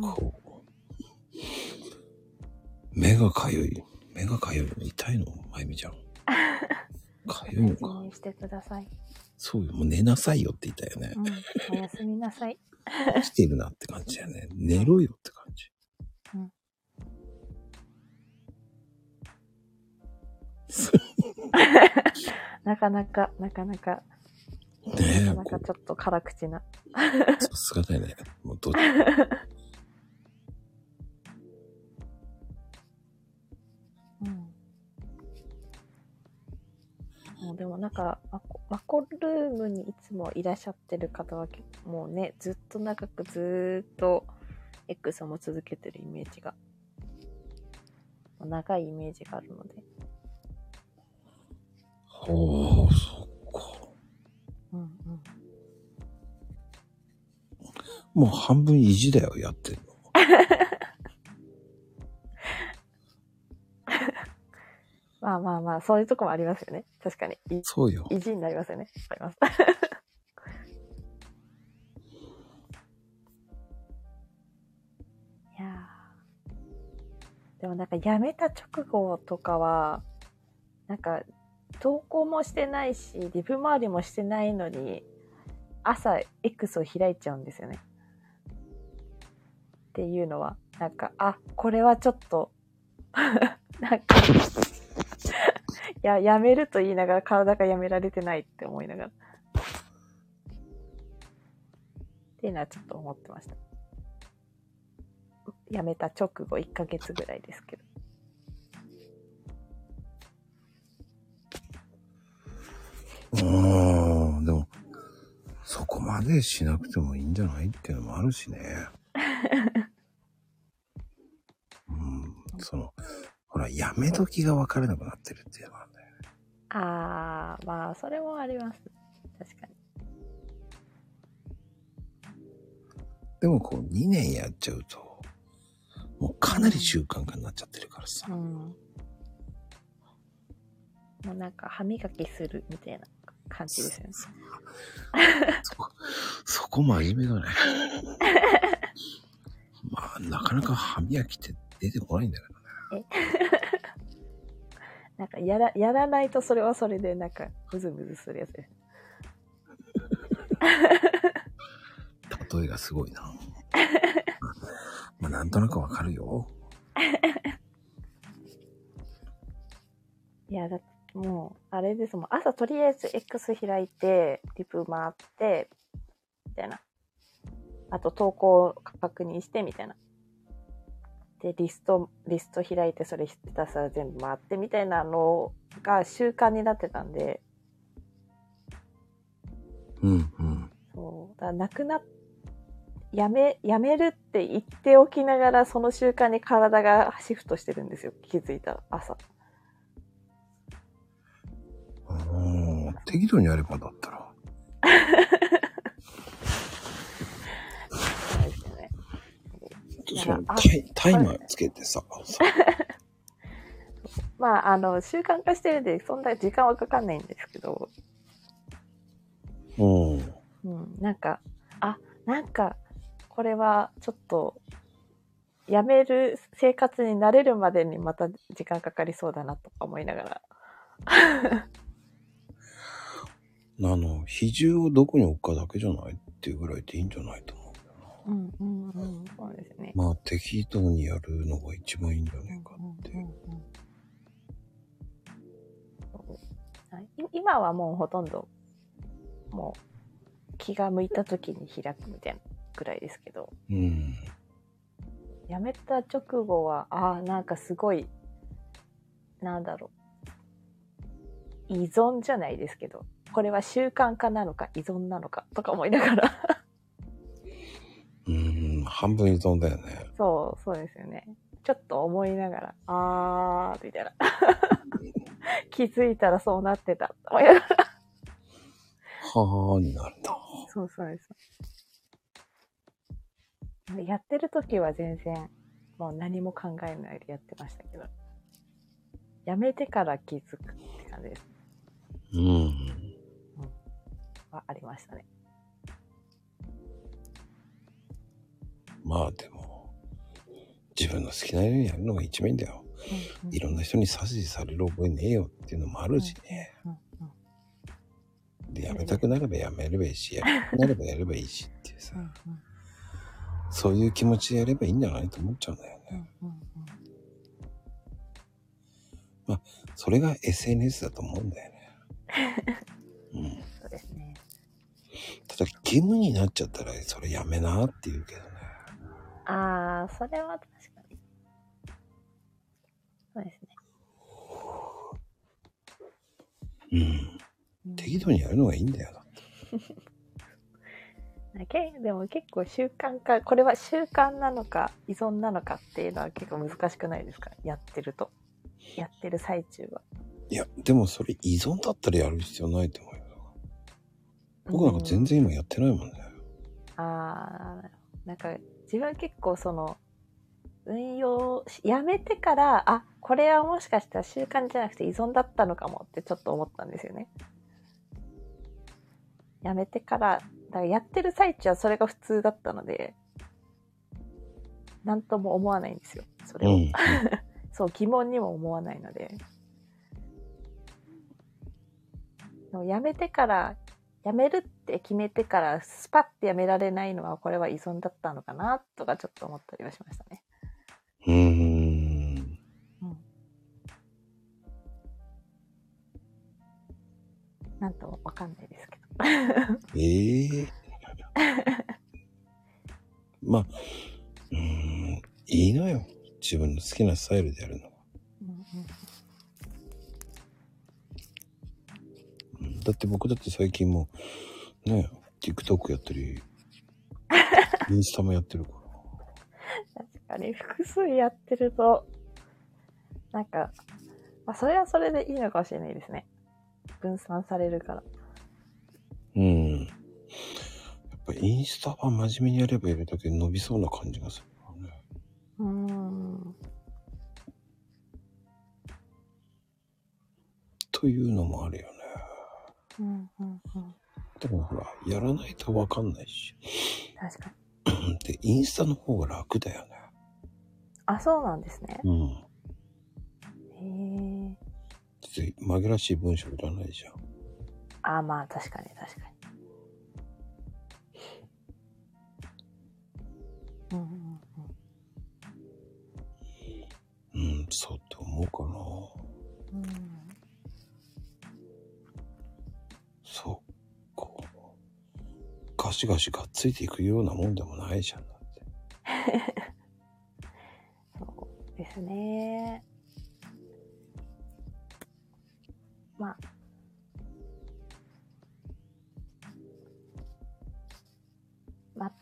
Speaker 1: こう、目がかゆい。目がかゆいの痛いの？まゆみちゃん。かゆいの
Speaker 3: お
Speaker 1: か。
Speaker 3: してください。
Speaker 1: そうよ。もう寝なさいよって言ったよね
Speaker 3: う。ん。おやすみなさい。
Speaker 1: 来てるなって感じだよね。寝ろよって感じ。
Speaker 3: うん [laughs] なかなか、なかなか、
Speaker 1: ね
Speaker 3: な
Speaker 1: え、
Speaker 3: かな
Speaker 1: こう
Speaker 3: かちょっと辛口な。
Speaker 1: さすがだよね。もうどっ
Speaker 3: う [laughs] もうでもなんか、マコマコルームにいつもいらっしゃってる方はもうね、ずっと長くずーっと X をも続けてるイメージが、長いイメージがあるので。
Speaker 1: ほう、そっか。
Speaker 3: うんうん。
Speaker 1: もう半分意地だよ、やってるの。[laughs]
Speaker 3: まあまあまあ、そういうとこもありますよね。確かに。い
Speaker 1: そうよ。
Speaker 3: 意地になりますよね。わかります。[laughs] いやーでもなんか辞めた直後とかは、なんか投稿もしてないし、リプ周りもしてないのに、朝 X を開いちゃうんですよね。っていうのは、なんか、あ、これはちょっと、[laughs] なんか、いや、やめると言いながら体がやめられてないって思いながら。っていうのはちょっと思ってました。やめた直後1ヶ月ぐらいですけど。
Speaker 1: うーん、でも、そこまでしなくてもいいんじゃないっていうのもあるしね。[laughs] うん、その、ほら、やめ時が分からなくなってるっていうのな
Speaker 3: あー、まあ、それもあります。確かに。
Speaker 1: でもこう、2年やっちゃうと、もうかなり習慣化になっちゃってるからさ。
Speaker 3: うん。もうなんか歯磨きするみたいな感じですよね。
Speaker 1: そこ、そこ真面目だね。[laughs] まあ、なかなか歯磨きって出てこないんだけどね。
Speaker 3: なんかやら、やらないとそれはそれでなんかムズムズするやつです。
Speaker 1: 例えがすごいな。[laughs] まあ、なんとなくわかるよ。
Speaker 3: いや、だもう、あれですもん。朝とりあえず X 開いて、リプ回って、みたいな。あと投稿確認して、みたいな。で、リスト、リスト開いて、それひたすら全部回って、みたいなのが習慣になってたんで、
Speaker 1: うんうん。
Speaker 3: そう。だなくな、やめ、やめるって言っておきながら、その習慣に体がシフトしてるんですよ。気づいたら、朝。
Speaker 1: うん適度にやればだったら。[laughs]
Speaker 3: そうですよね。
Speaker 1: その
Speaker 3: あ
Speaker 1: タイマーつけてさ、さ [laughs]
Speaker 3: まあ、あの、習慣化してるんで、そんな時間はかかんないんですけど、
Speaker 1: うん。
Speaker 3: うん、なんか、あ、なんか、これはちょっと、やめる生活に慣れるまでにまた時間かかりそうだなとか思いながら。[laughs]
Speaker 1: あの、比重をどこに置くかだけじゃないっていうぐらいでいいんじゃないと思うん。
Speaker 3: うんうんうん、そうですね。
Speaker 1: まあ、適度にやるのが一番いいんじゃないかって。
Speaker 3: うんうんうんそうはいい今はもうほとんど、もう気が向いた時に開くみたいなぐらいですけど、
Speaker 1: うん。
Speaker 3: 辞めた直後は、ああ、なんかすごい、なんだろう、依存じゃないですけど、これは習慣化なのか依存なのかとか思いながら。
Speaker 1: 半分依存だよね。
Speaker 3: そう、そうですよね。ちょっと思いながら、あー、みたいな。[laughs] 気づいたらそうなってた。
Speaker 1: はーになるんだ。
Speaker 3: そうそうです。やってる時は全然、もう何も考えないでやってましたけど、やめてから気づくって感じです。
Speaker 1: うん。
Speaker 3: はありましたね。
Speaker 1: まあでも、自分の好きなようにやるのが一番いいんだよ。いろんな人に指図される覚えねえよっていうのもあるしね。
Speaker 3: うんうん
Speaker 1: で、やめたくなればやめればいいし、やりたくなればやればいいしっていうさ
Speaker 3: う、ん
Speaker 1: そういう気持ちでやればいいんじゃないと思っちゃうんだよね。
Speaker 3: うんうん
Speaker 1: それが SNS だと思うんだよね。うん。
Speaker 3: そうですね。
Speaker 1: ただ義務になっちゃったらそれやめなって言うけどね。
Speaker 3: あー、それは確かに。そうですね。
Speaker 1: うん。
Speaker 3: うん
Speaker 1: 適度にやるのがいいんだよ。だって
Speaker 3: けでも結構習慣化、これは習慣なのか依存なのかっていうのは結構難しくないですか？やってると。やってる最中は。
Speaker 1: いや、でもそれ依存だったらやる必要ないと思うよ。僕なんか全然今やってないもんね。
Speaker 3: ああ、なんか自分は結構その、運用し、やめてから、あ、これはもしかしたら習慣じゃなくて依存だったのかもってちょっと思ったんですよね。やめてから、だからやってる最中はそれが普通だったので、なんとも思わないんですよ。それを。
Speaker 1: うん。[laughs]
Speaker 3: そう、疑問にも思わないので。やめてから、やめるって決めてから、スパッてやめられないのは、これは依存だったのかな、とかちょっと思ったりはしましたね。
Speaker 1: うーん。
Speaker 3: なんともわかんないですけど。
Speaker 1: ええ [laughs] まあ、うーん、いいのよ。自分の好きなスタイルでやるのだって僕だって最近もう、ね、TikTok やったり、[laughs] インスタもやってるから。
Speaker 3: 確かに複数やってると、なんか、まあ、それはそれでいいのかもしれないですね。分散されるから。
Speaker 1: うん。やっぱインスタは真面目にやればやるだけ伸びそうな感じがするからね。
Speaker 3: うーん。
Speaker 1: というのもあるよね。
Speaker 3: うんうんうん。
Speaker 1: でもほら、やらないとわかんないし。
Speaker 3: 確かに。[clears throat]
Speaker 1: で、インスタの方が楽だよね。
Speaker 3: あ、そうなんですね。
Speaker 1: うん。
Speaker 3: へえ。
Speaker 1: で紛らわしい文章いらないじゃん。
Speaker 3: あ、まあ確かに確かに。うんうん
Speaker 1: うん、そうって思うかな。
Speaker 3: うん。
Speaker 1: そう。こう、ガシガシがっついていくようなもんでもないじゃん。だって。[laughs]
Speaker 3: そうですね。まあ。ま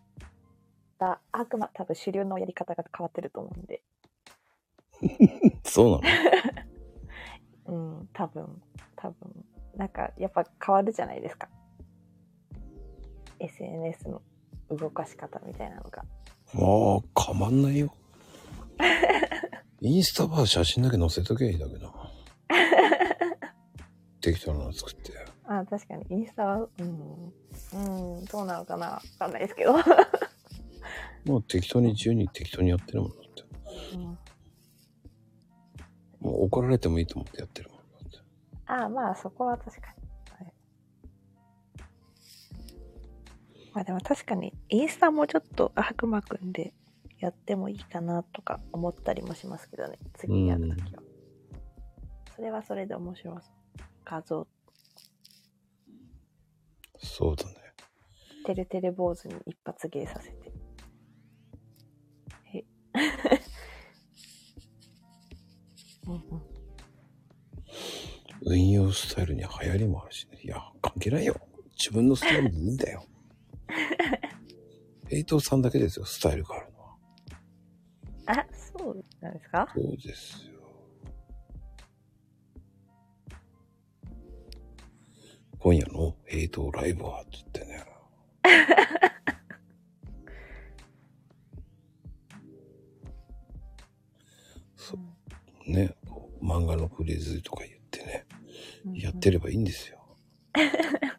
Speaker 3: た、あくま多分主流のやり方が変わってると思うんで。[laughs]
Speaker 1: そうなの？[laughs]
Speaker 3: うん、多分、多分。なんか、やっぱ変わるじゃないですか。SNS の動かし方みたいなのが。
Speaker 1: もう、変わんないよ。[laughs] インスタは写真だけ載せとけばいいだけど。[laughs] 適当なの作って。
Speaker 3: あ、確かに、インスタは、うん、うん、どうなのかなわかんないですけど。[laughs]
Speaker 1: もう適当に自由に適当にやってるもんだって。
Speaker 3: うん
Speaker 1: もう怒られてもいいと思ってやってるもん。
Speaker 3: ああ、まあ、そこは確かに。はいまあでも確かに、インスタもちょっと悪魔くんでやってもいいかなとか思ったりもしますけどね。次やるときは。それはそれで面白そう。画像、
Speaker 1: そうだね。
Speaker 3: てるてる坊主に一発芸させて。へうんうん
Speaker 1: 運用スタイルに流行りもあるしね。いや、関係ないよ。自分のスタイルでいいんだよ。エイトさんだけですよ、スタイルがあるのは。
Speaker 3: あ、そうなんですか？
Speaker 1: そうですよ。今夜のエイトライブはって言ってね。[laughs] そう。ね、漫画のフレーズとか言ってね、やってればいいんですよ。[laughs]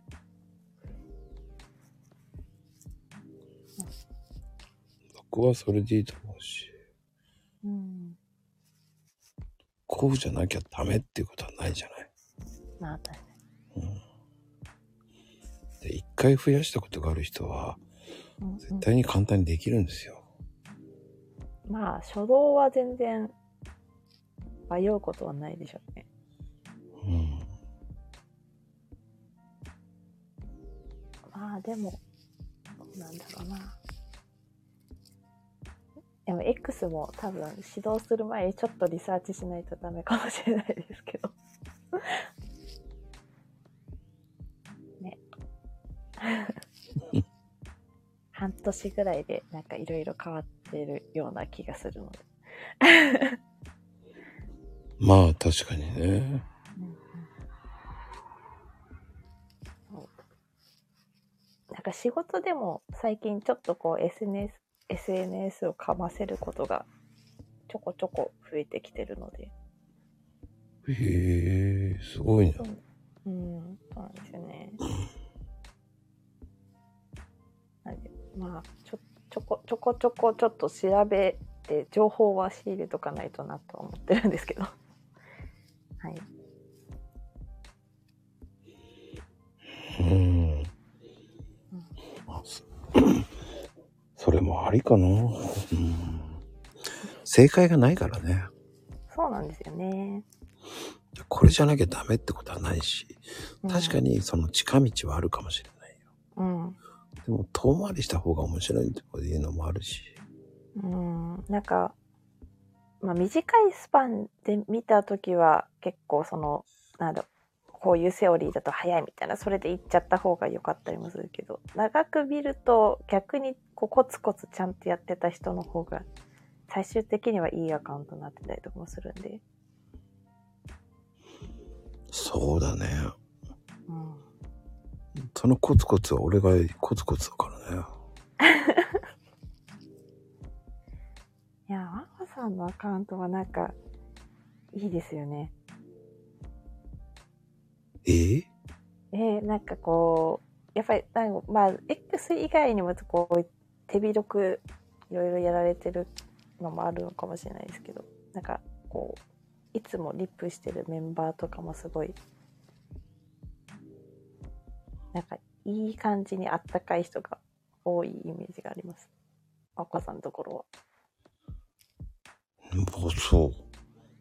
Speaker 1: 僕はそれでいいと思うし、
Speaker 3: うん。
Speaker 1: こうじゃなきゃダメっていうことはないじゃない。
Speaker 3: まあ、確か
Speaker 1: うん。で、一回増やしたことがある人は、
Speaker 3: に。うんうん
Speaker 1: 絶対に簡単にできるんですよ。
Speaker 3: まあ、初動は全然迷うことはないでしょうね。
Speaker 1: うん。
Speaker 3: まあ、でも、なんだろうな。でも、X も多分指導する前にちょっとリサーチしないとダメかもしれないですけど。[laughs] ね。[laughs] 半年ぐらいでなんかいろいろ変わってるような気がするので。[laughs]
Speaker 1: まあ、確かにね。
Speaker 3: うんうんそうなんか仕事でも最近ちょっとこう SNS, SNS をかませることがちょこちょこ増えてきてるので。
Speaker 1: へえ、すごいね。
Speaker 3: うん、そうなんですよね。[laughs] なんで、まあ、ちょ、ちょこちょこちょこちょっと調べて情報は仕入れとかないとなとは思ってるんですけど。はい。
Speaker 1: うん。まあそそれもありかな。うん。正解がないからね。
Speaker 3: そうなんですよね。
Speaker 1: これじゃなきゃダメってことはないし、
Speaker 3: うん
Speaker 1: 確か。にその近道はあるかもしれないよ。
Speaker 3: うん。
Speaker 1: でも遠回りした方が面白いっていうのもあるし。
Speaker 3: うん、なんか、まあ、短いスパンで見たときは結構その、なんだろうこういうセオリーだと早いみたいな、それで行っちゃった方が良かったりもするけど、長く見ると逆にこうコツコツちゃんとやってた人の方が、最終的にはいいアカウントになってたりとかもするんで。
Speaker 1: そうだね。
Speaker 3: うん。
Speaker 1: そのコツコツは俺がコツコツだからね。[laughs]
Speaker 3: いや、ママさんのアカウントはなんか、いいですよね。
Speaker 1: えー？
Speaker 3: えー、なんかこう、やっぱり、なんかまあ、X 以外にもこう、手広くいろいろやられてるのもあるのかもしれないですけど、なんかこう、いつもリップしてるメンバーとかもすごい、なんかいい感じにあったかい人が多いイメージがあります。お子さんのところは。
Speaker 1: もうそ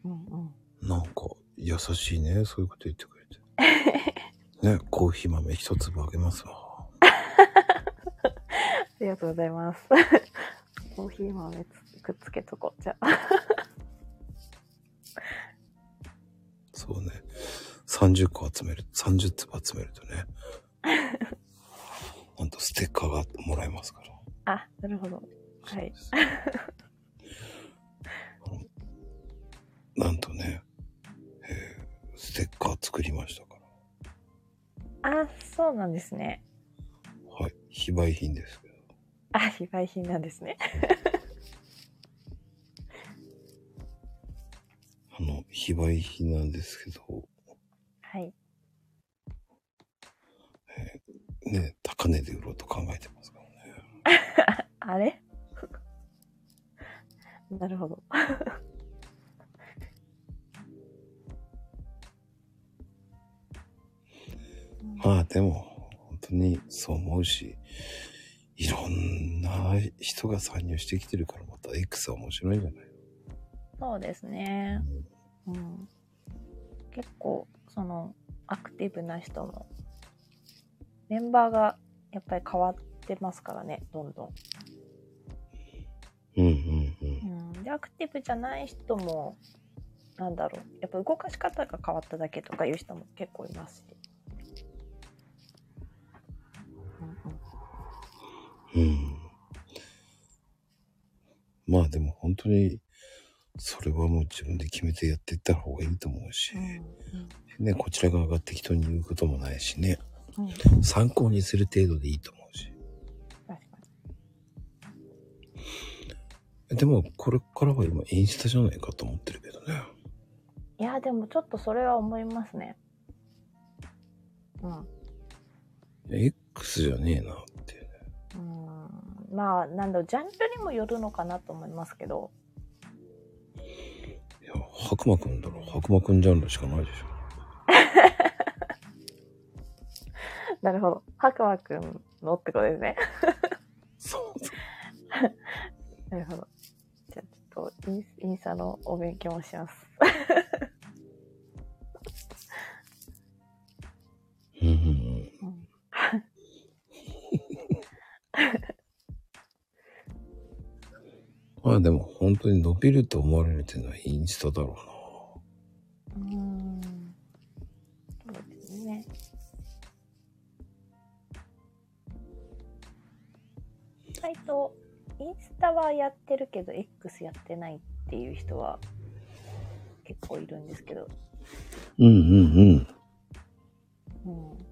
Speaker 3: うんうん。
Speaker 1: う。なんか優しいね。そういうこと言ってくれて。ね、コーヒー豆一粒あげますわ。
Speaker 3: ありがとうございます。コーヒー豆つくっつけとこう。じゃあ。
Speaker 1: そうね。30個集める、30粒集めるとね。なんとステッカーがもらえますから。
Speaker 3: あ、なるほど。はい。
Speaker 1: なんとね、えーステッカー作りました。
Speaker 3: あ、そうなんですね。
Speaker 1: はい。非売品ですけど。
Speaker 3: あ、非売品なんですね。[laughs]
Speaker 1: あの、非売品なんですけど、
Speaker 3: はい。
Speaker 1: ね、高値で売ろうと考えてますからね。[laughs]
Speaker 3: あれ？[laughs] なるほど。
Speaker 1: まあでも、本当にそう思うし、いろんな人が参入してきてるから、また X は面白いんじゃない
Speaker 3: そうですね。うん。結構、その、アクティブな人も、メンバーがやっぱり変わってますからね、どんどん。
Speaker 1: うんうんうん。
Speaker 3: うん。で、アクティブじゃない人も、なんだろう。やっぱ動かし方が変わっただけとかいう人も結構いますし。うんうん
Speaker 1: うん。まあでも本当に、それはもう自分で決めてやっていった方がいいと思うし、ね、こちら側が適当に言うこともないしね、
Speaker 3: うんうんうん
Speaker 1: 参考にする程度でいいと思うし。でも、これからは今インスタじゃないかと思ってるけどね。
Speaker 3: に。いや、でもちょっとそれは思いますね。うん。
Speaker 1: X じゃねえなっていうね。
Speaker 3: うんまあ、なんだろう、ジャンルにもよるのかなと思いますけど、
Speaker 1: いや、白馬くんだろ。白馬くんジャンルしかないでしょ。[laughs]
Speaker 3: なるほど。白馬くんのってことですね。
Speaker 1: そうそ
Speaker 3: なるほど。じゃあちょっとインス、インスタのお勉強もします。
Speaker 1: うん。うんまあでも本当に伸びると思われるっていうのはインスタだろ
Speaker 3: うーん。そうですね。意外と、インスタはやってるけど、X やってないっていう人は結構いるん。ですけど、
Speaker 1: うん。うん。うん。
Speaker 3: うん。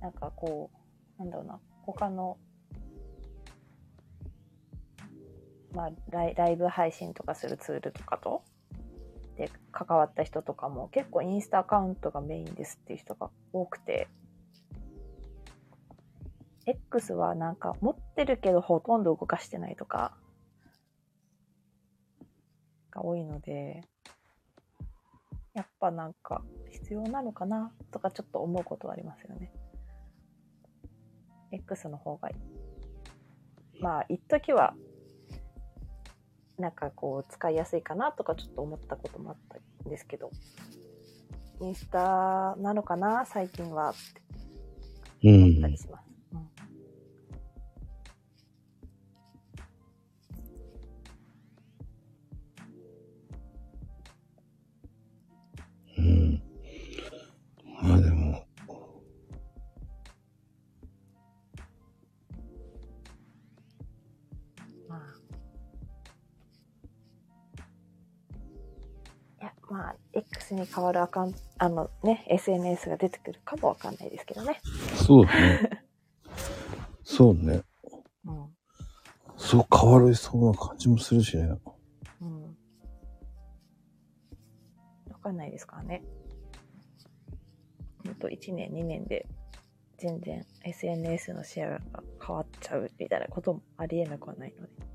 Speaker 3: なん。かこう、なん。だろうな、他の、まあライ、ライブ配信とかするツールとかと、で、関わった人とかも結構インスタアカウントがメインですっていう人が多くて、X はなんか持ってるけどほとんど動かしてないとか、が多いので、やっぱなんか必要なのかなとかちょっと思うことはありますよね。X の方がいい。まあ、一時は、なんかこう、使いやすいかなとかちょっと思ったこともあったんですけど、インスタなのかな？最近はって
Speaker 1: うん
Speaker 3: 思ったり。します。
Speaker 1: あ、
Speaker 3: X に変わるアカウント、あのね、SNS が出てくるかもわかんないですけどね。
Speaker 1: そうだね。[laughs] そうね。
Speaker 3: うん。
Speaker 1: そう変わりそうな感じもするしね。
Speaker 3: うん。わかんないですからね。ほんと1年、2年で全然 SNS のシェアが変わっちゃうみたいなこともありえなくはないので。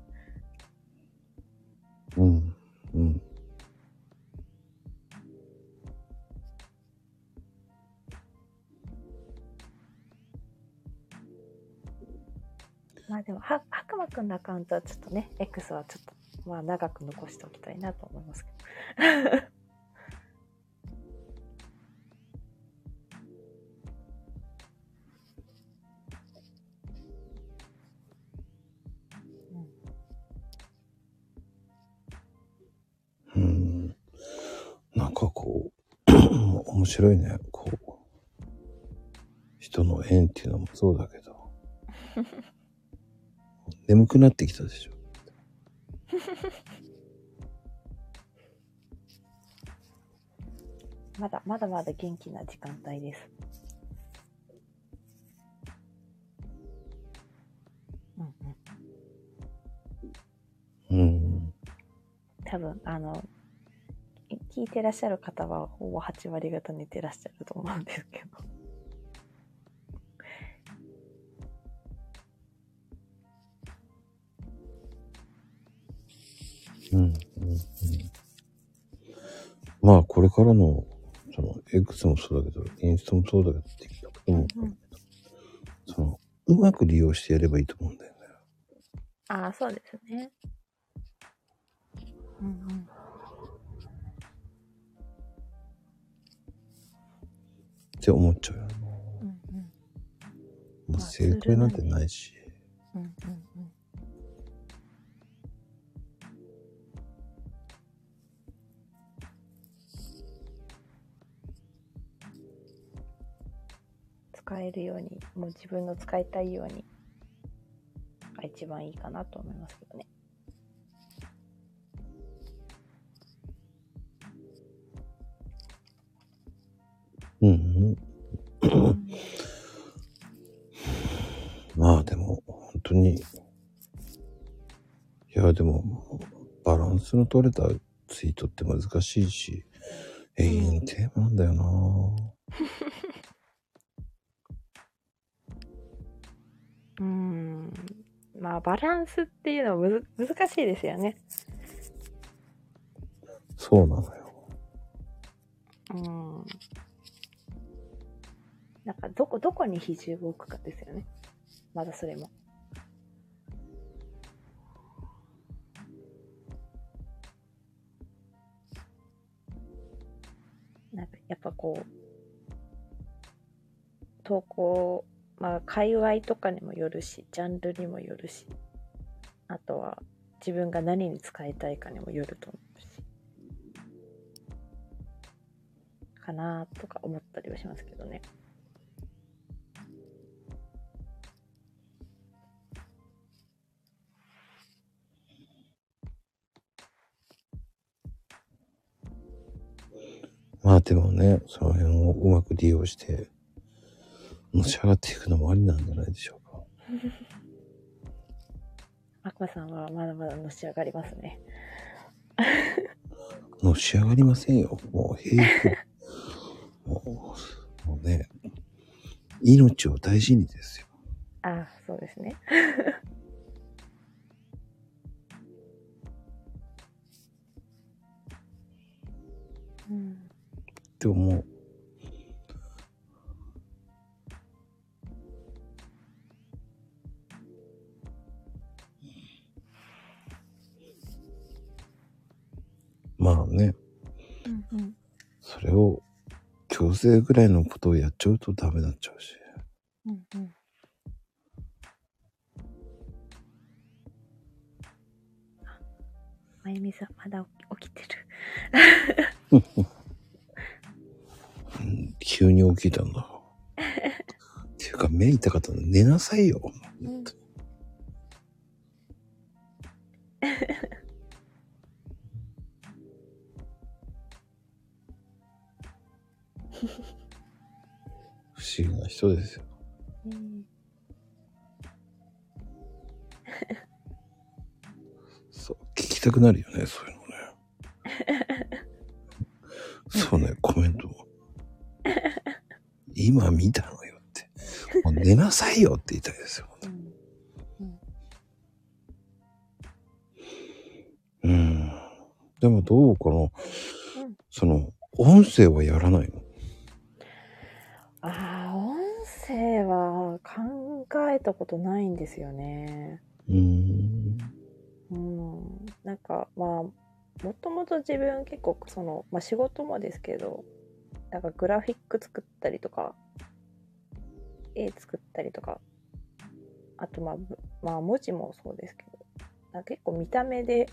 Speaker 3: まあでも、は、白馬くんのアカウントはちょっとね、X はちょっと、まあ長く残しておきたいなと思いますけど。
Speaker 1: うん。なんかこう、面白いね。こう、人の縁っていうのもそうだけど。[laughs] 眠くなってきたでしょ。[laughs]
Speaker 3: まだ、まだまだ元気な時間帯です。うんうん。
Speaker 1: うん。
Speaker 3: 多分、あの、い聞いてらっしゃる方はほぼ8割方寝てらっしゃると思うんですけど。
Speaker 1: うん。うん。うん。まあ、これからの、その、X もそうだけど、インスタもそうだけど、TikTok も、
Speaker 3: うん
Speaker 1: その、うまく利用してやればいいと思うんだよね。
Speaker 3: ああ、そうですね。うんうん。
Speaker 1: って思っちゃうよね。
Speaker 3: うんうん。
Speaker 1: もう
Speaker 3: まあ
Speaker 1: 正解なんてないし。
Speaker 3: うんうんうん。使えるように、もう自分の使いたいようにが一番いいかなと思いますけどね。
Speaker 1: うん。まあでも、本当に、いやでも、バランスの取れたツイートって難しいし、永遠テーマなんだよな
Speaker 3: まあ、バランスっていうのはむず難しいですよね。
Speaker 1: そうなのよ。
Speaker 3: うん。なんか、どこ、どこに比重を置くかですよね。まだそれも。なんか、やっぱこう、投稿、まあ、界隈とかにもよるし、ジャンルにもよるし、あとは、自分が何に使いたいかにもよると思うし。かなとか思ったりはしますけどね。
Speaker 1: まあでもね、その辺をうまく利用して、のし上がっていくのもありなんじゃないでしょうか。[laughs]
Speaker 3: 悪魔さんはまだまだのし上がりますね。[laughs]
Speaker 1: のし上がりませんよ。もう平気。[laughs] もう、もうね、命を大事にですよ。
Speaker 3: ああ、そうですね。うん、
Speaker 1: って思う。まあね、
Speaker 3: うん、うん。
Speaker 1: それを強制ぐらいのことをやっちゃうとダメになっちゃうし。
Speaker 3: うん、うん。あまゆみさん、まだ起きてる。[laughs]
Speaker 1: うん、急に起きたんだ。っていうか目痛かったの寝なさいよ。
Speaker 3: うん
Speaker 1: 不思議な人ですよ。
Speaker 3: うん
Speaker 1: そう、聞きたくなるよね、そういうのね。そうね、コメント。今見たのよって。もう寝なさいよって言いたいですよ。
Speaker 3: うん
Speaker 1: うん。でもどうかな
Speaker 3: うん
Speaker 1: その、音声はやらないの？
Speaker 3: ああ、音声は考えたことないんですよね。
Speaker 1: うーん。
Speaker 3: うん。なんか、まあ、もともと自分結構その、まあ仕事もですけど、なんかグラフィック作ったりとか、絵作ったりとか、あとまあ、ぶまあ文字もそうですけど、なんか結構見た目で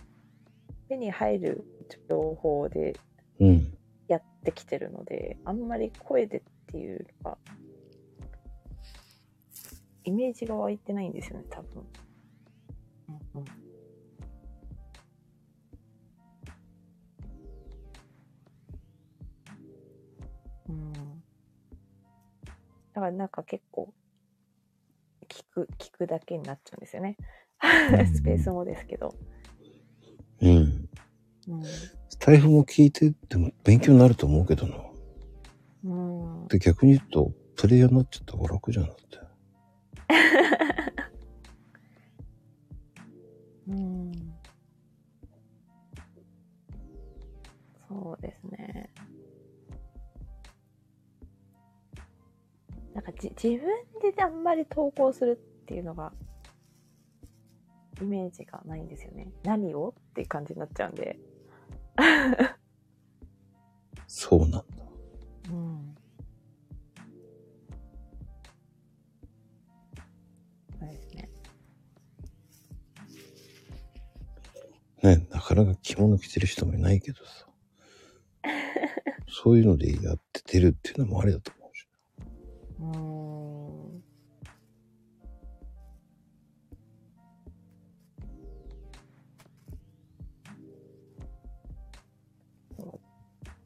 Speaker 3: 目に入る情報で
Speaker 1: うん。
Speaker 3: やってきてるので、あんまり声でっていうのが、イメージが湧いてないんですよね、多分。うんうん。うん。だからなんか結構、聞く、聞くだけになっちゃうんですよね。スペースもですけど。
Speaker 1: うん。
Speaker 3: うん。
Speaker 1: スタイフも聞いてっても勉強になると思うけどな。
Speaker 3: うん。
Speaker 1: で、逆に言うと、プレイヤーになっちゃった方が楽じゃんだって。[laughs]
Speaker 3: うんそうですね。なんかじ自分であんまり投稿するっていうのが、イメージがないんですよね。何をっていう感じになっちゃうんで。
Speaker 1: そうなんだ。
Speaker 3: ね、
Speaker 1: なかなか着物着てる人もいないけどさ。そういうのでやって出るっていうのもありだと思うし。
Speaker 3: うん。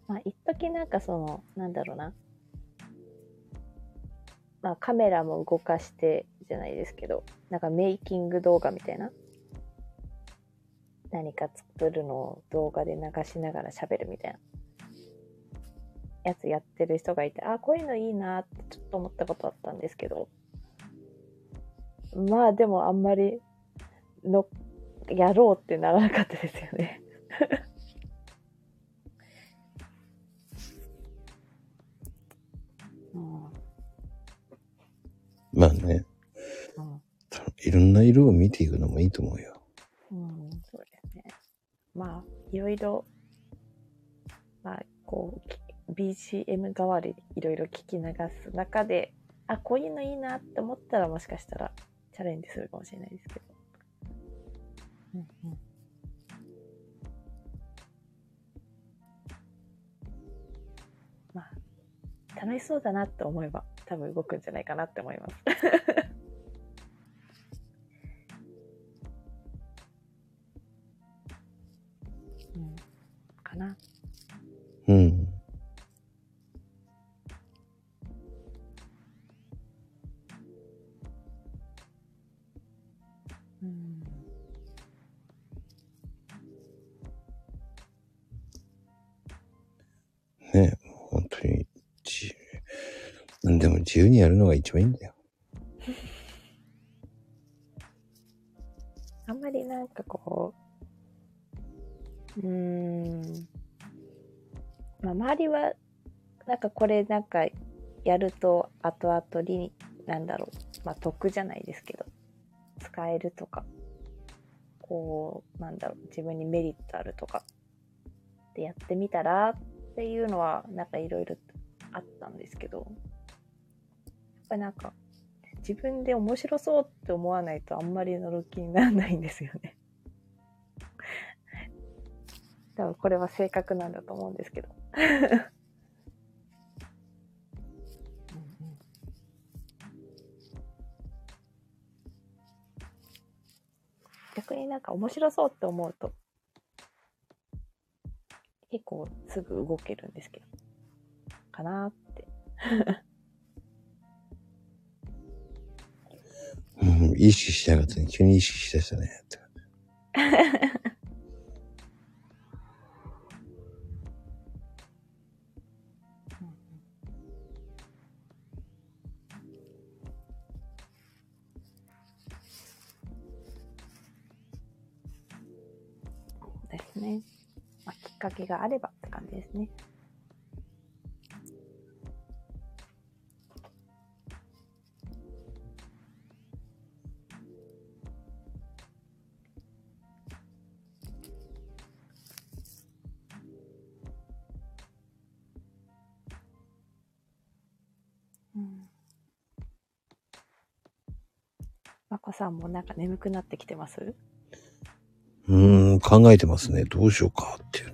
Speaker 3: まあ、一時なんかその、なんだろうな。まあ、カメラも動かしてじゃないですけど、なんかメイキング動画みたいな。何か作るのを動画で流しながら喋るみたいな。やつやってる人がいて、あ、こういうのいいなってちょっと思ったことあったんですけど。まあでもあんまりの、やろうってならなかったですよね。うん
Speaker 1: まあね、
Speaker 3: うん
Speaker 1: いろんな色を見ていくのもいいと思うよ。
Speaker 3: まあ、いろいろ、まあ、こう、BGM 代わりにいろいろ聞き流す中で、あ、こういうのいいなって思ったらもしかしたらチャレンジするかもしれないですけど。うんうん。まあ、楽しそうだなって思えば多分動くんじゃないかなって思います。な。
Speaker 1: うん。
Speaker 3: うん。
Speaker 1: ね本当に、自由。でも自由にやるのが一番いいんだよ。[laughs]
Speaker 3: あんまりなんかこう、うーん。まあ、周りは、なんかこれなんかやると後々に、なんだろう、まあ得じゃないですけど、使えるとか、こう、なんだろう、自分にメリットあるとか、でやってみたらっていうのは、なんかいろいろあったんですけど、やっぱりなんか、自分で面白そうって思わないとあんまり乗る気にならないんですよね。[laughs] 多分これは性格なんだと思うんですけど。[laughs] 逆になんか面白そうって思うと結構すぐ動けるんですけどかなーって
Speaker 1: うん、意識しなかったね。急に意識しだしたね。って [laughs]
Speaker 3: ね。まあ、きっかけがあればって感じですね。うん。まこさんもなんか眠くなってきてます？
Speaker 1: ん、考えてますね。どうしようかっていうね。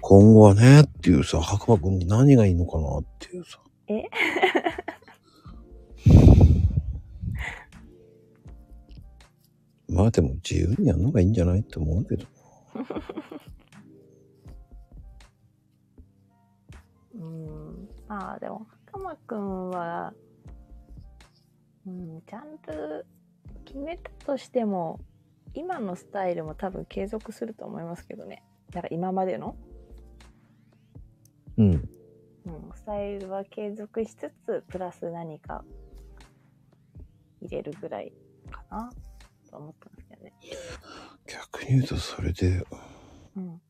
Speaker 1: 今後はね、っていうさ、白馬くんに何がいいのかなっていうさ。
Speaker 3: え？[laughs]
Speaker 1: まあでも自由にやるのがいいんじゃないって思うけど。[laughs]
Speaker 3: うん。まあでも、かまくんは、うん、ジャンル決めたとしても、今のスタイルも多分継続すると思いますけどね。なんか今までの、
Speaker 1: うん。
Speaker 3: うん、スタイルは継続しつつ、プラス何か入れるぐらいかなと思ってますけどね。
Speaker 1: 逆に言うとそれで
Speaker 3: うん。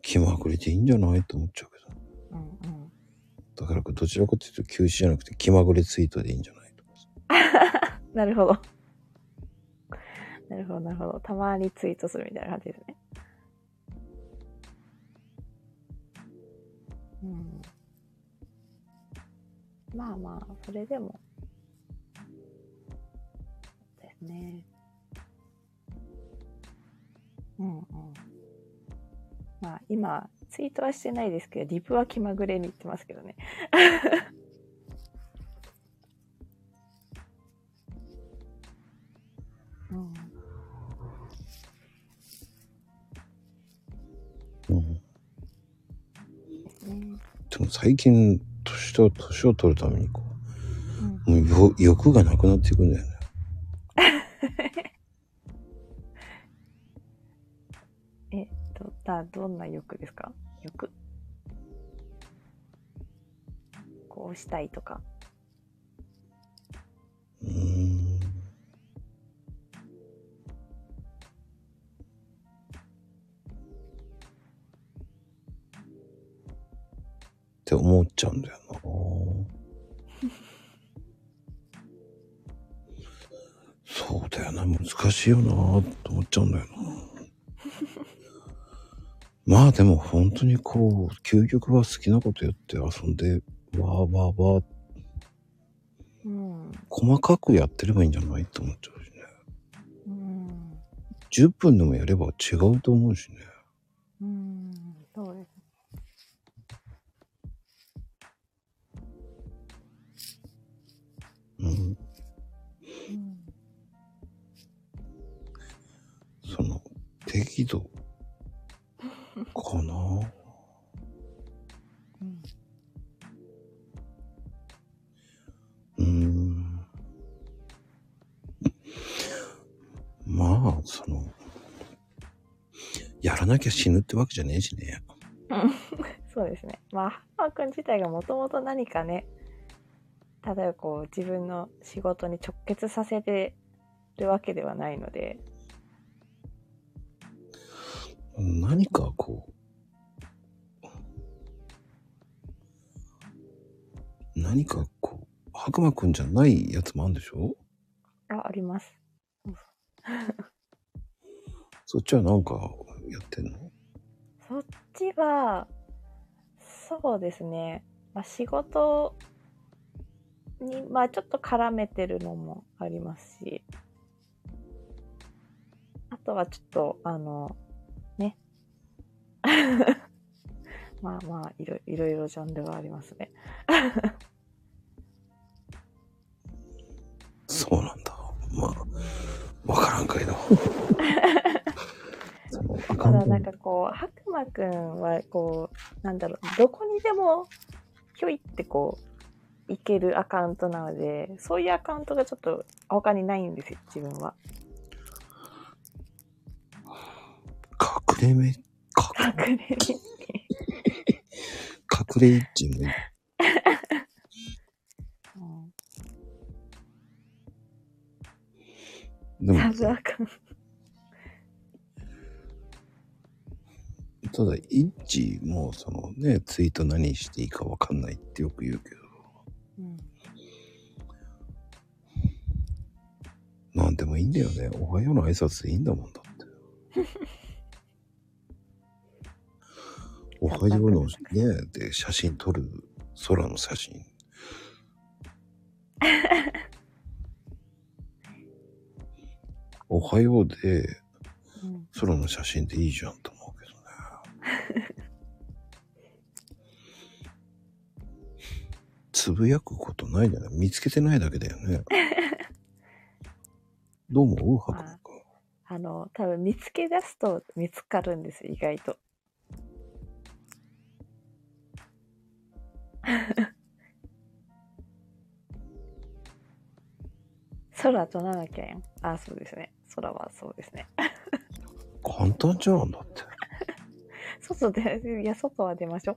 Speaker 1: 気まぐれでいいんじゃないと思っちゃうけど。
Speaker 3: うんうん。
Speaker 1: だからどちらかというと休止じゃなくて気まぐれツイートでいいんじゃないと [laughs]
Speaker 3: なるほど。なるほど、なるほど。たまにツイートするみたいな感じですね。うん。まあまあ、それでも。ですね。うんうん。まあ今、ツイートはしてないですけど、リプは気まぐれに言ってますけどね。[laughs] うん。
Speaker 1: でも最近、年と、年を取るためにこ
Speaker 3: うん
Speaker 1: う、もうよ欲がなくなっていくんだよね。[laughs]
Speaker 3: えっと、だ、どんな欲ですか？欲？こうしたいとか。
Speaker 1: 思っちゃうんだよな。そうだよな、難しいよなと思っちゃうんだよな。まあでも本当にこう、究極は好きなことやって遊んで、わーわーわー
Speaker 3: うん。
Speaker 1: 細かくやってればいいんじゃないって思っちゃうしね。
Speaker 3: うん。
Speaker 1: 10分でもやれば違うと思うしね。きゃ死ぬってわけじゃねえしね。[laughs]
Speaker 3: そうですね。まあ、ハッマー君自体がもともと何かね、例えばこう自分の仕事に直結させてるわけではないので、
Speaker 1: 何かこう、何かこう、白馬くんじゃないやつもあるんでしょ？
Speaker 3: あ、あります。[laughs]
Speaker 1: そっちはなんかやってんの？
Speaker 3: そっちは、そうですね。まあ、仕事に、まあちょっと絡めてるのもありますし、あとはちょっと、あの、ね。[laughs] まあまあいろ、いろいろジャンルがありますね。
Speaker 1: そうなんだ。まあ、わからんかいな。[laughs]
Speaker 3: ただなんかこう、白馬くんはこう、なんだろう、どこにでもひょいってこう、いけるアカウントなので、そういうアカウントがちょっと他にないんですよ、自分は。
Speaker 1: 隠れめ、隠
Speaker 3: 隠れね。
Speaker 1: 隠れエッチもいい。でも
Speaker 3: サ、ブアカウント。
Speaker 1: ただ、イッチも、そのね、ツイート何していいかわかんないってよく言うけど、
Speaker 3: うん
Speaker 1: なんでもいいんだよね。おはようの挨拶でいいんだもんだって。[laughs] おはようのね、で写真撮る空の写真。[laughs] おはようで
Speaker 3: うん
Speaker 1: 空の写真でいいじゃんと。[laughs] つぶやくことないじゃない見つけてないだけだよね。[laughs] どう思う？白馬くん。
Speaker 3: あの、多分見つけ出すと見つかるんですよ、意外と。[laughs] 空となんだっけんあ、そうですね。空はそうですね。
Speaker 1: 簡単じゃんだって。
Speaker 3: 外で、いや、外は出ましょう。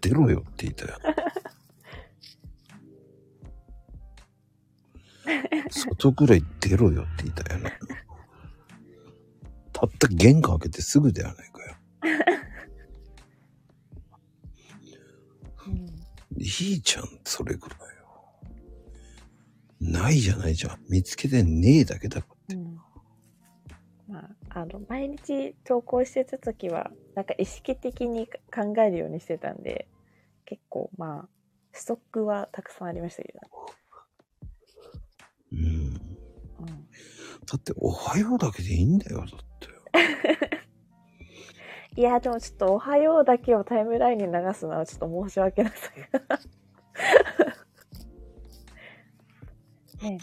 Speaker 1: 出ろよって言ったよ。外ぐらい出ろよって言ったよね。たった玄関開けてすぐではないかよ。
Speaker 3: うん
Speaker 1: いいじゃん、それぐらいよ。ないじゃないじゃん。見つけてねえだけだから。
Speaker 3: あの、毎日投稿してた時は、なんか意識的に考えるようにしてたんで、結構まあ、ストックはたくさんありましたけど、
Speaker 1: うん。
Speaker 3: うん、
Speaker 1: だって、おはようだけでいいんだよ、だって。[laughs]
Speaker 3: いや、でもちょっとおはようだけをタイムラインに流すのはちょっと申し訳なさが。ね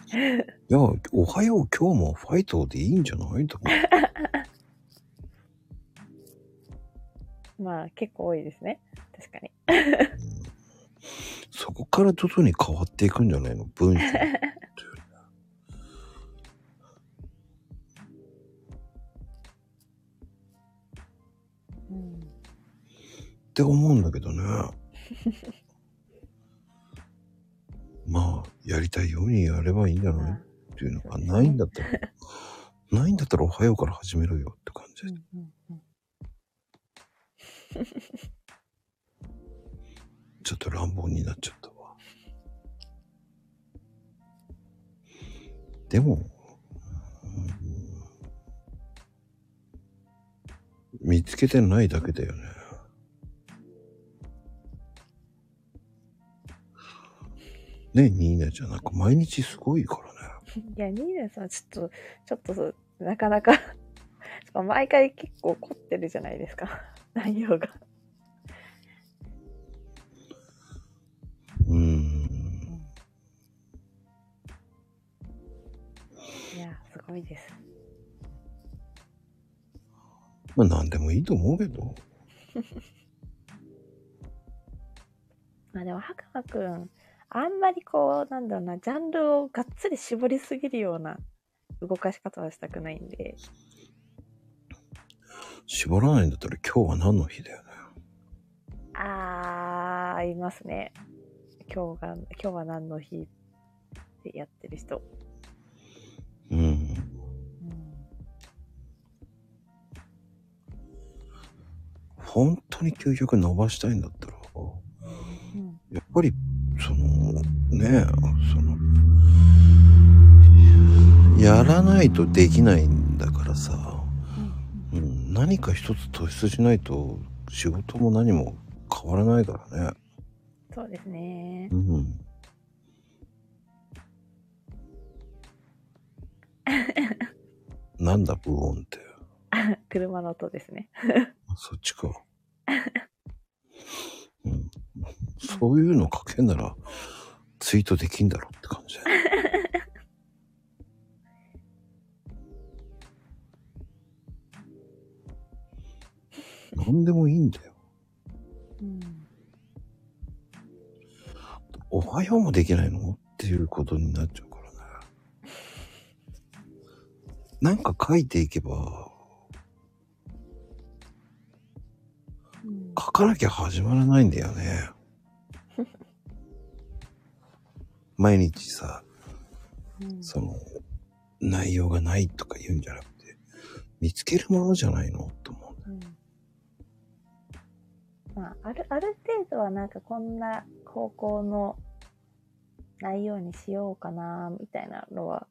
Speaker 1: いや、おはよう、今日もファイトでいいんじゃないと思う。[laughs]
Speaker 3: まあ結構多いですね。確かに。
Speaker 1: うんそこから徐々に変わっていくんじゃないの？文章。って思うんだけどね。まあ、やりたいようにやればいいんじゃないっていうのがないんだったら、[laughs] ないんだったらおはようから始めろよって感じ
Speaker 3: う。んうんうん
Speaker 1: ちょっと乱暴になっちゃったわ。でも、うん見つけてないだけだよね。ねニーナちゃんなんか毎日すごいからね。[laughs]
Speaker 3: いや、ニーナさん、ちょっと、ちょっとなかなか [laughs] 毎回結構凝ってるじゃないですか。[laughs] 内容が。
Speaker 1: うーん。
Speaker 3: いや、すごいです。
Speaker 1: まあ何でもいいと思うけど。
Speaker 3: まあでも、白馬くん、あんまりこう、なんだろうな、ジャンルをがっつり絞りすぎるような動かし方はしたくないんで、
Speaker 1: 絞らないんだったら今日は何の日だよね。
Speaker 3: あー、いますね。今日が、今日は何の日でやってる人。
Speaker 1: うん。
Speaker 3: うん。
Speaker 1: 本当に究極伸ばしたいんだったら、
Speaker 3: うん。
Speaker 1: やっぱり、その、ねえ、その、やらないとできないんだからさ、
Speaker 3: うん
Speaker 1: うん、何か一つ突出しないと仕事も何も変わらないからね。
Speaker 3: そうですね
Speaker 1: う。ん。なんだ、ブオンって。[laughs]
Speaker 3: 車の音ですね。
Speaker 1: そっちか。[laughs] うん。そういうの書けんなら、ツイートできんだろって感じだよね。[laughs] なんでもいいんだよ。
Speaker 3: うん。
Speaker 1: おはようもできないのっていうことになっちゃうからね。なんか書いていけば、書かなきゃ始まらないんだよね。[laughs] 毎日さ、
Speaker 3: うん
Speaker 1: その、内容がないとか言うんじゃなくて、見つけるものじゃないの？と思う。
Speaker 3: うんまあ、ある、ある程度はなんかこんな方向の内容にしようかな、みたいなのは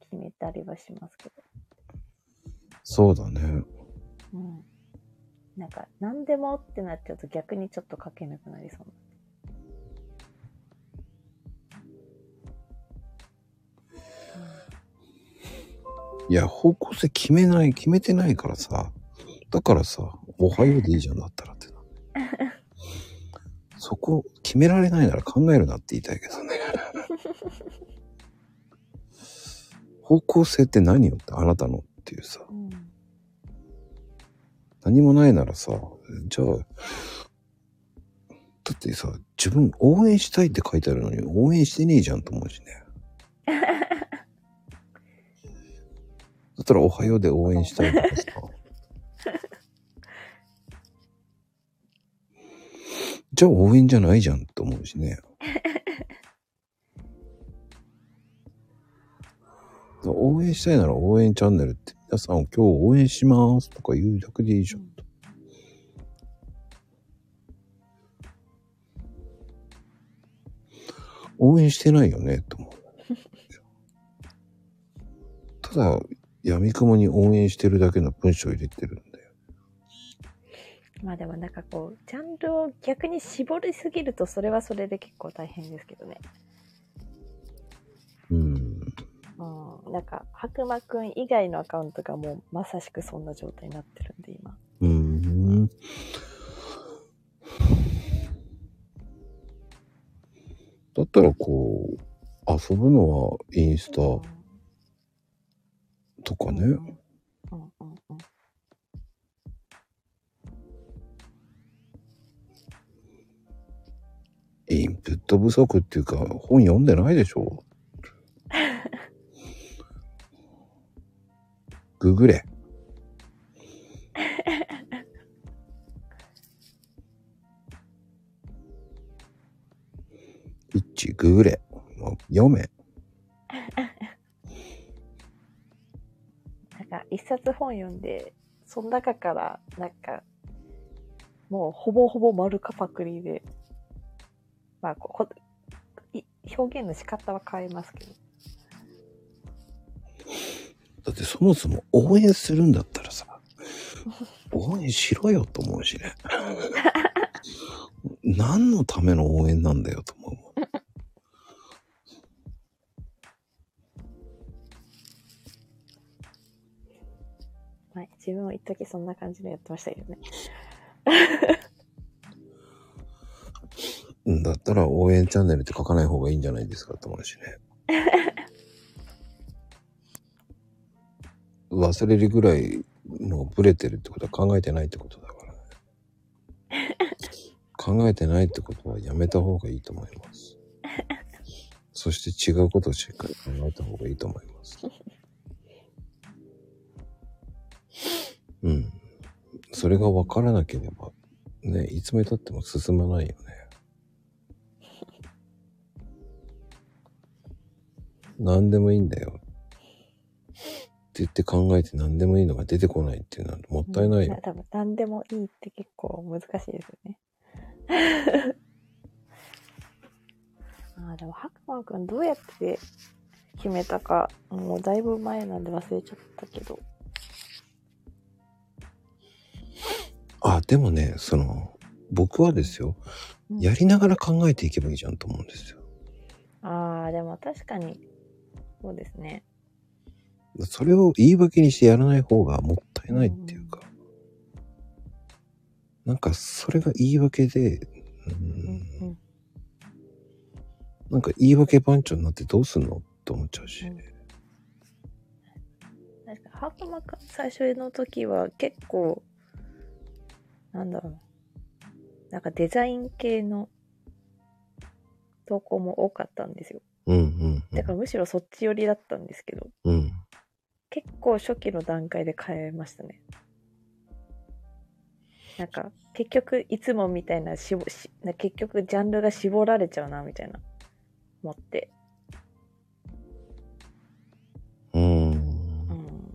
Speaker 3: 決めたりはしますけど。
Speaker 1: そうだね。
Speaker 3: うん。なんか、何でもってなっちゃうと逆にちょっと書けなくなりそう
Speaker 1: いや、方向性決めない、決めてないからさ。だからさ、おはようでいいじゃんだったらってな。[laughs] そこ、決められないなら考えるなって言いたいけどね。[laughs] 方向性って何よってあなたのっていうさ。
Speaker 3: な。うん。
Speaker 1: 何もないならさ、じゃあ、だってさ、自分応援したいって書いてあるのに応援してねえじゃんと思うしね。[laughs] だったらおはようで応援したいとかさ。[laughs] じゃあ応援じゃないじゃんと思うしね。[laughs] 応援したいなら応援チャンネルって皆さんを今日応援しますとか言うだけでいいじゃんと。応援してないよねと思う。ただ、闇雲に応援してるだけの文章を入れてるんだよ。
Speaker 3: まあでもなんかこう、ジャンルを逆に絞りすぎるとそれはそれで結構大変ですけどね。
Speaker 1: うん。
Speaker 3: うん。なんか、白馬くん以外のアカウントがもうまさしくそんな状態になってるんで今。
Speaker 1: うーん。だったらこう、遊ぶのはインスタとかね。
Speaker 3: うんうんうん。
Speaker 1: インプットト不足っていうか、本読んでないでしょ [laughs] ググれ。[laughs] 一致ググれ。もう読め。[laughs]
Speaker 3: なんか一冊本読んで、その中から、なんか、もうほぼほぼ丸かパクリで、まあここい表現の仕方は変えますけど。
Speaker 1: だってそもそも応援するんだったらさ、[laughs] 応援しろよと思うしね。[laughs] 何のための応援なんだよと思う。[laughs]
Speaker 3: はい、自分は一時そんな感じでやってましたけどね。
Speaker 1: うんだったら応援チャンネルって書かない方がいいんじゃないですかと思うしね。忘れるぐらいのブレてるってことは考えてないってことだからね。考えてないってことはやめた方がいいと思います。そして違うことをしっかり考えた方がいいと思います。うん。それが分からなければ、ね、いつまで経っても進まないよね。何でもいいんだよ。って言って考えて何でもいいのが出てこないっていうのはもったいないよ。
Speaker 3: 多分何でもいいって結構難しいですよね。[laughs] あーでも、白馬くんどうやって決めたか、もうだいぶ前なんで忘れちゃったけど。
Speaker 1: あ、でもね、その、僕はですよ、
Speaker 3: うん
Speaker 1: やりながら考えていけばいいじゃんと思うんですよ。
Speaker 3: ああ、でも確かに、そうですね。
Speaker 1: それを言い訳にしてやらない方がもったいないっていうか、なんかそれが言い訳で、う
Speaker 3: うん
Speaker 1: ん、
Speaker 3: うん。
Speaker 1: なんか言い訳番長になってどうすんのって思っちゃうし。
Speaker 3: うん確か、白馬くん最初の時は結構、なんだろう。なんかデザイン系の投稿も多かったんですよ。
Speaker 1: うんうん
Speaker 3: だからむしろそっち寄りだったんですけど、
Speaker 1: うん。うん。
Speaker 3: 結構初期の段階で変えましたね。なんか、結局いつもみたいなしぼしな結局ジャンルが絞られちゃうなみたいな思って。
Speaker 1: うん
Speaker 3: うん。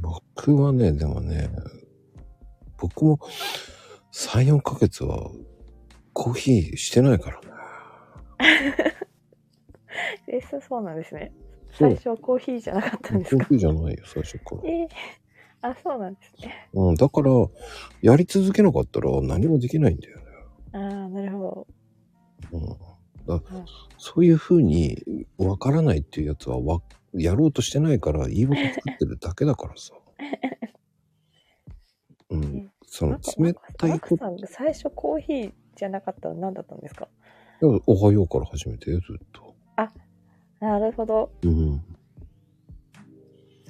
Speaker 1: 僕はね、でもね、僕も3、4ヶ月はコーヒーしてないからね。[laughs]
Speaker 3: え、そうそうなんですね。最初はコーヒーじゃなかったんですか？
Speaker 1: コーヒーじゃないよ、最初から。
Speaker 3: えーあ、そうなんですね。
Speaker 1: うん、だから、やり続けなかったら何もできないんだよね。
Speaker 3: ああ、なるほ
Speaker 1: うん。だ
Speaker 3: うん
Speaker 1: そういう風にわからないっていうやつはわ、やろうとしてないから言い訳作ってるだけだからさ。[laughs] うん。そ
Speaker 3: ど。
Speaker 1: の冷たいこ
Speaker 3: マクさん、最初コーヒーじゃなかったら何だったんですか？
Speaker 1: と、おはようから始めてよ、ずっと。
Speaker 3: なるほど。
Speaker 1: うん。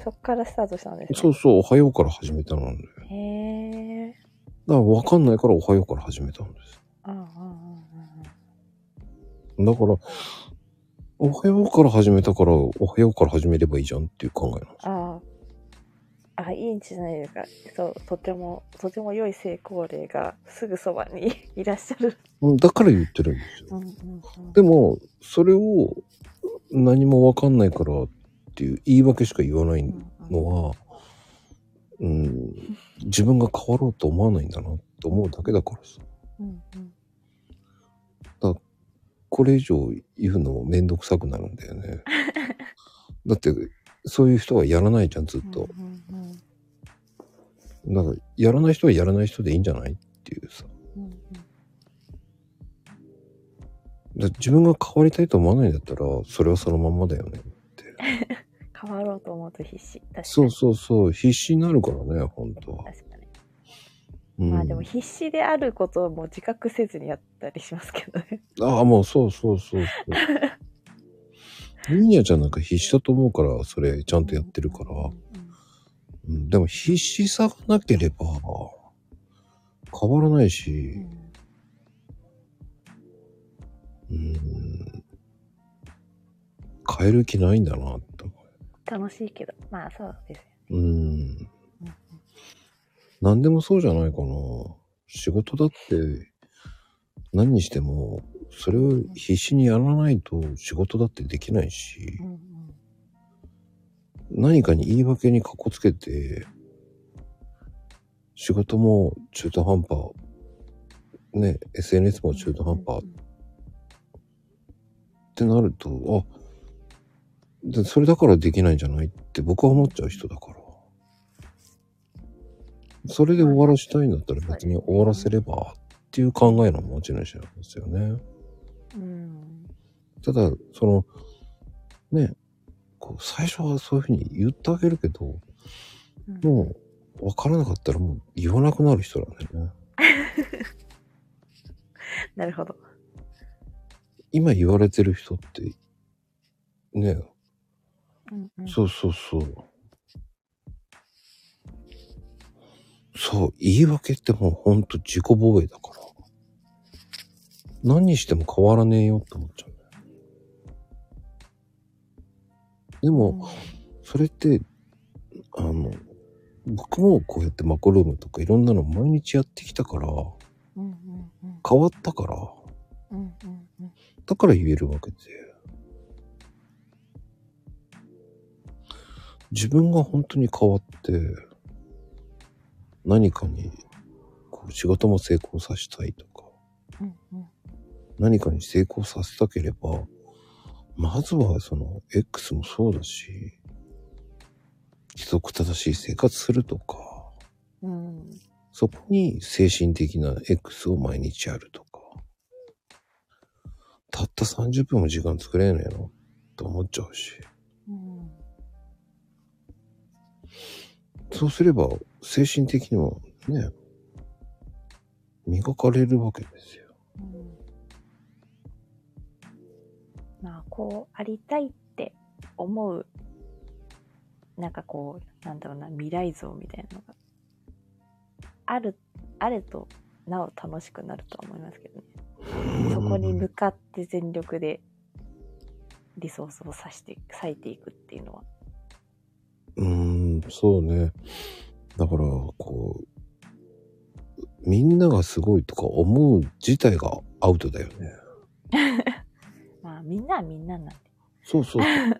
Speaker 3: そっからスタートしたんですね。
Speaker 1: そうそう、おはようから始めたのなんだよ。
Speaker 3: へえ。
Speaker 1: だからわかんないからおはようから始めたんです。
Speaker 3: ああ、ああ、あ
Speaker 1: だから、おはようから始めたから、おはようから始めればいいじゃんっていう考えなんです。
Speaker 3: あ。ああ。あ、いいんじゃないですか。そう、とても、とても良い成功例がすぐそばに [laughs] いらっしゃる。
Speaker 1: うんだから言ってるんですよ。
Speaker 3: うんうんうん。
Speaker 1: でも、それを何もわかんないからっていう言い訳しか言わないのは、うん、自分が変わろうと思わないんだなって思うだけだからさ。
Speaker 3: うんうん
Speaker 1: これ以上言うのもめんどくさくなるんだよね。[laughs] だって、そういう人はやらないじゃん、ずっと。
Speaker 3: うんうん
Speaker 1: だから、やらない人はやらない人でいいんじゃないっていうさ。だ自分が変わりたいと思わないんだったら、それはそのまんまだよね。[laughs]
Speaker 3: 変わろうと思うと必死。確かに。
Speaker 1: そうそうそう、必死になるからね、本当は。
Speaker 3: 確かに。
Speaker 1: うん、
Speaker 3: まあでも必死であることをもう自覚せずにやったりしますけどね。
Speaker 1: ああ、もうそうそうそうそう。[laughs] ミーニャちゃんなんか必死だと思うから、それちゃんとやってるから。
Speaker 3: うんうん
Speaker 1: うん、でも必死さがなければ、変わらないし、うーん。変える気ないんだなって思
Speaker 3: 楽しいけど。まあそうですよ。
Speaker 1: う。うーん。何でもそうじゃないかな。仕事だって、何にしても、それを必死にやらないと仕事だってできないし、
Speaker 3: うんうん
Speaker 1: 何かに言い訳にかこつけて、仕事も中途半端、ね、SNS も中途半端ってなると、あ、でそれだからできないんじゃないって僕は思っちゃう人だから。それで終わらしたいんだったら別に終わらせればっていう考えの持ち主なんですよね。
Speaker 3: うん。
Speaker 1: ただ、その、ね、こう最初はそういうふうに言ってあげるけど、
Speaker 3: うん
Speaker 1: もう分からなかったらもう言わなくなる人なんだよね。[laughs]
Speaker 3: なるほど。
Speaker 1: 今言われてる人って、ね、
Speaker 3: うんうん
Speaker 1: そうそうそう。そう、言い訳ってもうほんと自己防衛だから。何にしても変わらねえよって思っちゃうんだよ。でも、それって、あの、僕もこうやってマコルームとかいろんなの毎日やってきたから、
Speaker 3: うんうんうん
Speaker 1: 変わったから、
Speaker 3: うんうんうん
Speaker 1: だから言えるわけで。自分が本当に変わって、何かに、こう仕事も成功させたいとか、
Speaker 3: うんうん
Speaker 1: 何かに成功させたければ、まずはその X もそうだし、規則正しい生活するとか、
Speaker 3: うん
Speaker 1: そこに精神的な X を毎日やるとか。たった30分も時間作れねえの？と思っちゃうし。
Speaker 3: うん
Speaker 1: そうすれば精神的にもね、磨かれるわけですよ。
Speaker 3: うんまあこうありたいって思うなんかこうなんだろうな未来像みたいなのがあるあるとなお楽しくなるとは思いますけどねそこに向かって全力でリソースを割して割いていくっていうのは
Speaker 1: うーん、そうね。だから、こう、みんながすごいとか思う自体がアウトだよね。[laughs]
Speaker 3: まあみんなはみんななんで
Speaker 1: そうそうそう。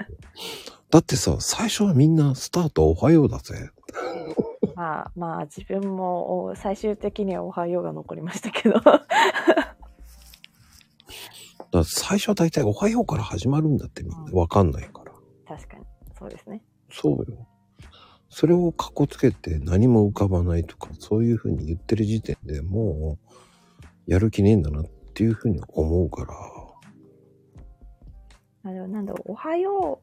Speaker 1: だってさ、最初はみんなスタートおはようだぜ。
Speaker 3: まあまあ自分もお最終的にはおはようが残りましたけど
Speaker 1: だ最初は大体おはようから始まるんだってみんなわかんないから。
Speaker 3: 確かにそうですね
Speaker 1: そうよ。それをかっこつけて何も浮かばないとか、そういうふうに言ってる時点でもう、やる気ねえんだなっていうふうに思うから。
Speaker 3: あでもなんだろう、おはよ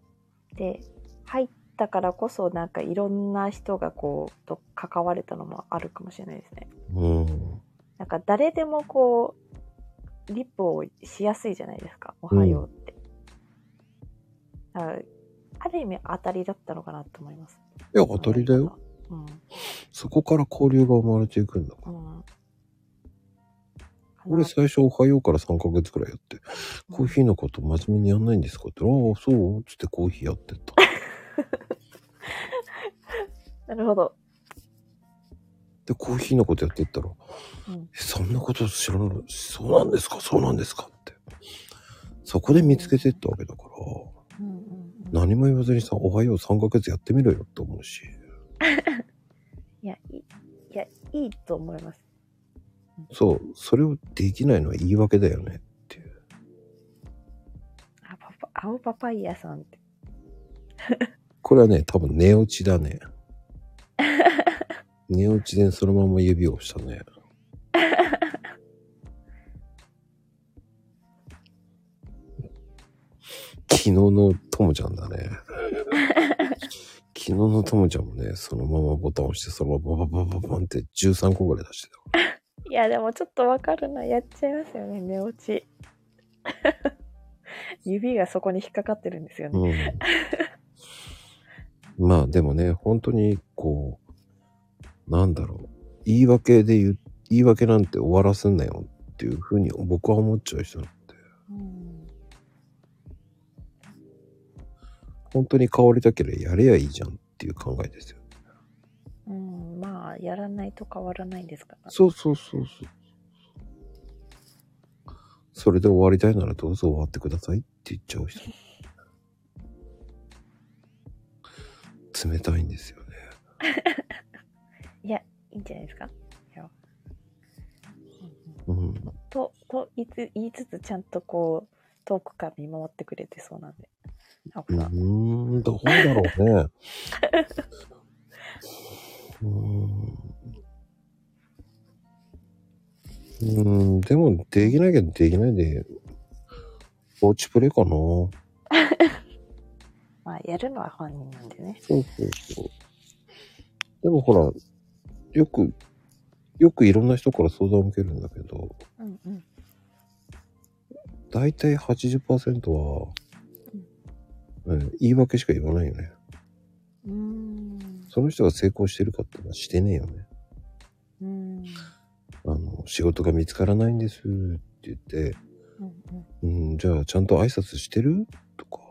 Speaker 3: うって入ったからこそ、なんかいろんな人がこう、と関われたのもあるかもしれないですね。
Speaker 1: うん。
Speaker 3: なんか誰でもこう、リップをしやすいじゃないですか、おはようって。だからある意味当たりだったのかなと思います。
Speaker 1: いや、当たりだよ。。
Speaker 3: うん。
Speaker 1: そこから交流が生まれていくんだから。
Speaker 3: うん。
Speaker 1: 俺最初おはようから3ヶ月くらいやって、コーヒーのこと真面目にやんないんですかってああ、そう？つってコーヒーやってった。[laughs]
Speaker 3: なるほど。
Speaker 1: で、コーヒーのことやってったら、
Speaker 3: うん。
Speaker 1: え、そんなこと知らない。そうなんですか？そうなんですか？って。そこで見つけてったわけだから、
Speaker 3: うんうんうん、
Speaker 1: 何も言わずにさ、おはよう3ヶ月やってみろよって思うし。[laughs]
Speaker 3: いや、いい、いや、いいと思います。
Speaker 1: そう、それをできないのは言い訳だよねっていう。
Speaker 3: あ、パパ、青パパイヤさんって。
Speaker 1: これはね、多分寝落ちだね。[laughs] 寝落ちでそのまま指を押したね。[laughs] 昨日のともちゃんだね。昨日のともちゃんもね、そのままボタンを押して、そのままバババババンって13個ぐらい出してた。
Speaker 3: いや、でもちょっとわかるな。やっちゃいますよね、寝落ち。[laughs] 指がそこに引っかかってるんですよね。
Speaker 1: うん。まあでもね、本当にこう、なんだろう、言い訳で言う、言い訳なんて終わらせんなよっていうふうに僕は思っちゃう人なんで。
Speaker 3: うん、
Speaker 1: 本当に変わりたければやればいいじゃんっていう考えですよ。
Speaker 3: うん、まあ、やらないと変わらないんですから、
Speaker 1: そうそうそうそう。それで終わりたいならどうぞ終わってくださいって言っちゃう人。[laughs] 冷たいんですよね。[laughs]
Speaker 3: いや、いいんじゃないですか？
Speaker 1: うん。
Speaker 3: と、と言いつ言いつつ、ちゃんとこう、遠くから見守ってくれてそうなんで。あ
Speaker 1: うーん、どうだろうね。うーん。うーん、[laughs] でも、できなきゃできないで、放置プレイかな。[laughs]
Speaker 3: まあ、やるのは本人なんでね。
Speaker 1: そうそうそう。でもほら、よく、よくいろんな人から相談を受けるんだけど、
Speaker 3: うんうん。
Speaker 1: だいたい80%は、うん、言い訳しか言わないよね。
Speaker 3: うーん。
Speaker 1: その人が成功してるかってのはしてねえよね。
Speaker 3: うーん。
Speaker 1: あの、仕事が見つからないんですって言って、
Speaker 3: うんうん。
Speaker 1: うん、じゃあちゃんと挨拶してる？とか、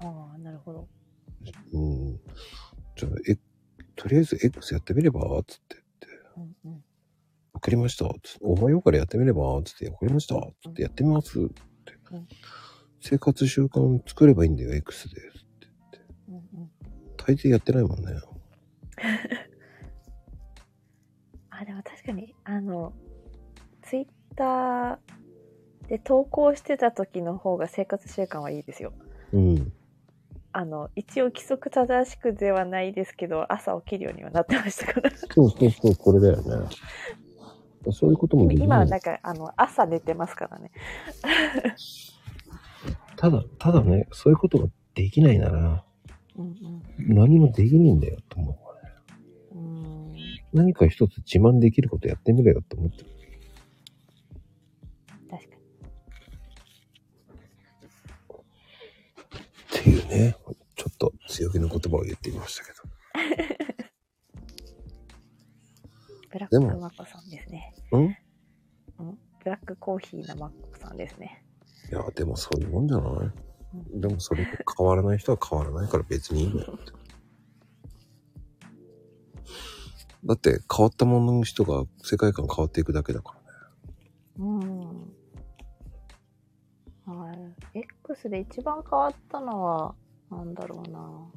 Speaker 3: ああ、なるほど。
Speaker 1: うん、じゃあ、え、とりあえず X やってみればつって言って、
Speaker 3: うんうん。
Speaker 1: わかりましたつって、おはようからやってみればつって、わかりましたつってやってみますって、
Speaker 3: うん
Speaker 1: 生活習慣作ればいいんだよ、X で。
Speaker 3: うんうん。
Speaker 1: 大抵やってないもんね。[laughs]
Speaker 3: あ、でも確かに、あの、ツイッターで投稿してた時の方が生活習慣はいいですよ。
Speaker 1: うん。
Speaker 3: あの、一応規則正しくではないですけど、朝起きるようにはなってましたから。
Speaker 1: そうそうそう、これだよね。そういうこともできな。
Speaker 3: 今はいなんか、あの、朝寝てますからね。[laughs]
Speaker 1: ただ、ただね、そういうことができないなら、
Speaker 3: うん
Speaker 1: 何もできねえんだよ、と思う。
Speaker 3: うん。
Speaker 1: 何か一つ自慢できることやってみろよ、と思ってる。っていうね、ちょっと強気の言葉を言ってみましたけど。[laughs]
Speaker 3: ブラックマコさんですね。
Speaker 1: ん？
Speaker 3: うん？ブラックコーヒーのマコさんですね。
Speaker 1: いや、でもそういうもんじゃない？でもそれで変わらない人は変わらないから別にいいんだよって。だって変わったものの人が世界観変わっていくだけだからね。
Speaker 3: うん。X で一番変わったのは、なんだろうな。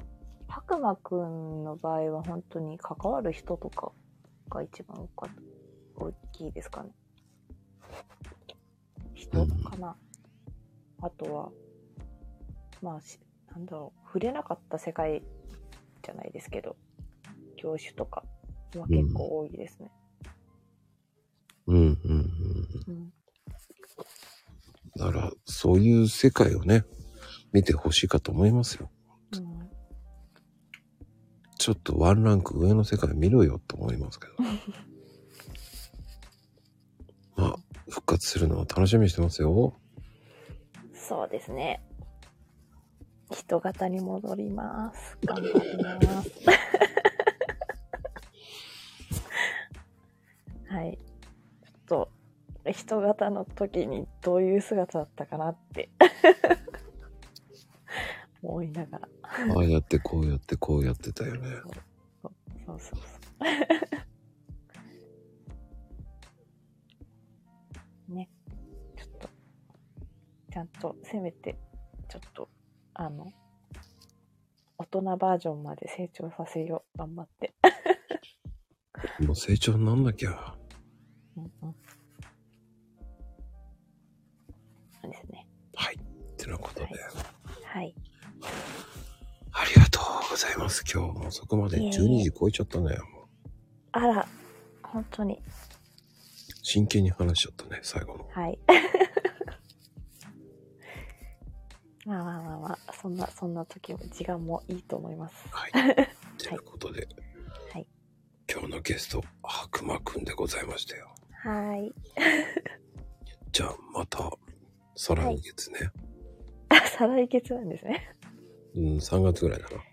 Speaker 3: 白馬くんの場合は本当に関わる人とかが一番大きいですかね。人かな。あとは、まあし、なんだろう、触れなかった世界じゃないですけど、業種とかは結構多いですね。
Speaker 1: うんうんうん。
Speaker 3: うん。
Speaker 1: だから、そういう世界をね、見てほしいかと思いますよ。
Speaker 3: うん
Speaker 1: ちょっとワンランク上の世界見ろよと思いますけど。[laughs] まあ、復活するのを楽しみにしてますよ。
Speaker 3: そうですね。人型に戻ります。頑張ります。[laughs] はい。人型の時にどういう姿だったかなって [laughs] 思いながら。
Speaker 1: ああやってこうやってこうやってたよね。
Speaker 3: そうそうそう。ね。ちょっと、ちゃんと、せめて、ちょっと、あの、大人バージョンまで成長させよう。頑張って。
Speaker 1: もう成長になんなきゃ。
Speaker 3: うんうん。
Speaker 1: ってなことで。
Speaker 3: はい。
Speaker 1: ありがとうございます。今日もそこまで
Speaker 3: いえいえ
Speaker 1: 12時超えちゃったね。
Speaker 3: あら、本当に。
Speaker 1: 真剣に話しちゃったね、最後の。
Speaker 3: はい。[laughs] まあまあまあまあ、そんな、そんな時も、時間もいいと思います。
Speaker 1: はい。ってなことで、
Speaker 3: はい。
Speaker 1: 今日のゲスト、白馬くんでございましたよ。
Speaker 3: はい。
Speaker 1: じゃあ、また、再来月ね。
Speaker 3: あ、[laughs] 再来月なんですね。
Speaker 1: うん、3月ぐらいだな。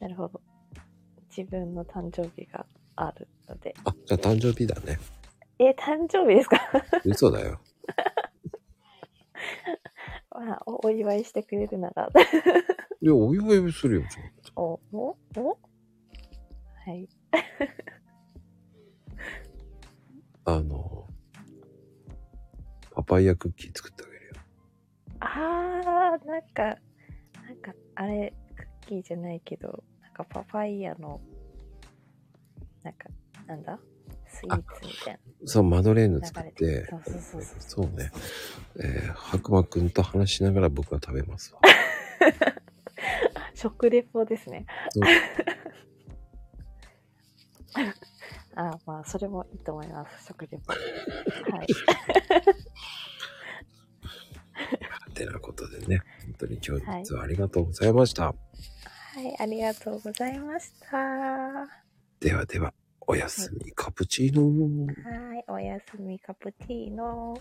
Speaker 3: なるほど。自分の誕生日があるので。
Speaker 1: あ、じゃあ誕生日だね。
Speaker 3: え、誕生日ですか？[laughs]
Speaker 1: 嘘だよ。[laughs]
Speaker 3: まあお、お祝いしてくれるなら。
Speaker 1: いや、お祝いするよ、ちゃんと。
Speaker 3: お、お、お？はい。
Speaker 1: あの、パパイヤクッキー作ってあげ。
Speaker 3: あー、なんか、なんか、あれ、クッキーじゃないけど、なんかパパイヤの、なんか、なんだ？スイーツみたい
Speaker 1: そう、マドレーヌ
Speaker 3: な。
Speaker 1: 作って、
Speaker 3: そうそうそうそう。
Speaker 1: そうね。えー、白馬くんと話しながら僕は食べますわ。[laughs]
Speaker 3: 食レポですね。あまあ、それもいいと思います。食レポ。はい。
Speaker 1: てなことでね、本当に今日はありがとうございました。
Speaker 3: はい、ありがとうございました。は
Speaker 1: ではでは、おやすみ、カプチーノ。
Speaker 3: い、おやすみカプチーノ。